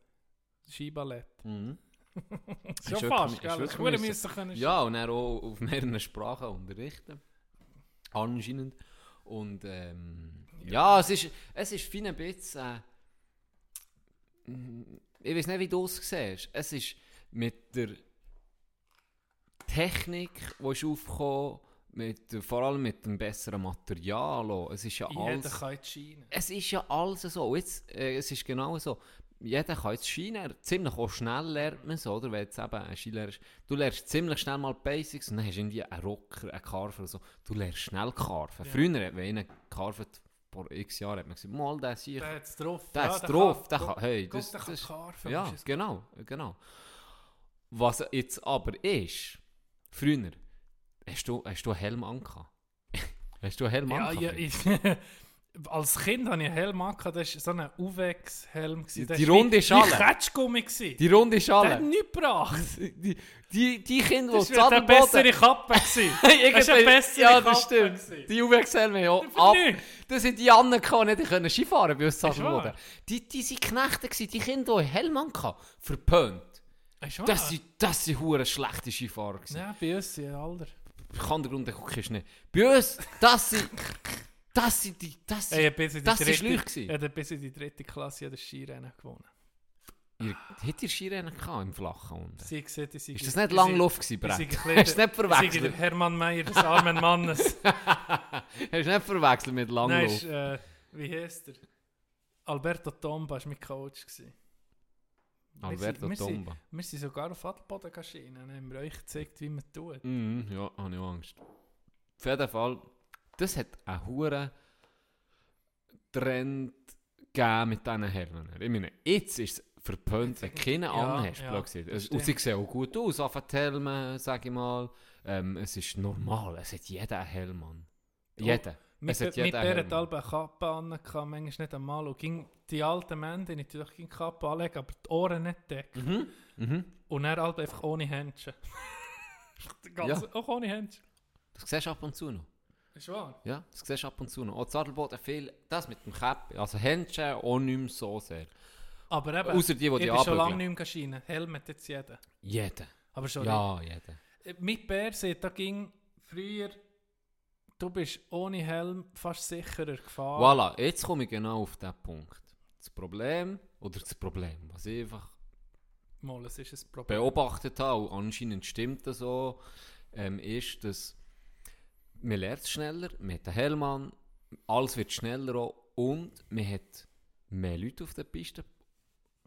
Skiballett. Mhm. Schon wirklich- fast, ist gell? Das hure müssen- können. Ja, und dann auch auf mehreren Sprachen unterrichten. Anscheinend. Und ähm, ja, es ist, es ist viel ein bisschen. Äh, mm, ich weiß nicht, wie du es siehst. Es ist mit der Technik, die ist aufgekommen, mit, vor allem mit dem besseren Material. auch. Es ist ja Jeder alles. kann die Schiene. Es ist ja alles so. Jetzt, äh, es ist genau so. Jeder kann jetzt Skilehrer, ziemlich auch schnell lernt man es, oder? Wenn jetzt eben ein Skilehrer ist. Du lernst ziemlich schnell mal Basics und dann hast du irgendwie einen Rocker, einen Carver oder so. Du lernst schnell Carven. Ja. Früher, wenn einer carvet, vor x Jahren, hat man gesagt, mal, der ist Der hat es drauf. der Ja, hat's drauf, der kann, hey, guck, das, der kann das, carven, ja, es- genau, genau. Was jetzt aber ist, früher, hast du, hast du einen Helm angehabt? hast du einen Helm Ja, angehabt? ja, ich, als Kind hatte ich einen Helm angehabt, das war so ein Uwex-Helm. Der Die ist runde Schale. Wie Ketschgummi. Die runde Der Schale. hat nichts gebracht. Die, die, die Kinder, Das die war eine bessere Kappe. Das ist eine bessere Ja, das Kappe stimmt. Die haben ja ab. Das sind die anderen gehabt, die können Skifahren bei uns. Sadelboden. Die, die sind Knechte die Kinder, die Helm hatten, verpönt. Das sind, das sind hure schlechte Skifahrer. Ja, bei uns sind alle. Ich kann den Grund, du nicht. Bei uns, das sind, das sind die, das sind, die das sind dritte, Schläuche gewesen. ja, bis in die dritte Klasse hat das Skirennen gewonnen. ihr, hättet ihr Skirennen gehabt im Flachen unten? Sie gesagt, sie Ist das nicht Langlauf gewesen, Brett? Sie Hast du nicht verwechselt? der Hermann Mayer des armen Mannes. Hast du nicht verwechselt mit Nein, Langlauf? ist, äh, wie heißt er? Alberto Tomba war mein Coach. Gewesen. Wir Alberto sind- wir sind- Tomba. Wir sind sogar auf Adelboden geschienen und haben wir euch gezeigt, wie man tut. Mhm, ja, habe ich Angst. Auf jeden Fall, das hat einen hohen Trend gegeben mit diesen Helmen. Ich meine, jetzt ist es verpönt, wenn du keine Ja, anhast. ja, Es- Und sie sehen auch gut aus, auf den Helmen, sage ich mal. Ähm, es ist normal, es hat jeder einen Helm an. Jeder. Mit, mit alle eine Kappe an, manchmal nicht einmal. Und ging die alten Männer, die natürlich die Kappe anlegen, aber die Ohren nicht decken. Mhm. Mhm. Und dann halt einfach ohne Händchen. Ganz, Auch ohne Händchen. Das siehst du ab und zu noch. Ist wahr? Ja, das siehst du ab und zu noch. Auch Zadelboden viel, das mit dem Käpp, also Händchen auch nicht mehr so sehr. Aber eben, Außer die, die ich die bin schon lange nicht mehr geschienen. Helm hat jetzt jeder. Jeder. Aber schon Ja, jeder. Äh, Mit Bär sieht, da ging früher, du bist ohne Helm fast sicherer gefahren. Voilà, jetzt komme ich genau auf den Punkt. Das Problem, oder das Problem, was ich einfach Mal, es ist ein Problem. beobachtet habe, und anscheinend stimmt das so, ähm, ist, dass man lernt schneller, man hat einen Helm an, alles wird schneller auch, und man hat mehr Leute auf der Piste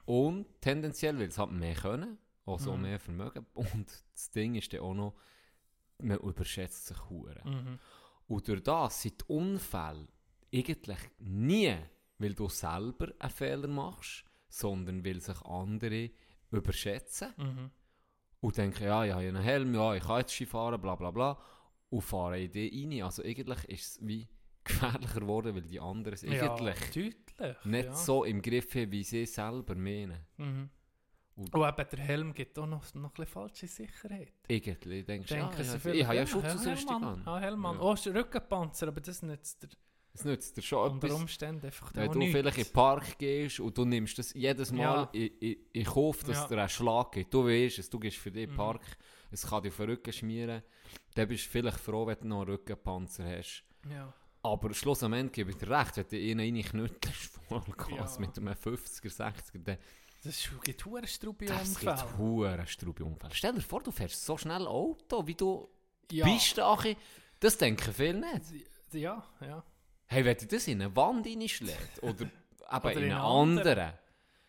und tendenziell will es halt mehr können, also Mhm. mehr Vermögen und das Ding ist dann auch noch, man überschätzt sich hure. Mhm. Und durch das sind die Unfälle eigentlich nie, weil du selber einen Fehler machst, sondern weil sich andere überschätzen Mhm. und denken, ja, ich habe einen Helm, ja, ich kann jetzt Ski fahren, bla bla bla, und fahren in die rein. Also eigentlich ist es wie gefährlicher geworden, weil die anderen es Ja, eigentlich deutlich. nicht ja. so im Griff haben, wie sie selber meinen. Mhm. Und- Und eben der Helm gibt auch noch, noch ein falsche Sicherheit. Irgendwie denkst du, ja, Denken ich, habe- vielleicht, ich habe ja ja, Schutzausrüstung an. Ah, Hellmann. Ja. Oh, Rückenpanzer, aber das nützt dir Es nützt dir schon unter etwas. Umständen einfach Wenn du nichts. vielleicht in den Park gehst und du nimmst das jedes Mal Ja. in, in, in Kauf, dass Ja. dir einen Schlag gibt. Du weißt es, du gehst für den Mhm. Park, es kann dich auf den Rücken schmieren. Dann bist du vielleicht froh, wenn du noch einen Rückenpanzer hast. Ja. Aber schlussendlich gebe ich dir recht, wenn du ihn reinknüttelst, Vollgas Ja. mit einem 50er, 60er, dann Das gibt hohe Strube das gibt hohe Straubiunfälle. Stell dir vor, du fährst so schnell Auto, wie du Ja. bist, Achi. Das denken viele nicht. Ja, ja. Hey, wenn du das in eine Wand reinschlägt oder eben Oder in in eine andere. andere,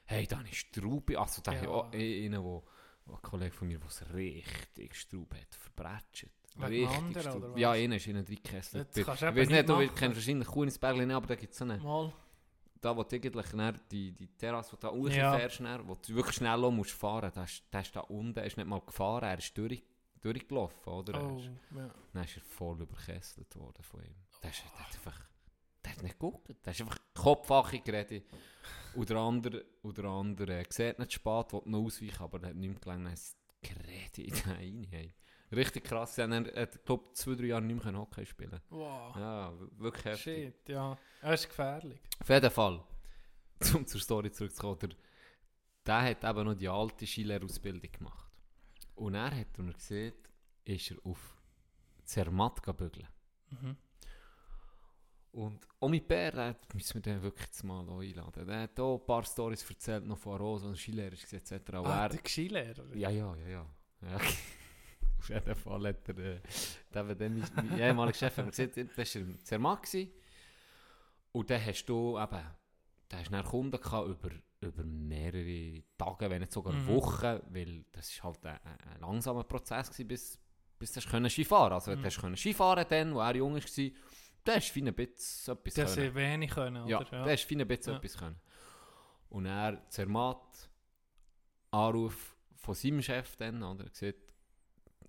hey, dann ist Straube, also da Ja. ich auch einen, wo ein Kollege von mir, der es richtig Straube hat, verbrätscht. Wegen Richtig anderen, oder Ja, was? einer ist in einen Dreikessel. Das Ich weiß nicht, nicht du kennst wahrscheinlich Kuhnisbergli nicht, aber da gibt es so eine, Mal. da wo du eigentlich die, die Terrasse, wo du da Ja. hochfährst, dann, wo du wirklich schnell musst fahren, da ist, der ist da unten, er ist nicht mal gefahren, er ist durch, durchgelaufen, oder? Er Oh, ist- ja. dann ist er voll überkesselt worden von ihm. Der, ist, der hat einfach... Der hat nicht geguckt. Der ist einfach kopfachig geredet. Und der andere, und der andere äh, sieht nicht spät, will noch ausweichen, aber der hat nicht mehr gelangt. Er ist geredet in den rein. Hey. Richtig krass. Er hat, er, glaube zwei, drei Jahre nicht mehr Hockey spielen Wow. Ja, wirklich heftig. Shit, ja. Das ist gefährlich. Auf jeden Fall, um zur Story zurückzukommen, der, der hat eben noch die alte Skilehrerausbildung gemacht. Und er hat, als er gesehen ist er auf Zermatt gebügeln. Mhm. Und mit Bär, den müssen wir den wirklich jetzt mal einladen. Der hat auch ein paar Stories erzählt, noch von Rose und Skilehrer ist etc. Ah, er, der Skilehrer. ja, ja, ja, ja. ja. Auf jeden Fall hat er, äh, der, der, mein, ehemaliger Chef hat mir gesagt, das war im Zermatt. Und dann hast du eben, da hast du dann Kunden gehabt über, über mehrere Tage, wenn nicht sogar Mhm. Wochen, weil das war halt ein, ein, langsamer Prozess gewesen, bis, bis du Skifahren Also wenn Mhm. du können Skifahren dann, wo er jung war, hast du wie ein bisschen etwas Dass können. sie wenig können, Ja, oder? der ist wie ein bisschen Ja. etwas können. Und er Zermatt, Anruf von seinem Chef dann, oder, gesagt,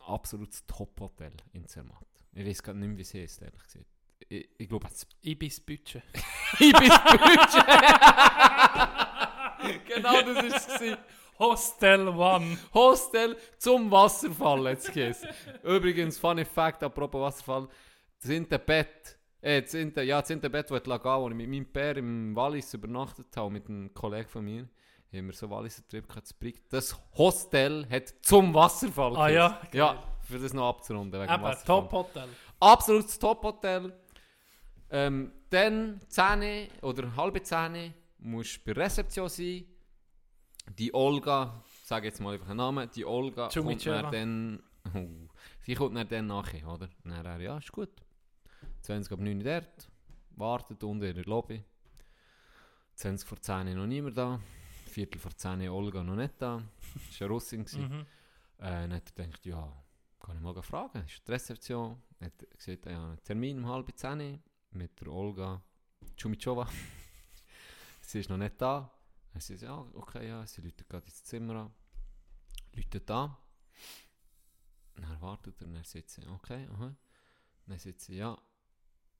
absolutes Top-Hotel in Zermatt. Ich weiß gar nicht mehr, wie es heißt, ehrlich gesagt. Ich, ich glaube, es Ibis Budget. Ibis Budget. genau das war es. gewesen. Hostel One. Hostel zum Wasserfall jetzt geheißen. Übrigens, funny fact, apropos Wasserfall, das Bett, äh, das Inter, ja, das Bett, wo ich lag, wo ich mit meinem Pär im Wallis übernachtet habe, mit einem Kollegen von mir, haben wir so Walliser Trip gehabt. Das Hostel hat zum Wasserfall Ah ja, geheißen. Ja, für das noch abzurunden, wegen Eben, Wasserfall. Top-Hotel. Absolutes Top-Hotel. Ähm, dann 10 oder halbe 10 musst du bei Rezeption sein. Die Olga, sag jetzt mal einfach einen Namen, die Olga kommt Chumicheva. dann, oh, sie kommt dann, dann nachher, oder? Dann er, ja, ist gut. 20 ab 9 Uhr dort, wartet unten in der Lobby. 20 vor 10 noch niemand da. Viertel vor 10 Olga noch nicht da. Das war eine Russin. Mhm. Äh, dann hat er gedacht, ja, kann ich mal fragen. Ist die Rezeption. Hat gesagt, ja, einen Termin um halb zehn mit der Olga Chumichova. sie ist noch nicht da. Dann sie ja, okay, ja, sie läutet gerade ins Zimmer an. Läutet da. Dann wartet er, dann sagt sie, okay, aha. Dann sagt sie, ja,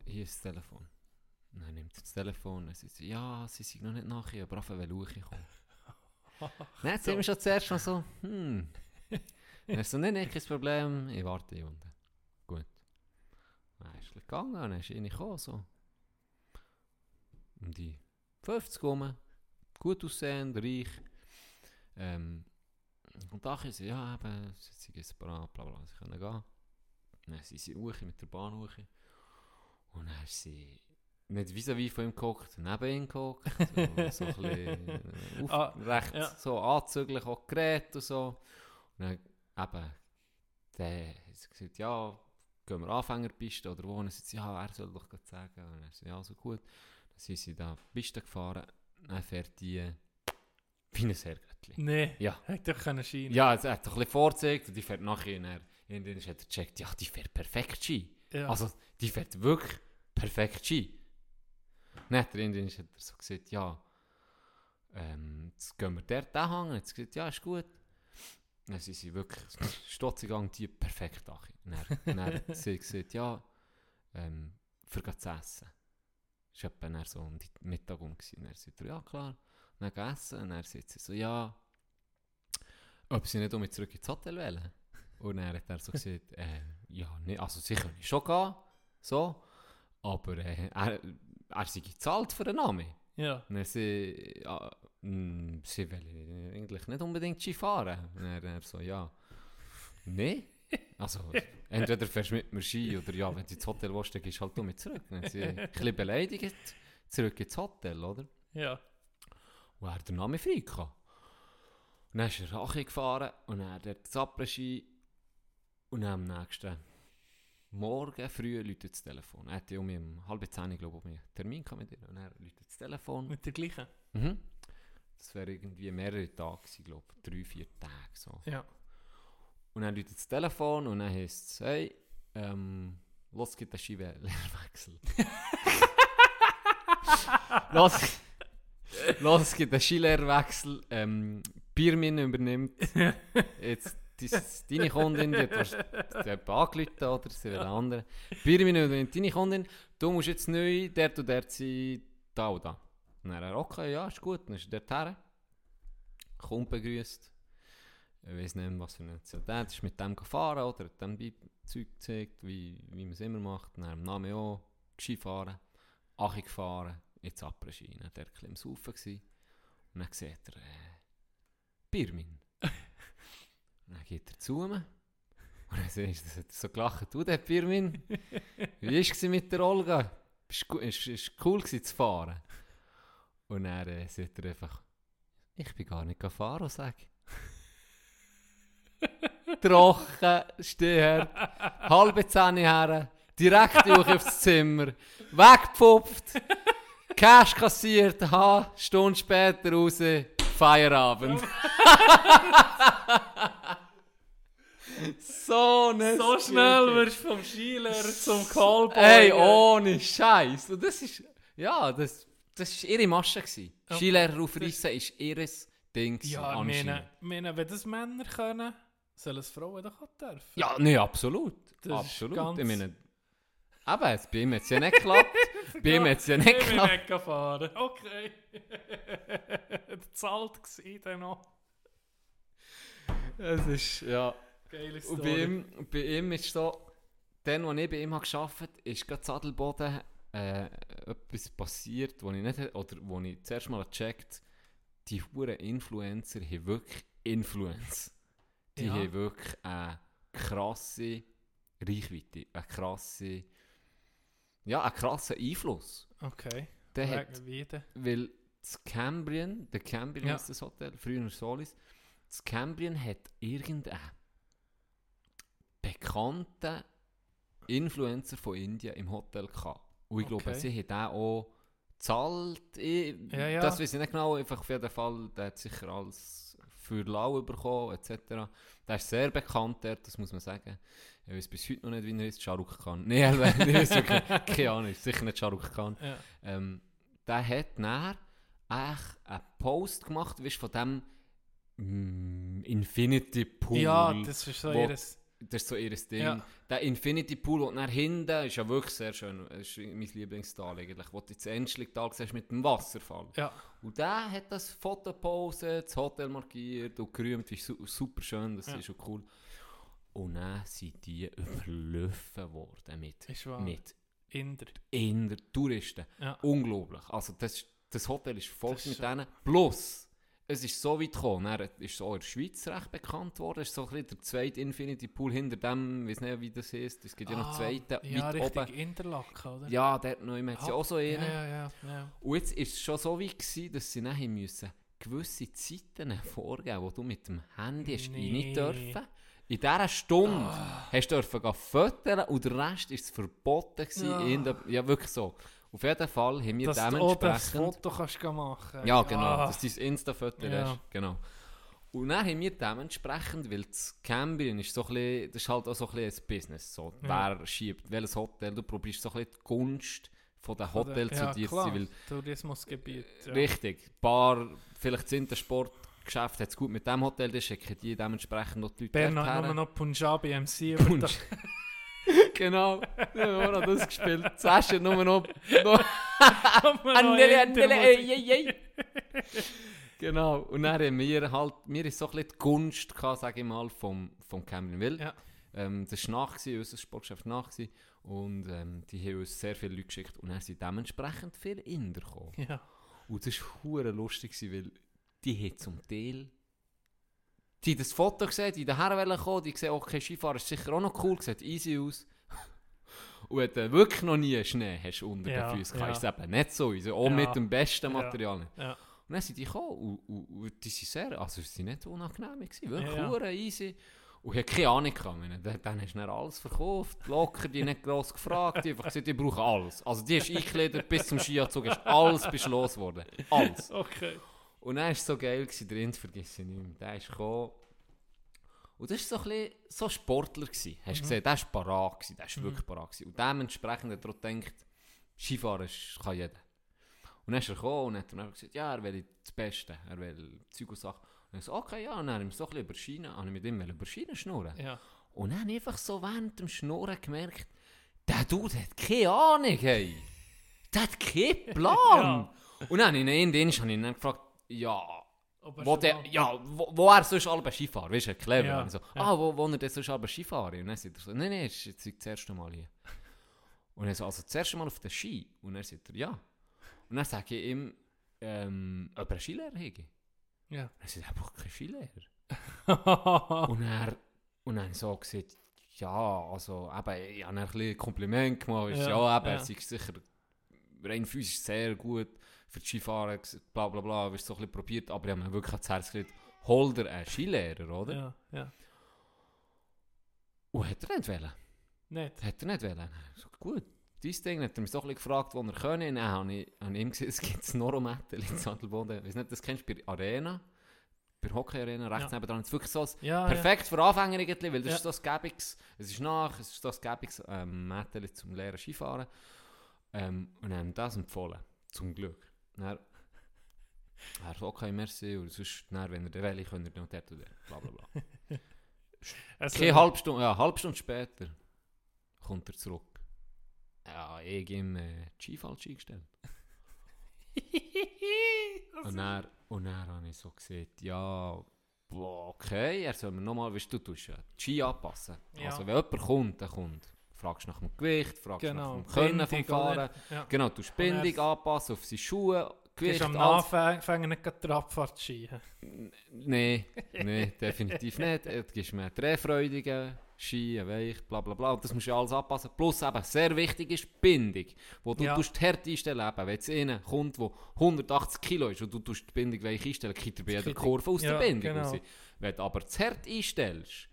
hier ist das Telefon. Dann nimmt sie das Telefon, dann sagt ja, sie sind noch nicht nachher, aber auf eine Luche kommen. Dann sind wir schon zuerst noch so, hm. Dann ist so, nein, nein, kein Problem, ich warte hier unten. Gut. Dann ist er gegangen, dann ist er gekommen, so. Um die 50 rum, gut aussehend, reich. Ähm, und da ist sie, ja, eben, sie sind bla bla bla, sie können gehen. Dann sind sie hoch mit der Bahn hoch. Und dann ist sie nicht vis-à-vis von ihm geguckt, neben ihm geguckt. So, so ein bisschen äh, auf, Ah, recht ja. so anzüglich auch geredet und so. Und dann eben, der hat gesagt, ja, gehen wir Anfängerpiste oder wo? Und dann sagt ja, er soll doch gerade sagen. Und dann sie, ja, so gut. Dann sind sie da Piste gefahren, dann fährt die wie ein Herrgöttli. Nee. Ja. Hätte doch können scheinen. Ja, es hat doch ein bisschen vorgezeigt und die fährt nachher in, Irgendwann hat er gecheckt, ja, die fährt perfekt Ski. Ja. Also, die fährt wirklich perfekt Ski. Dann hat er hat er so gesagt, ja, ähm, jetzt gehen wir dort hängen. Jetzt gesagt, ja, ist gut. Dann sind sie wirklich stotzigang die perfekt an. Dann, dann hat sie gesagt, ja, ähm, für zu essen. Das war etwa so um die Mittag um. Dann sagt er, ja klar. Dann gegessen. Und dann sagt sie so, ja, ob sie nicht um mich zurück ins Hotel wollen. Und dann hat er so gesagt, äh, ja, nee, also sie können schon gehen, so, aber äh, er, er sei gezahlt für den Namen. ja. Dann sie, ja, mh, sie will eigentlich nicht unbedingt Ski fahren. Dann er so, ja, nee. Also, entweder fährst du mit mir Ski oder ja, wenn du ins Hotel willst, dann gehst du halt mit zurück. Dann sie ein bisschen beleidigt, zurück ins Hotel, oder? Ja. Und er den Namen frei gehabt. Und dann ist er Rache gefahren und dann hat er das Après-Ski und dann am nächsten Morgen früh läutet das Telefon. Er hatte um um halb zehn, glaube ich, um einen Termin mit ihr. Und dann läutet das Telefon. Mit der gleichen. Mhm. Das wäre irgendwie mehrere Tage gewesen, glaube ich. Drei, vier Tage so. Ja. Und dann läutet das Telefon und dann heisst es, hey, ähm, los geht der Skilehrwechsel. los, los geht der Skilehrwechsel. Ähm, Birmin übernimmt jetzt deine Kundin, die hat hat angerufen oder sie will eine andere. Birmin übernimmt deine Kundin, du musst jetzt neu dort und dort sein, da und da. Und er, okay, ja, ist gut, dann ist er dort her. Kommt begrüßt. Ich weiß nicht, mehr, was für eine Nationalität ist mit dem gefahren oder hat dem Zeug gezeigt, wie, wie man es immer macht. Dann am Namen auch Ski fahren, Achi gefahren, jetzt Après-Ski. Dann war er ein bisschen am Saufen. Und dann sieht er, äh, Birmin. Dann geht er zu mir. Und dann hat er so gelacht, du der Birmin, wie war es mit der Olga? Ist, ist cool gewesen zu fahren. Und dann äh, sagt er einfach, ich bin gar nicht fahren, sag. Trocken, stehen, halbe Zähne her, direkt durch aufs Zimmer, weggepfupft, Cash kassiert, ha, Stunde später raus, Feierabend. so ne So schnell wirst du vom Skilehrer zum Callboy. Ey, ohne Scheiß. Das ist, ja, das, das war ihre Masche. Gewesen. Ja. Skilehrer aufreißen ist ihres Ding. Ja, meine, meine, wenn das Männer können, sollen es Frauen doch auch dürfen. Ja, nee, absolut. Das absolut. ganz- Ich meine, eben, jetzt, bei ihm hat es ja nicht geklappt. bei ihm hat es ja nicht Ich bin geklappt. nicht gefahren. Okay. Zahlt war dann noch. Es ist, ja. Geile Und bei Story. ihm, bei ihm ist so, dann, als ich bei ihm gearbeitet habe, ist gerade Sadelboden äh, etwas passiert, wo ich nicht, oder wo ich zuerst mal gecheckt die huren Influencer haben wirklich Influence. Die Ja. haben wirklich eine krasse Reichweite, eine krasse, ja, einen krassen Einfluss. Okay. Der hat, Wegen wie denn? weil das Cambrian, der Cambrian Ja. ist das Hotel, früher Solis, das Cambrian hat irgendeinen bekannten Influencer von Indien im Hotel gehabt. Und ich glaube, Okay. sie hat den auch gezahlt. Ich, Ja, ja. Das weiß ich nicht genau, einfach auf jeden Fall, der hat sicher alles für lau bekommen, etc. Der ist sehr bekannt dort, das muss man sagen. Ich weiß bis heute noch nicht, wie er ist, Shahrukh Khan. Nein, ich weiß wirklich, keine Ahnung, sicher nicht Shahrukh Khan. Ja. Ähm, der hat nachher einen Post gemacht, weißt, von dem mm, Infinity Pool. ja, das ist so ihres. Das ist so ihr Ding. Ja. Der Infinity Pool, und nach hinten ist ja wirklich sehr schön. Das ist mein Lieblingstal eigentlich. Wo du jetzt endlich da siehst mit dem Wasserfall. Ja. Und der hat das Foto gepostet, das Hotel markiert und gerühmt, wie su super schön, das Ja. ist schon cool. Und dann sind die überlaufen worden mit, Ist mit Inder. Inder, Touristen. Ja. Unglaublich. Also das, das Hotel ist voll Das mit ist- denen. Plus, es ist so weit gekommen, er ist so in der Schweiz recht bekannt worden. Es ist so ein bisschen der zweite Infinity Pool hinter dem, ich weiß nicht, wie das heißt. Es gibt ja noch Ah, einen zweiten Ja, richtig oben. Interlaken, oder? Ja, dort noch hat es ja Ah, auch so einen. Ja, ja, ja. Und jetzt ist es schon so weit gewesen, dass sie nachher müssen gewisse Zeiten vorgeben, wo du mit dem Handy hast Nee. rein dürfen. In dieser Stunde Ah. hast du dürfen fotografieren und der Rest ist verboten gewesen. Ah. In der, ja, wirklich so. Auf jeden Fall haben wir Dass du auch das dementsprechend... Foto kannst machen Ja, genau, Ah. dass du dein Insta-Foto Ja. hast. Genau. Und dann haben wir dementsprechend, weil das Cambrian ist so ein bisschen, das ist halt auch so ein bisschen ein Business, so, Ja. wer schiebt, welches Hotel, du probierst so ein bisschen die Gunst von den Hotels ja, zu dir zu weil Tourismusgebiet. Ja. Richtig. Bar, vielleicht das Intersportgeschäft hat es gut mit dem Hotel, dann schicken die dementsprechend noch die Leute Bern hat dorthin. nur noch Punjabi MC. über Das- genau. Wir haben das gespielt. Zuerst hat nur noch... noch Andele, Andele, ey, ey, ey. Genau. Und dann haben wir halt... Mir ist so ein bisschen die Gunst, gehabt, sage ich mal, vom, vom Cameron Will. Ja. Ähm, das war nach, unser Sportgeschäft nach. Und ähm, die haben uns sehr viele Leute geschickt. Und dann sind dementsprechend viele Inder gekommen. Ja. Und das war lustig, weil die haben zum Teil... Die haben das Foto gesehen, die daher kommen, die sehen, okay, Skifahren ist sicher auch noch cool, sieht easy aus. Und wenn du wirklich noch nie Schnee hast unter Ja, den Füßen, ja. ist es eben nicht so. Also auch Ja. mit dem besten Ja. Material. Ja. Und dann sind die gekommen und, und, und die sind sehr, also sie nicht unangenehm gewesen, wirklich Ja, ja. easy. Und ich hatte keine Ahnung, dann, dann hast du dann alles verkauft, locker, die nicht gross gefragt, die einfach gesagt, die brauchen alles. Also die hast eingekleidet bis zum Skianzug, ist alles bist losgeworden. Alles. Okay. Und dann war es so geil, gewesen, der Rind vergesse ich nicht mehr. Der ist gekommen. Und das war so ein bisschen so Sportler. Gewesen. Hast du gesehen, der war parat, gewesen, der war wirklich parat. Gewesen. Und dementsprechend hat er auch gedacht, Skifahren kann jeder. Und dann ist er gekommen und hat dann gesagt, ja, er will das Beste, er will Zeug und Sachen. Und ich so, okay, ja, und dann habe ich so ein bisschen über habe ich mit ihm über Schiene schnurren. Ja. Und dann habe ich einfach so während dem Schnurren gemerkt, der Dude hat keine Ahnung, hey. Der hat keinen Plan. Und dann habe ich ihn in Indisch habe ich ihn gefragt, ja, wo, der, ja, wo, wo er sonst alle Skifahren, weißt du, clever. Ja, so, ja. ah, wo, wo er denn sonst alle Skifahren? Und dann sagt er so, nein, nein, es ist das erste Mal hier. Und er so, also das erste Mal auf den Ski? Und dann sagt er, ja. Und dann sage ich ihm, ähm, ob er einen Skilehrer hätte. Ja. Und er sagt, er braucht keinen Skilehrer. und er und dann so gesagt, ja, also eben, ich habe ein bisschen Kompliment gemacht, ja, Ja, ja eben, ja. er sei sicher rein physisch sehr gut für die Skifahren, bla bla bla, wir so ein bisschen probiert, aber ich habe mir wirklich ans Herz gelegt, hol dir einen Skilehrer, oder? ja, ja. Und hat er nicht wollen. Nicht. Hat er nicht wollen. Ich so, gut, dieses Ding hat er mich so ein bisschen gefragt, wo er können. Dann habe ich, ich ihm gesagt, es gibt das Noromettel in Sattelboden. Ich weiß nicht, das kennst du bei Arena, bei Hockey Arena, rechts Ja. nebenan. Das ist wirklich so Ja, Perfekt für Anfänger irgendwie, weil das Ja. ist das Gäbiges, es ist nach, es ist das Gäbiges ähm, Mädchen zum leeren Skifahren. Ähm, und haben das empfohlen, zum Glück. Dann, er okay, merci, und sonst, dann, wenn er den will, könnt ihr noch dort dort, bla bla bla. Also, Okay, halbe Stunde, ja, halbe Stunde später kommt er zurück. Ja, ich ihm äh, Ski falsch eingestellt. Und dann, und dann habe ich so gesagt, ja, okay, er soll mir nochmal, weißt du, du tust ja Ski anpassen. Ja. Also wenn jemand kommt, dann kommt. Fragst nach dem Gewicht, fragst Genau. nach dem Können vom Fahren. Ja. Genau, du Bindung anpassen auf seine Schuhe, Du Gewicht, hast am. Anfang nicht gerade die Abfahrt ski. Nein, nee, definitiv nicht. Du gibst mir drehfreudige Ski, weich, bla bla bla. Und das musst du alles anpassen. Plus eben, sehr wichtig ist die Bindung. Wo du Ja. tust die Härte einstellen eben. Wenn jetzt einer kommt, der 180 Kilo ist und du tust die Bindung weich einstellen, kriegt er bei jeder er- Kurve aus Ja, der Bindung genau. Wenn du aber das Härte einstellst,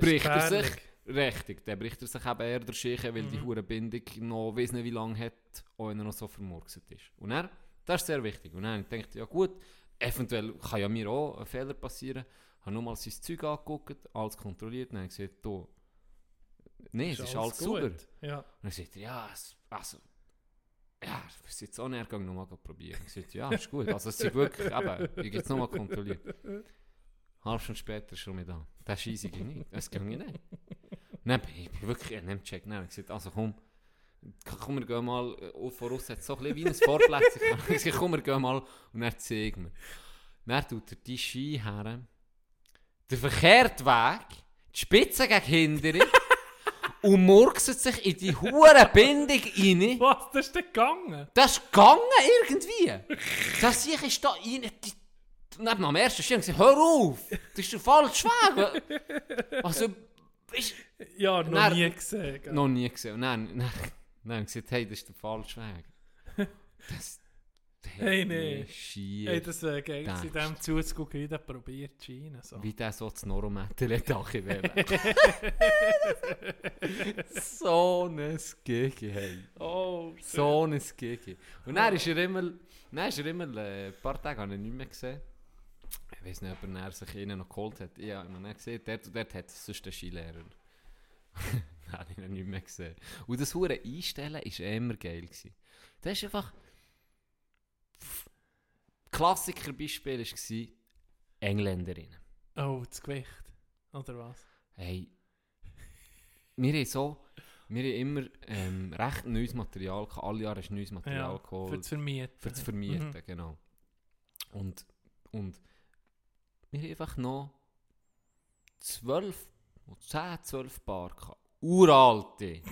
bricht er sich, richtig, dann bricht er sich eben eher der Schäche, weil die Mhm. hure Bindung noch weiss nicht wie lange hat, auch wenn er noch so vermurkset ist. Und er, das ist sehr wichtig. Und dann habe ich gedacht, ja gut, eventuell kann ja mir auch ein Fehler passieren. Ich habe nur mal sein Zeug angeguckt, alles kontrolliert und dann gesagt, du, nee, es ist alles sauber. gut. Ja. Und dann sagt er, ja, es, also, ja, ich ist jetzt auch näher gegangen, nochmal probieren. Ich sagte, ja, ist gut. Also, es ist wirklich, eben, ich habe es nochmal kontrolliert. Halb Stunde später ist er mit da. Das easy, ging nicht. Das ging nicht. Nein, ich bin wirklich, ich habe gecheckt. Nein, ich gesagt, also komm, komm, wir gehen mal, äh, voraus hat so ein bisschen wie ein Vorplätzchen. Ich sage, komm, wir gehen mal und er zeigt mir. Dann tut er die Ski her, den verkehrten Weg, die Spitze gegen hinten und murkset sich in die hure Bindung rein. Was, das ist denn gegangen? Das ist gegangen irgendwie. Das ich ist da rein. Die, neben mir am ersten Schirm gesagt, hör auf, das ist der falsche Weg. Also, ist Ja, noch Nein. nie gesehen. gell? noch nie gesehen. Und dann, dann, dann ich gesagt, hey, das ist der falsche Weg. Das, Hey, nee. Schier. Hey, das wäre geil, Denkst in dem zuzugucken, wie der probiert zu scheinen. So. Wie der so das auch wählen. so ein Gigi, hey. Oh. So ein Gigi. Und dann ist er immer, dann ist er immer, äh, ein paar Tage ich nicht mehr gesehen. Ich weiß nicht, ob er sich innen noch geholt hat. Ja, ich habe nicht gesehen, dort dort hat es sonst einen Skilehrer. Nein, habe ich ihn nicht mehr gesehen. Und das hure Einstellen war immer geil. Gewesen. Das ist einfach... Klassikerbeispiel war Engländerinnen. Oh, das Gewicht. Oder was? Hey, wir haben so... Wir haben immer ähm, recht neues Material gehabt. Alle Jahre ist neues Material Ja, geholt. für das Vermieten. Für das Vermieten, Mhm. genau. Und, und wir haben einfach noch zwölf, zehn, zwölf Paar gehabt. Uralte.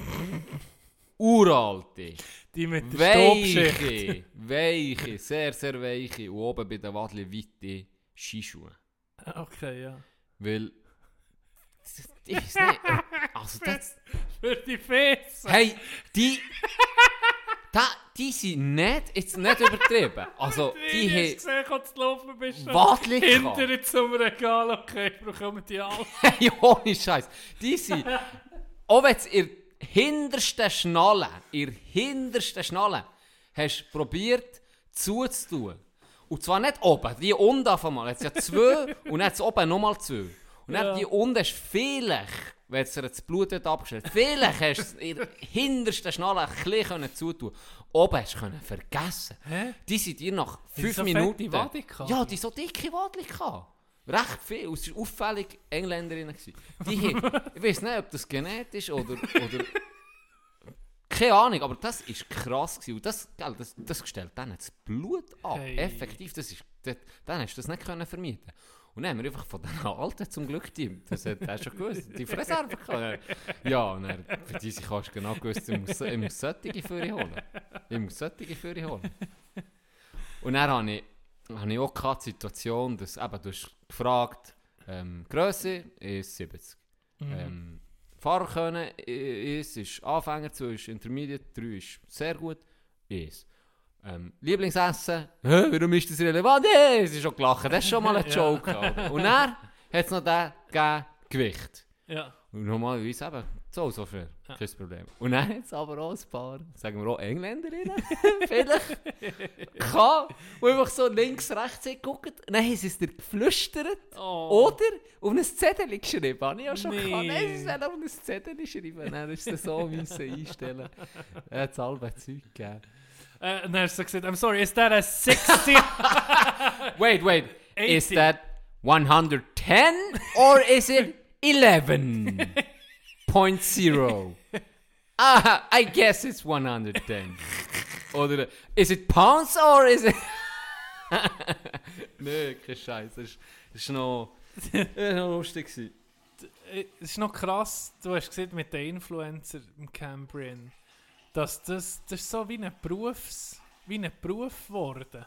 Uralte. Die mit der. Weiche. Weiche. Sehr, sehr weiche. Und oben bei den Wadli weite Skischuhe. Okay, ja. Weil... Ich weiß nicht. Also das... Für die Fes. Hey, die... Da, die sind nicht, jetzt nicht übertrieben. Also, die Ich haben... gesehen, als du laufen bist. Wadli gehabt. Hinter zum Regal. Okay, bekommen die alle. Hey, ohne Scheiß. Die sind. Auch wenn der hintersten Schnalle, der hintersten Schnalle, hast probiert zuzutun. Und zwar nicht oben, die unten auf einmal. Jetzt ja zwei und jetzt oben nochmal zwei. Und dann die unten ist vielleicht, wenn es dir das Blut hat abgestellt vielleicht hast du es in der hintersten Schnalle ein bisschen zutun Oben hast du vergessen. Hä? Die sind dir nach fünf so Minuten. ja, die so dicke Wadli. Recht viel. Und es war auffällig Engländerinnen. gewesen. Die haben, ich weiß nicht, ob das genetisch oder, oder keine Ahnung, aber das war krass. Gewesen. Und das, gell, das, das stellt dann das Blut ab. Hey. Effektiv, das ist, das, dann hast du das nicht können vermieten Und dann haben wir einfach von den Alten zum Glück die, das hat er schon gewusst, die Reserve gehabt. Ja, und dann, für die sich hast du genau gewusst, ich muss, ich muss solche für ihn holen. Ich muss solche für ihn holen. Und dann habe ich, habe ich auch gehabt, die Situation, dass eben, du hast gefragt, ähm, Grösse ist 70. Mhm. Ähm, Fahrer können ist, ist Anfänger, 2 ist Intermediate, 3 ist sehr gut, ist. Ähm, Lieblingsessen, Hä, warum ist das relevant? Ja, es ist schon gelacht, das ist schon mal ein Ja. Joke. Alter. Und dann hat es noch den gegeben, Gewicht. Ja. Und normalerweise eben so, so viel, Ja. kein Problem. Und dann hat es aber auch ein paar, sagen wir auch Engländerinnen, vielleicht, kann, die einfach so links, rechts gucken. Dann haben sie es dir geflüstert. Oh. Oder auf ein Zettel geschrieben. Habe ich ja schon Nee. gehabt. Nein, sie sollen auf ein Zettel schreiben. Dann ist es so müssen einstellen. Er hat es alle Zeug gegeben. Hast du gesagt, I'm sorry, is that a 60? Wait, wait. Is that 110 or is it 11.0? Ah, I guess it's 110. Oder is it pounds or is it... Nö, kein Scheiß. Das ist, noch, noch lustig. gewesen. Äh, Es ist noch krass, du hast gesehen mit den Influencer im Cambrian, dass das, das ist so wie ein Berufs, wie ein Beruf geworden.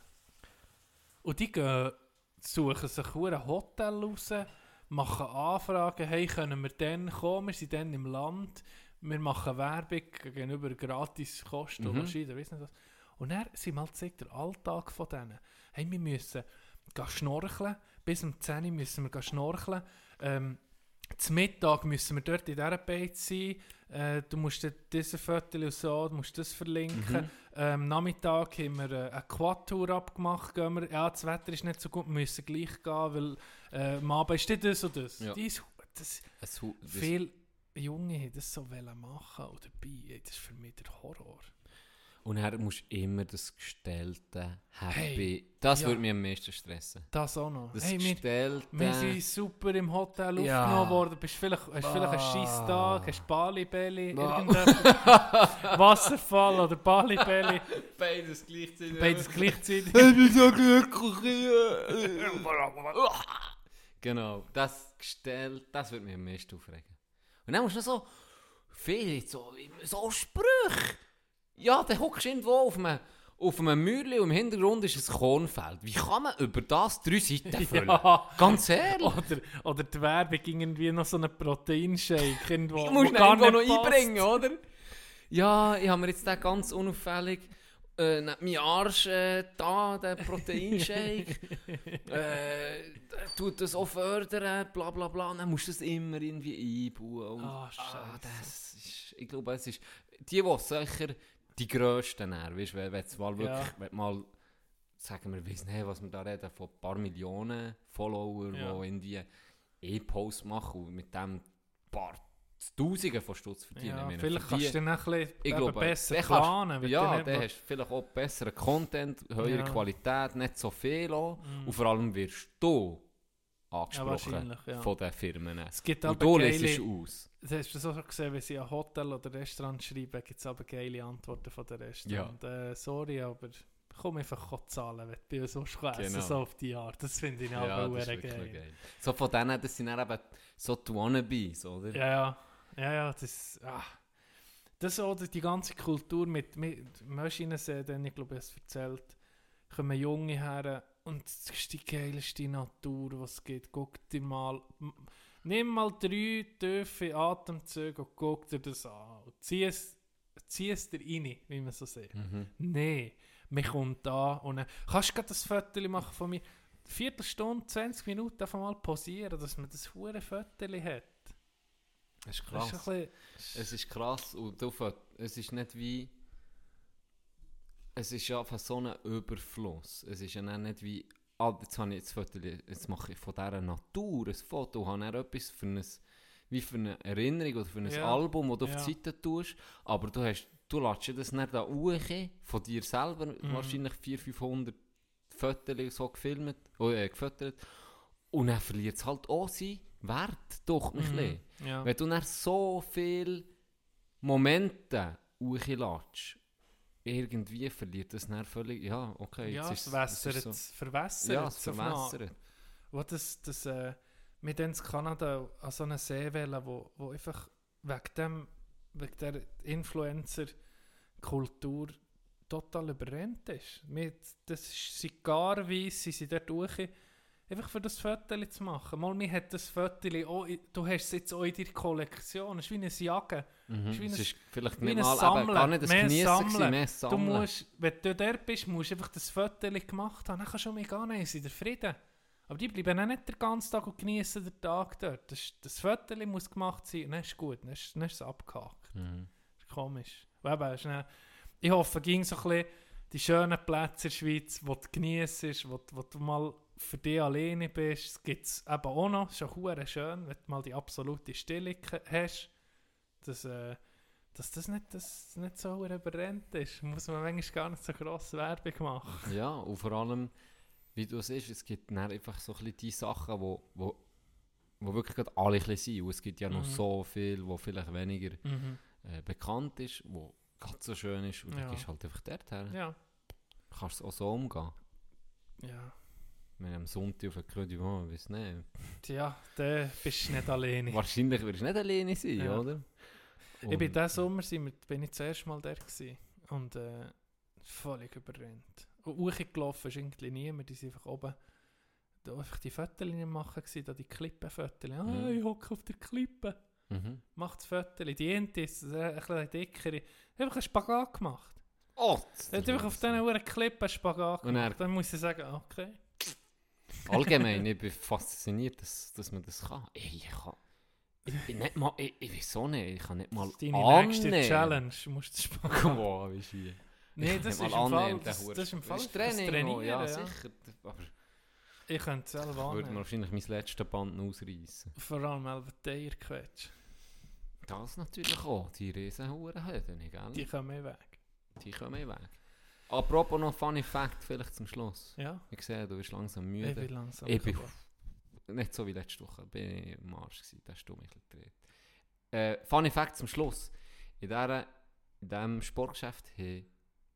Und die gehen, suchen sich ein Hotel raus, machen Anfragen, hey, können wir dann kommen, wir sind dann im Land, wir machen Werbung gegenüber gratis Kosten Mhm. oder wahrscheinlich, weiss nicht was. Und dann sind mal zeigt der Alltag von denen. Hey, wir müssen gehen schnorcheln, bis um 10 Uhr müssen wir gehen schnorcheln. Ähm, zum Mittag müssen wir dort in dieser Beiz sein. Äh, du musst diese Fotos und so, du musst das verlinken. Ähm, Nachmittag haben wir äh, eine Quad-Tour abgemacht. Gehen wir, ja, das Wetter ist nicht so gut, wir müssen gleich gehen, weil äh, am Abend ist das und das. Ja. Dies, das Es hu- das- viele Junge haben das so machen und dabei, das ist für mich der Horror. Und dann musst immer das gestellte Happy. Hey, das ja. würde mich am meisten stressen. Das auch noch. Das hey, wir, gestellte... wir sind super im Hotel Ja. aufgenommen worden. Bist vielleicht, hast vielleicht einen Ah. scheiß Tag, hast Bali-Belly, Ah. irgendetwas. Wasserfall oder Bali-Belly. Beides gleichzeitig. Beides gleichzeitig. Ich bin so glücklich. genau, das gestellt, das würde mich am meisten aufregen. Und dann musst du noch so viele so, so Sprüche. Ja, dann guckst du irgendwo auf einem, auf einem Mäuerchen und im Hintergrund ist ein Kornfeld. Wie kann man über das drei Seiten füllen? Ja. Ganz ehrlich. Oder, oder die Werbung irgendwie noch so einen Proteinshake irgendwo. Musst ihn irgendwo noch passt. einbringen, oder? Ja, ich habe mir jetzt den ganz unauffällig äh, meinen Arsch äh, da, den Proteinshake. äh, tut das auch fördern, bla bla bla. Dann musst du das immer irgendwie einbauen. Und, Ah, ah, Scheisse. das ist, ich glaube, es ist die, die sicher die grössten, dann, weißt, wenn, wenn, du mal wirklich, Ja. mal sagen wir, weiss nicht, was wir da reden, von ein paar Millionen Follower, Ja. die in die E-Posts machen und mit dem paar Tausende von Stutz verdienen. Ja, meine, vielleicht für die- kannst du dann ein bisschen ich glaube, besser kannst- planen. Ja, dann hast du vielleicht auch besseren Content, höhere Ja. Qualität, nicht so viel auch. Mm. Und vor allem wirst du angesprochen wahrscheinlich, ja. von den Firmen. Es gibt Und aber du geile... lässt aus. Das hast du so schon gesehen, wenn sie an Hotel oder Restaurant schreiben, gibt es aber geile Antworten von den Restaurant. Äh, sorry, aber komm einfach zahlen, wenn du bei uns essen Genau. so auf die Art. Das finde ich auch Ja, das geil. geil. So von denen, das sind dann eben so die Wannabes, oder? Ja, ja, ja, ja, das, ah. das oder die ganze Kultur mit, mit Maschinensäden, ich glaube, ich habe es erzählt, kommen Junge her und das ist die geilste Natur, was es gibt. Guck dir mal, nimm mal drei tiefe Atemzüge und guck dir das an. Und zieh es, zieh es dir rein, wie man so sagt. Mhm. Nein, mir kommt da und dann kannst du gerade das Foto machen von mir. Viertelstunde, 20 Minuten einfach mal pausieren, dass man das hure Foto hat. Das ist krass. ist Es ist krass und du, es ist nicht wie. Es ist ja einfach so ein Überfluss. Es ist ja nicht wie. Ah, jetzt, habe ich jetzt, Foto, jetzt mache ich von dieser Natur ein Foto und habe dann etwas für ein, wie für eine Erinnerung oder für ein Ja. Album, das du Ja. auf die Seite tust. Aber du, hast, du lässt das nicht da hoch von dir selber, Mhm. wahrscheinlich 400, 500 Fotos so gefilmt, oh, äh, gefüttert. Und dann verliert es halt auch seinen Wert, doch ein bisschen. Mhm. Ja. Wenn du dann so viele Momente hochlässt, irgendwie verliert das dann völlig, ja, okay, ja, jetzt es wässert, so, verwässert. ja, es so verwässert. Wo das, das, äh, wir dann in Kanada an so einer Seewelle, wo, wo einfach wegen dem, wegen der Influencer-Kultur total überrennt ist. Mit, das ist sigarweise, sie sind dort durch, einfach für das Foto zu machen. Mal, mir hat das Foto auch, du hast es jetzt auch in deiner Kollektion, es ist wie eine Jacke. Mhm. Ist wie es ein- ist vielleicht wie nicht ein mal Sammeln, gar nicht das mehr Geniessen Sammeln. mehr Du Sammeln. musst, wenn du dort bist, musst du einfach das Foto gemacht haben. Dann kannst du schon mega nehmen, sind Frieden. Aber die bleiben auch nicht den ganzen Tag und genießen den Tag dort. Das, das Foto muss gemacht sein, dann ist gut, dann ist, dann ist es abgehakt. Mhm. Das ist komisch. Und eben, ist dann, ich hoffe, ging so ein bisschen die schönen Plätze in der Schweiz, wo du genießt, wo, du- wo du mal für dich alleine bist. Gibt es eben auch noch. Auch hure schön, wenn du mal die absolute Stille hast. Dass, äh, dass das nicht, das nicht so überrennt ist. Muss man manchmal gar nicht so grosse Werbung machen. Ja, und vor allem, wie du es siehst, es gibt dann einfach so ein bisschen die Sachen, wo, wo, wo wirklich gerade alle ein bisschen sind. Und es gibt ja noch Mhm. so viel, wo vielleicht weniger äh, bekannt ist, wo ganz so schön ist. Und Ja. dann gehst du halt einfach dort her. Ja. Kannst du auch so umgehen. Ja. Wenn du am Sonntag auf der Creux oh, weiß nicht. Tja, da bist du nicht alleine. Wahrscheinlich wirst du nicht alleine sein, Ja. oder? Ich bin Und- diesen Sommer sind wir, bin ich zuerst mal der gewesen. und äh, völlig überrennt. Und hochgelaufen ist irgendwie niemand, die sind einfach oben da einfach die Fotos machen gewesen, da die Klippenfotos. Ah, Mhm. ich hocke auf der Klippe. Mhm. Macht das Fotos. Die Ente ist ein bisschen dickere. Einfach einen Spagat gemacht. Oh! Er hat einfach auf diesen Uhren Klippen Spagat Und er- gemacht. Dann muss ich sagen, okay. Allgemein, ich bin fasziniert, dass, dass man das kann. Ey, ich kann... Ich, bin nicht mal... Ich, ich weiß auch nicht, ich kann nicht mal Deine nächste annehmen. Challenge musst du. Komm on, wie schier. Nee, Ich das ist, im mal Fall, annehmen, das, das ist im Fall Das ist das Training, Trainieren, oh, ja, ja. sicher. Aber Ich könnte es selber ich würde mir annehmen. wahrscheinlich mein letztes Band ausreißen. Vor allem Elbeteier quetsch. Das natürlich auch, die Riesenhurenhöhen, gell? Die kommen weg. Die kommen weg. Apropos noch Funny Fact, vielleicht zum Schluss. Ja, Ich sehe, du bist langsam ich müde. bin langsam. Ich bin nicht so wie letzte Woche, bin ich im Arsch gewesen, da hast du mich gedreht. Äh, Funny Fact zum Schluss. In, dieser, in diesem Sportgeschäft haben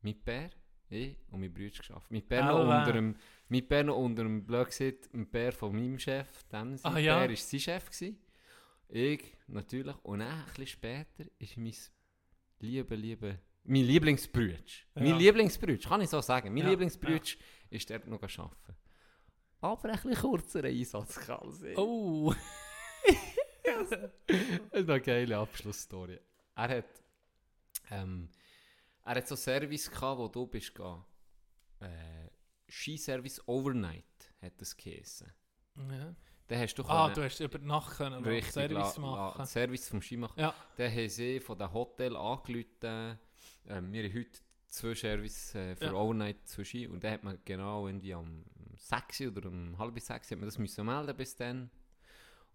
mein Bär, ich und mein Bruder geschafft. Mein Bär noch unter dem, mein Bär noch unter dem, blöd gesagt, ein Bär von meinem Chef, dem sein Ah, ja. Bär war sein Chef. Gewesen. Ich natürlich. Und dann, ein bisschen später, ist mein liebe, liebe, mein Lieblingsbrütsch. Mein Ja. Lieblingsbrütsch, kann ich so sagen. Mein Ja, Lieblingsbrütsch ist dort noch arbeiten. Aber ein bisschen kurzer Einsatz kann sein. Oh! Das ist eine geile Abschlussstory. Er hat, ähm, er hat so Service gehabt, wo du bist gegangen. Äh, Skiservice Overnight hat das geheißen. ja. Den hast du Ah, können- du hast über Nacht können richtig Service la- la- machen. Service vom Skimachen. Ja. Dann haben sie von dem Hotel angerufen. Ähm, wir haben heute zwei Service äh, für Ja. Overnight zu Ski und dann hat man genau irgendwie am 6 oder um halb 6 hat man das müssen melden bis dann.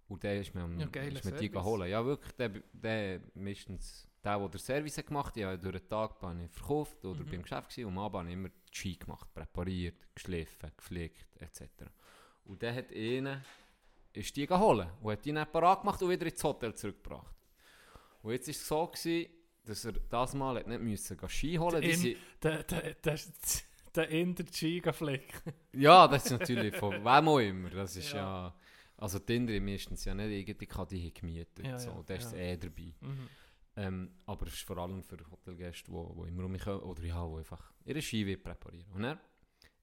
Und dann ist man, Ja, ist man die holen. Ja, wirklich, der, der meistens der, der den Service gemacht hat, ja, durch den Tag bin ich verkauft oder Mhm. beim Geschäft gewesen, und am Abend habe ich immer die Ski gemacht, präpariert, geschliffen, gepflegt etc. Und dann hat einer, ist die geholt und hat die dann parat gemacht und wieder ins Hotel zurückgebracht. Und jetzt war es so, gewesen, dass er das Mal hat nicht müssen Ski holen musste. Der, der, der, der Inder-Giga-Flick. Ja, das ist natürlich von wem auch immer. Das ist Ja. ja... also die Inder meistens ja nicht irgendwie, die haben die gemietet. Ja, so. ja, Da ist ja. eh dabei. Mhm. Ähm, aber es ist vor allem für Hotelgäste, die wo, wo immer um mich kommen, oder ja, die einfach ihre Ski präparieren. Und dann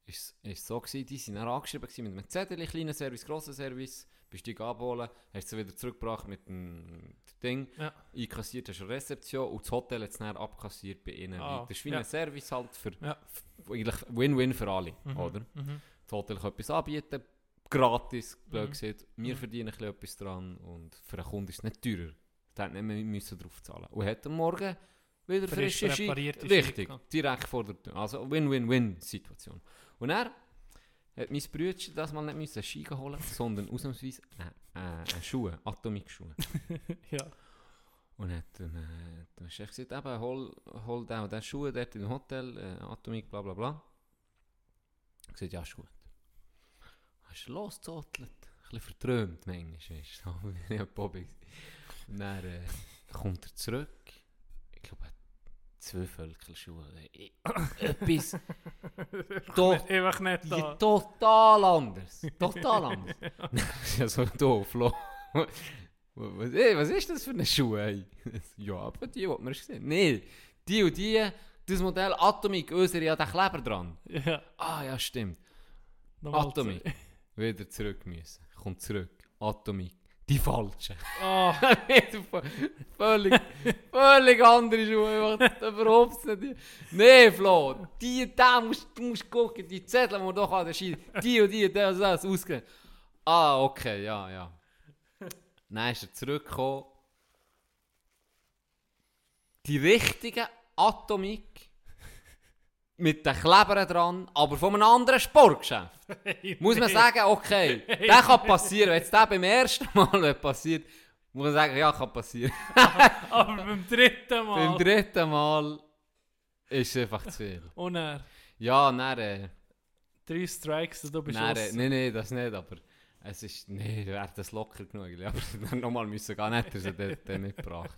ist es so gewesen, die sind dann angeschrieben gewesen mit einem Zettel, kleinen Service, grossen Service, bist du abholen, hast sie wieder zurückgebracht mit dem Ding, Ja. einkassiert hast du eine Rezeption und das Hotel hat es dann abkassiert bei ihnen. Ah, das ist wie ja. ein Service halt für, Ja. eigentlich Win-Win für alle, Mhm. oder? Mhm. Das Hotel kann etwas anbieten, gratis, blöd Mhm. gesagt. Wir Mhm. verdienen ein bisschen etwas dran und für einen Kunden ist es nicht teurer. Der hat nicht mehr müssen drauf zahlen. Und hat am Morgen wieder Frisch frische Ski. Richtig, direkt vor der Tür. Also Win-Win-Win-Situation. Und er hat mein Brütchen das mal nicht müssen Ski holen, sondern ausnahmsweise äh, äh, Schuhe, Atomik-Schuhe. ja. Und hat dann, äh, der Chef gesagt, eben, hol, hol den den Schuhe dort im Hotel, äh, Atomik, bla bla bla. Ich gesagt, ja, ist gut. Hast du losgezottelt? Ein bisschen verträumt, manchmal, weißt du, so wie ein Bobby. Und dann äh, kommt er zurück. Ich glaube, zwei Völkelschuhe. Äh, Etwas Doch. Einfach nicht da. total anders. Total anders. ja, so doof, was, ey, was ist das für eine Schuhe? Ey? ja, aber die, die wir gesehen Nee, die und die, das Modell Atomic, unsere ja den Kleber dran. Ja. Ah, ja, stimmt. Nochmal Atomic. Wieder zurück müssen. Kommt zurück. Atomic. Die falsche. Oh, völlig, völlig andere Schuhe. Überhaupt nicht. Nee, Flo, die, da musst du musst gucken, die Zettel, die wir doch an der Ski, die und die, das, das, ausgehen. Ah, okay, ja, ja. Dann ist er zurückgekommen. Die richtige Atomik mit den Klebern dran, aber von einem anderen Sportgeschäft. Muss man sagen, okay, das kann passieren. Wenn jetzt der beim ersten Mal passiert, muss man sagen, ja, kann passieren. aber beim dritten Mal. Beim dritten Mal ist es einfach zu viel. Und er. Ja, dann, äh, Drei Strikes und du bist dann, äh, nee, nee, das nicht, aber es ist, nee, wäre das locker genug. Aber dann nochmal müssen gehen, nicht, dass er den, den mitgebracht.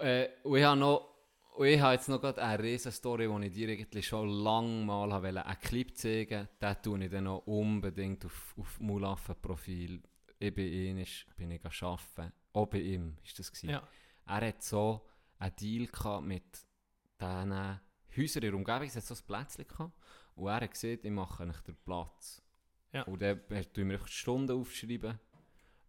äh, und ich habe noch, und ich habe jetzt noch gerade eine riesen Story, die ich dir eigentlich schon lange mal wollen, einen Clip zeigen Den tue ich dann noch unbedingt auf, auf Mulaffen-Profil. Ich bin ihn, bin ich arbeiten. Auch bei ihm ist das gewesen. Ja. Er hat so einen Deal gehabt mit diesen Häusern in der Umgebung. Es hat so ein Plätzchen gehabt. Und er hat gesagt, ich mache euch den Platz. Ja. Und dann tun wir die Stunden aufschreiben.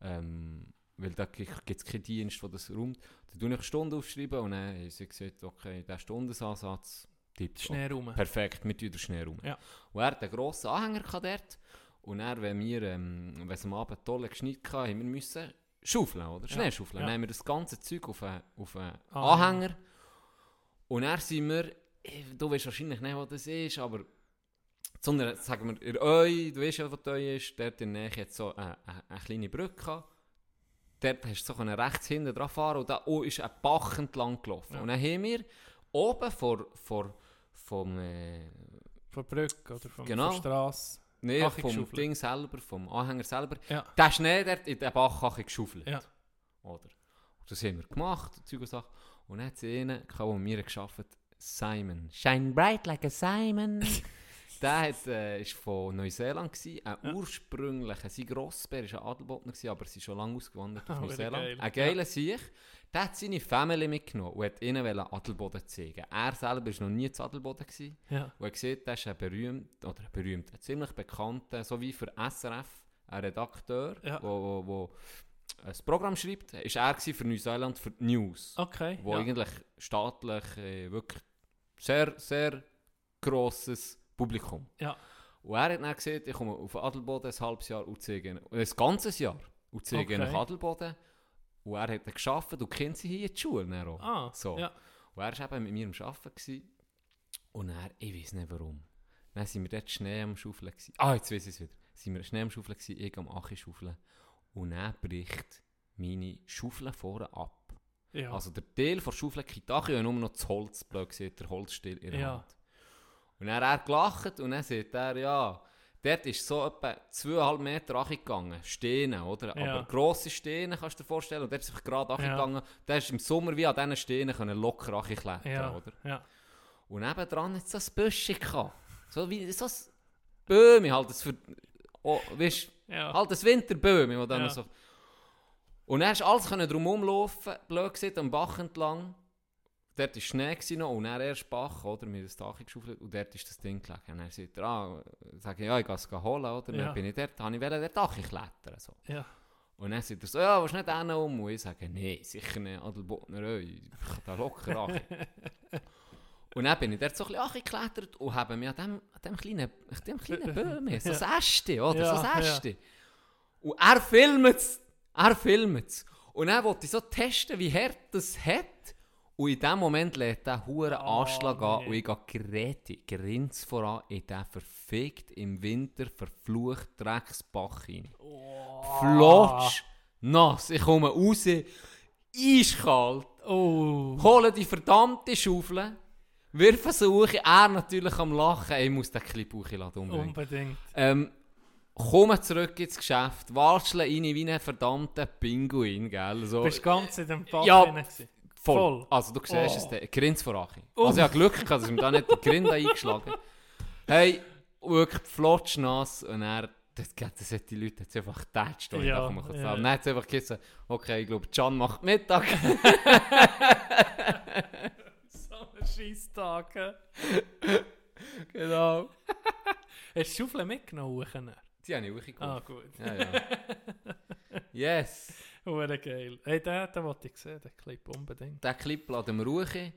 Ähm, weil da gibt es keinen Dienst, der das räumt. Dann tue ich die Stunden aufschreiben und dann haben sie gesagt, okay, der Stundenansatz, tipptopp. Schnell rum. Perfekt, tun den schnell rum. Ja. Und er hat einen grossen Anhänger dort. Und dann, wenn wir, ähm, wenn es am Abend tolle geschnitten hatten, haben wir müssen schaufeln, oder? Ja. Schnell schaufeln. Ja. Dann haben wir das ganze Zeug auf einen, auf einen Anhänger. Anhänger. Und dann sind wir, eh, du weißt wahrscheinlich nicht, was das ist, aber einer, sagen wir, in Eu, du weißt ja, was Eu ist, dort in der Nähe hat so eine, eine, eine kleine Brücke. Dort hast du so rechts hinten dran fahren und da oh, ist ein Bach entlang gelaufen. Ja. Und dann haben wir oben vor, vor, vom, äh, Von der Brücke oder von, Genau. von der Straße. nee, Achi vom. Ding selber, vom Anhänger selber, Ja. der Schnee dort in den Bach geschaufelt. Ja. Oder? Und das haben wir gemacht, Zeug und Sachen. Und dann hat sie einen, der mir gearbeitet Simon. Shine bright like a Simon. der hat, äh, ist von Neuseeland, gewesen, ein Ja. ursprünglicher, sein Grossbär war ein Adelbodner, gewesen, aber sie ist schon lange ausgewandert auf Neuseeland. geil. Ein geiler Sieg. Der hat seine Family mitgenommen und hat ihnen Adelboden zeigen. Er selber war noch nie zu Adelboden. Gewesen. Ja. Und er sieht, das ist ein berühmt, oder ein berühmt, ein ziemlich bekannter, so wie für SRF, ein Redakteur, Ja. wo, wo, wo ein Programm schreibt, ist er für Neuseeland für die News, Okay. wo ja. eigentlich staatlich äh, wirklich sehr, sehr grosses Publikum. Ja. Und er hat dann gesehen, ich komme auf Adelboden ein halbes Jahr und zeige ihnen- ein ganzes Jahr und zeige Okay. nach Adelboden. Und er hat dann gearbeitet und kennt sie hier in die Schule auch. Ah, So. ja. Und er war eben mit mir am Arbeiten. Gewesen. Und er, ich weiß nicht warum. Dann sind wir dort Schnee am Schaufeln. Gewesen. Ah, jetzt weiß ich es wieder. Sind wir Schnee am Schaufeln gewesen, ich am Achi schaufeln. Und dann bricht meine Schaufel vorne ab. Ja. Also der Teil von der Schaufel kriegt Achi und nur noch das Holz, blöd gesagt, der Holzstiel in der Ja. Hand. Und dann hat er gelacht und dann sagt er, ja, dort ist so etwa zweieinhalb Meter Achi gegangen, Steine, oder? Ja. Aber grosse Steine kannst du dir vorstellen, und dort ist einfach gerade Achi Ja. Der ist im Sommer wie an diesen Steinen können locker Achi klettern, ja. oder? Ja. Und nebendran hat es so ein Büschchen gehabt. So wie so ein Böhme, halt das für, oh, weißt, Ja. halt das Winterböhme, wo dann Ja. so... Und dann hast du alles können drum rumlaufen, blöd gesagt, am Bach entlang. Dort war Schnee gewesen noch, und dann erst Bach, oder? Wir haben das Dach geschaufelt und dort ist das Ding gelegen. Und dann sagt er, ah, sage ich, ja, ich gehe es holen, oder? Ja. Dann bin ich dort, habe ich wollte dort Dach klettern, so. Ja. Und dann sagt er so, ja, willst du nicht einen um? Und ich sage, nein, sicher nicht, Adelbottner, ich kann da locker Achi. und dann bin ich dort so ein bisschen geklettert und habe mich an dem, an dem kleinen, an dem kleinen Böhme, so ein Äste, oder? Ja, so ein ja. Äste. Und er filmt es, er filmt es. Und dann wollte ich so testen, wie hart das hat. Und in dem Moment lädt der hure Oh, Anschlag an nee. und ich gehe Geräte, grins voran in den verfickt im Winter verflucht Drecksbach rein. Flotsch, nass. Ich komme raus, eiskalt, Oh. hole die verdammte Schaufel, wirf suche, er natürlich am Lachen. Ich muss den hochladen unbedingt. Unbedingt. Ähm, komme zurück ins Geschäft, watschle rein wie ein verdammter Pinguin, gell? So, Bist du ganz in dem Bach Ja. Voll. voll. Also du siehst Oh. es, der Grins vor Achi. Also ich habe Glück gehabt, dass ich mir da nicht den Grind eingeschlagen Hey, wirklich flotschnass und er das, das hat die Leute jetzt einfach getatscht. ich Ja, mir, ja. ja. Dann hat es einfach gesagt, okay, ich glaube, Can macht Mittag. So ein Scheisstag. genau. Hast du die Schaufel mitgenommen? Die habe ich auch Ah, gut. Ja, ja. yes. Hure geil. Hey, den, den wollte ich sehen, den Clip unbedingt. Den Clip laden wir ruhig.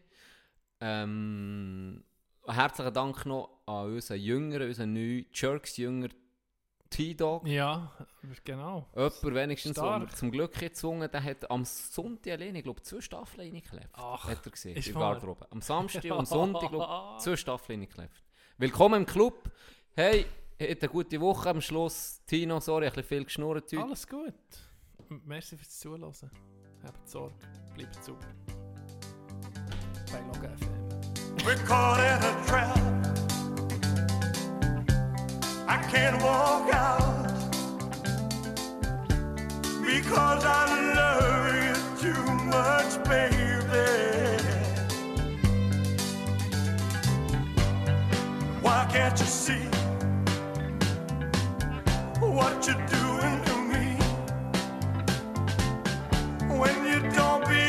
Ähm, herzlichen Dank noch an unseren Jüngeren, unseren neuen Jerks-Jünger T-Dog. Ja, genau. Jemand wenigstens, Stark. zum Glück gezwungen der hat am Sonntag alleine, ich glaube, zwei Staffeln reingeklebt. Ach, hat er gesehen, in? Garderobe. Am Samstag und Sonntag, glaube ich, zwei Staffeln reingeklebt. Willkommen im Club. Hey, hat eine gute Woche am Schluss. Tino, sorry, ein bisschen viel geschnurrt heute. Alles gut. Merci fürs Zuhören. Habt Sorge. Bleibt. Bei Log FM. We're caught in a trap. I can't walk out because I love you too much, baby. Why can't you see what you're doing? don't be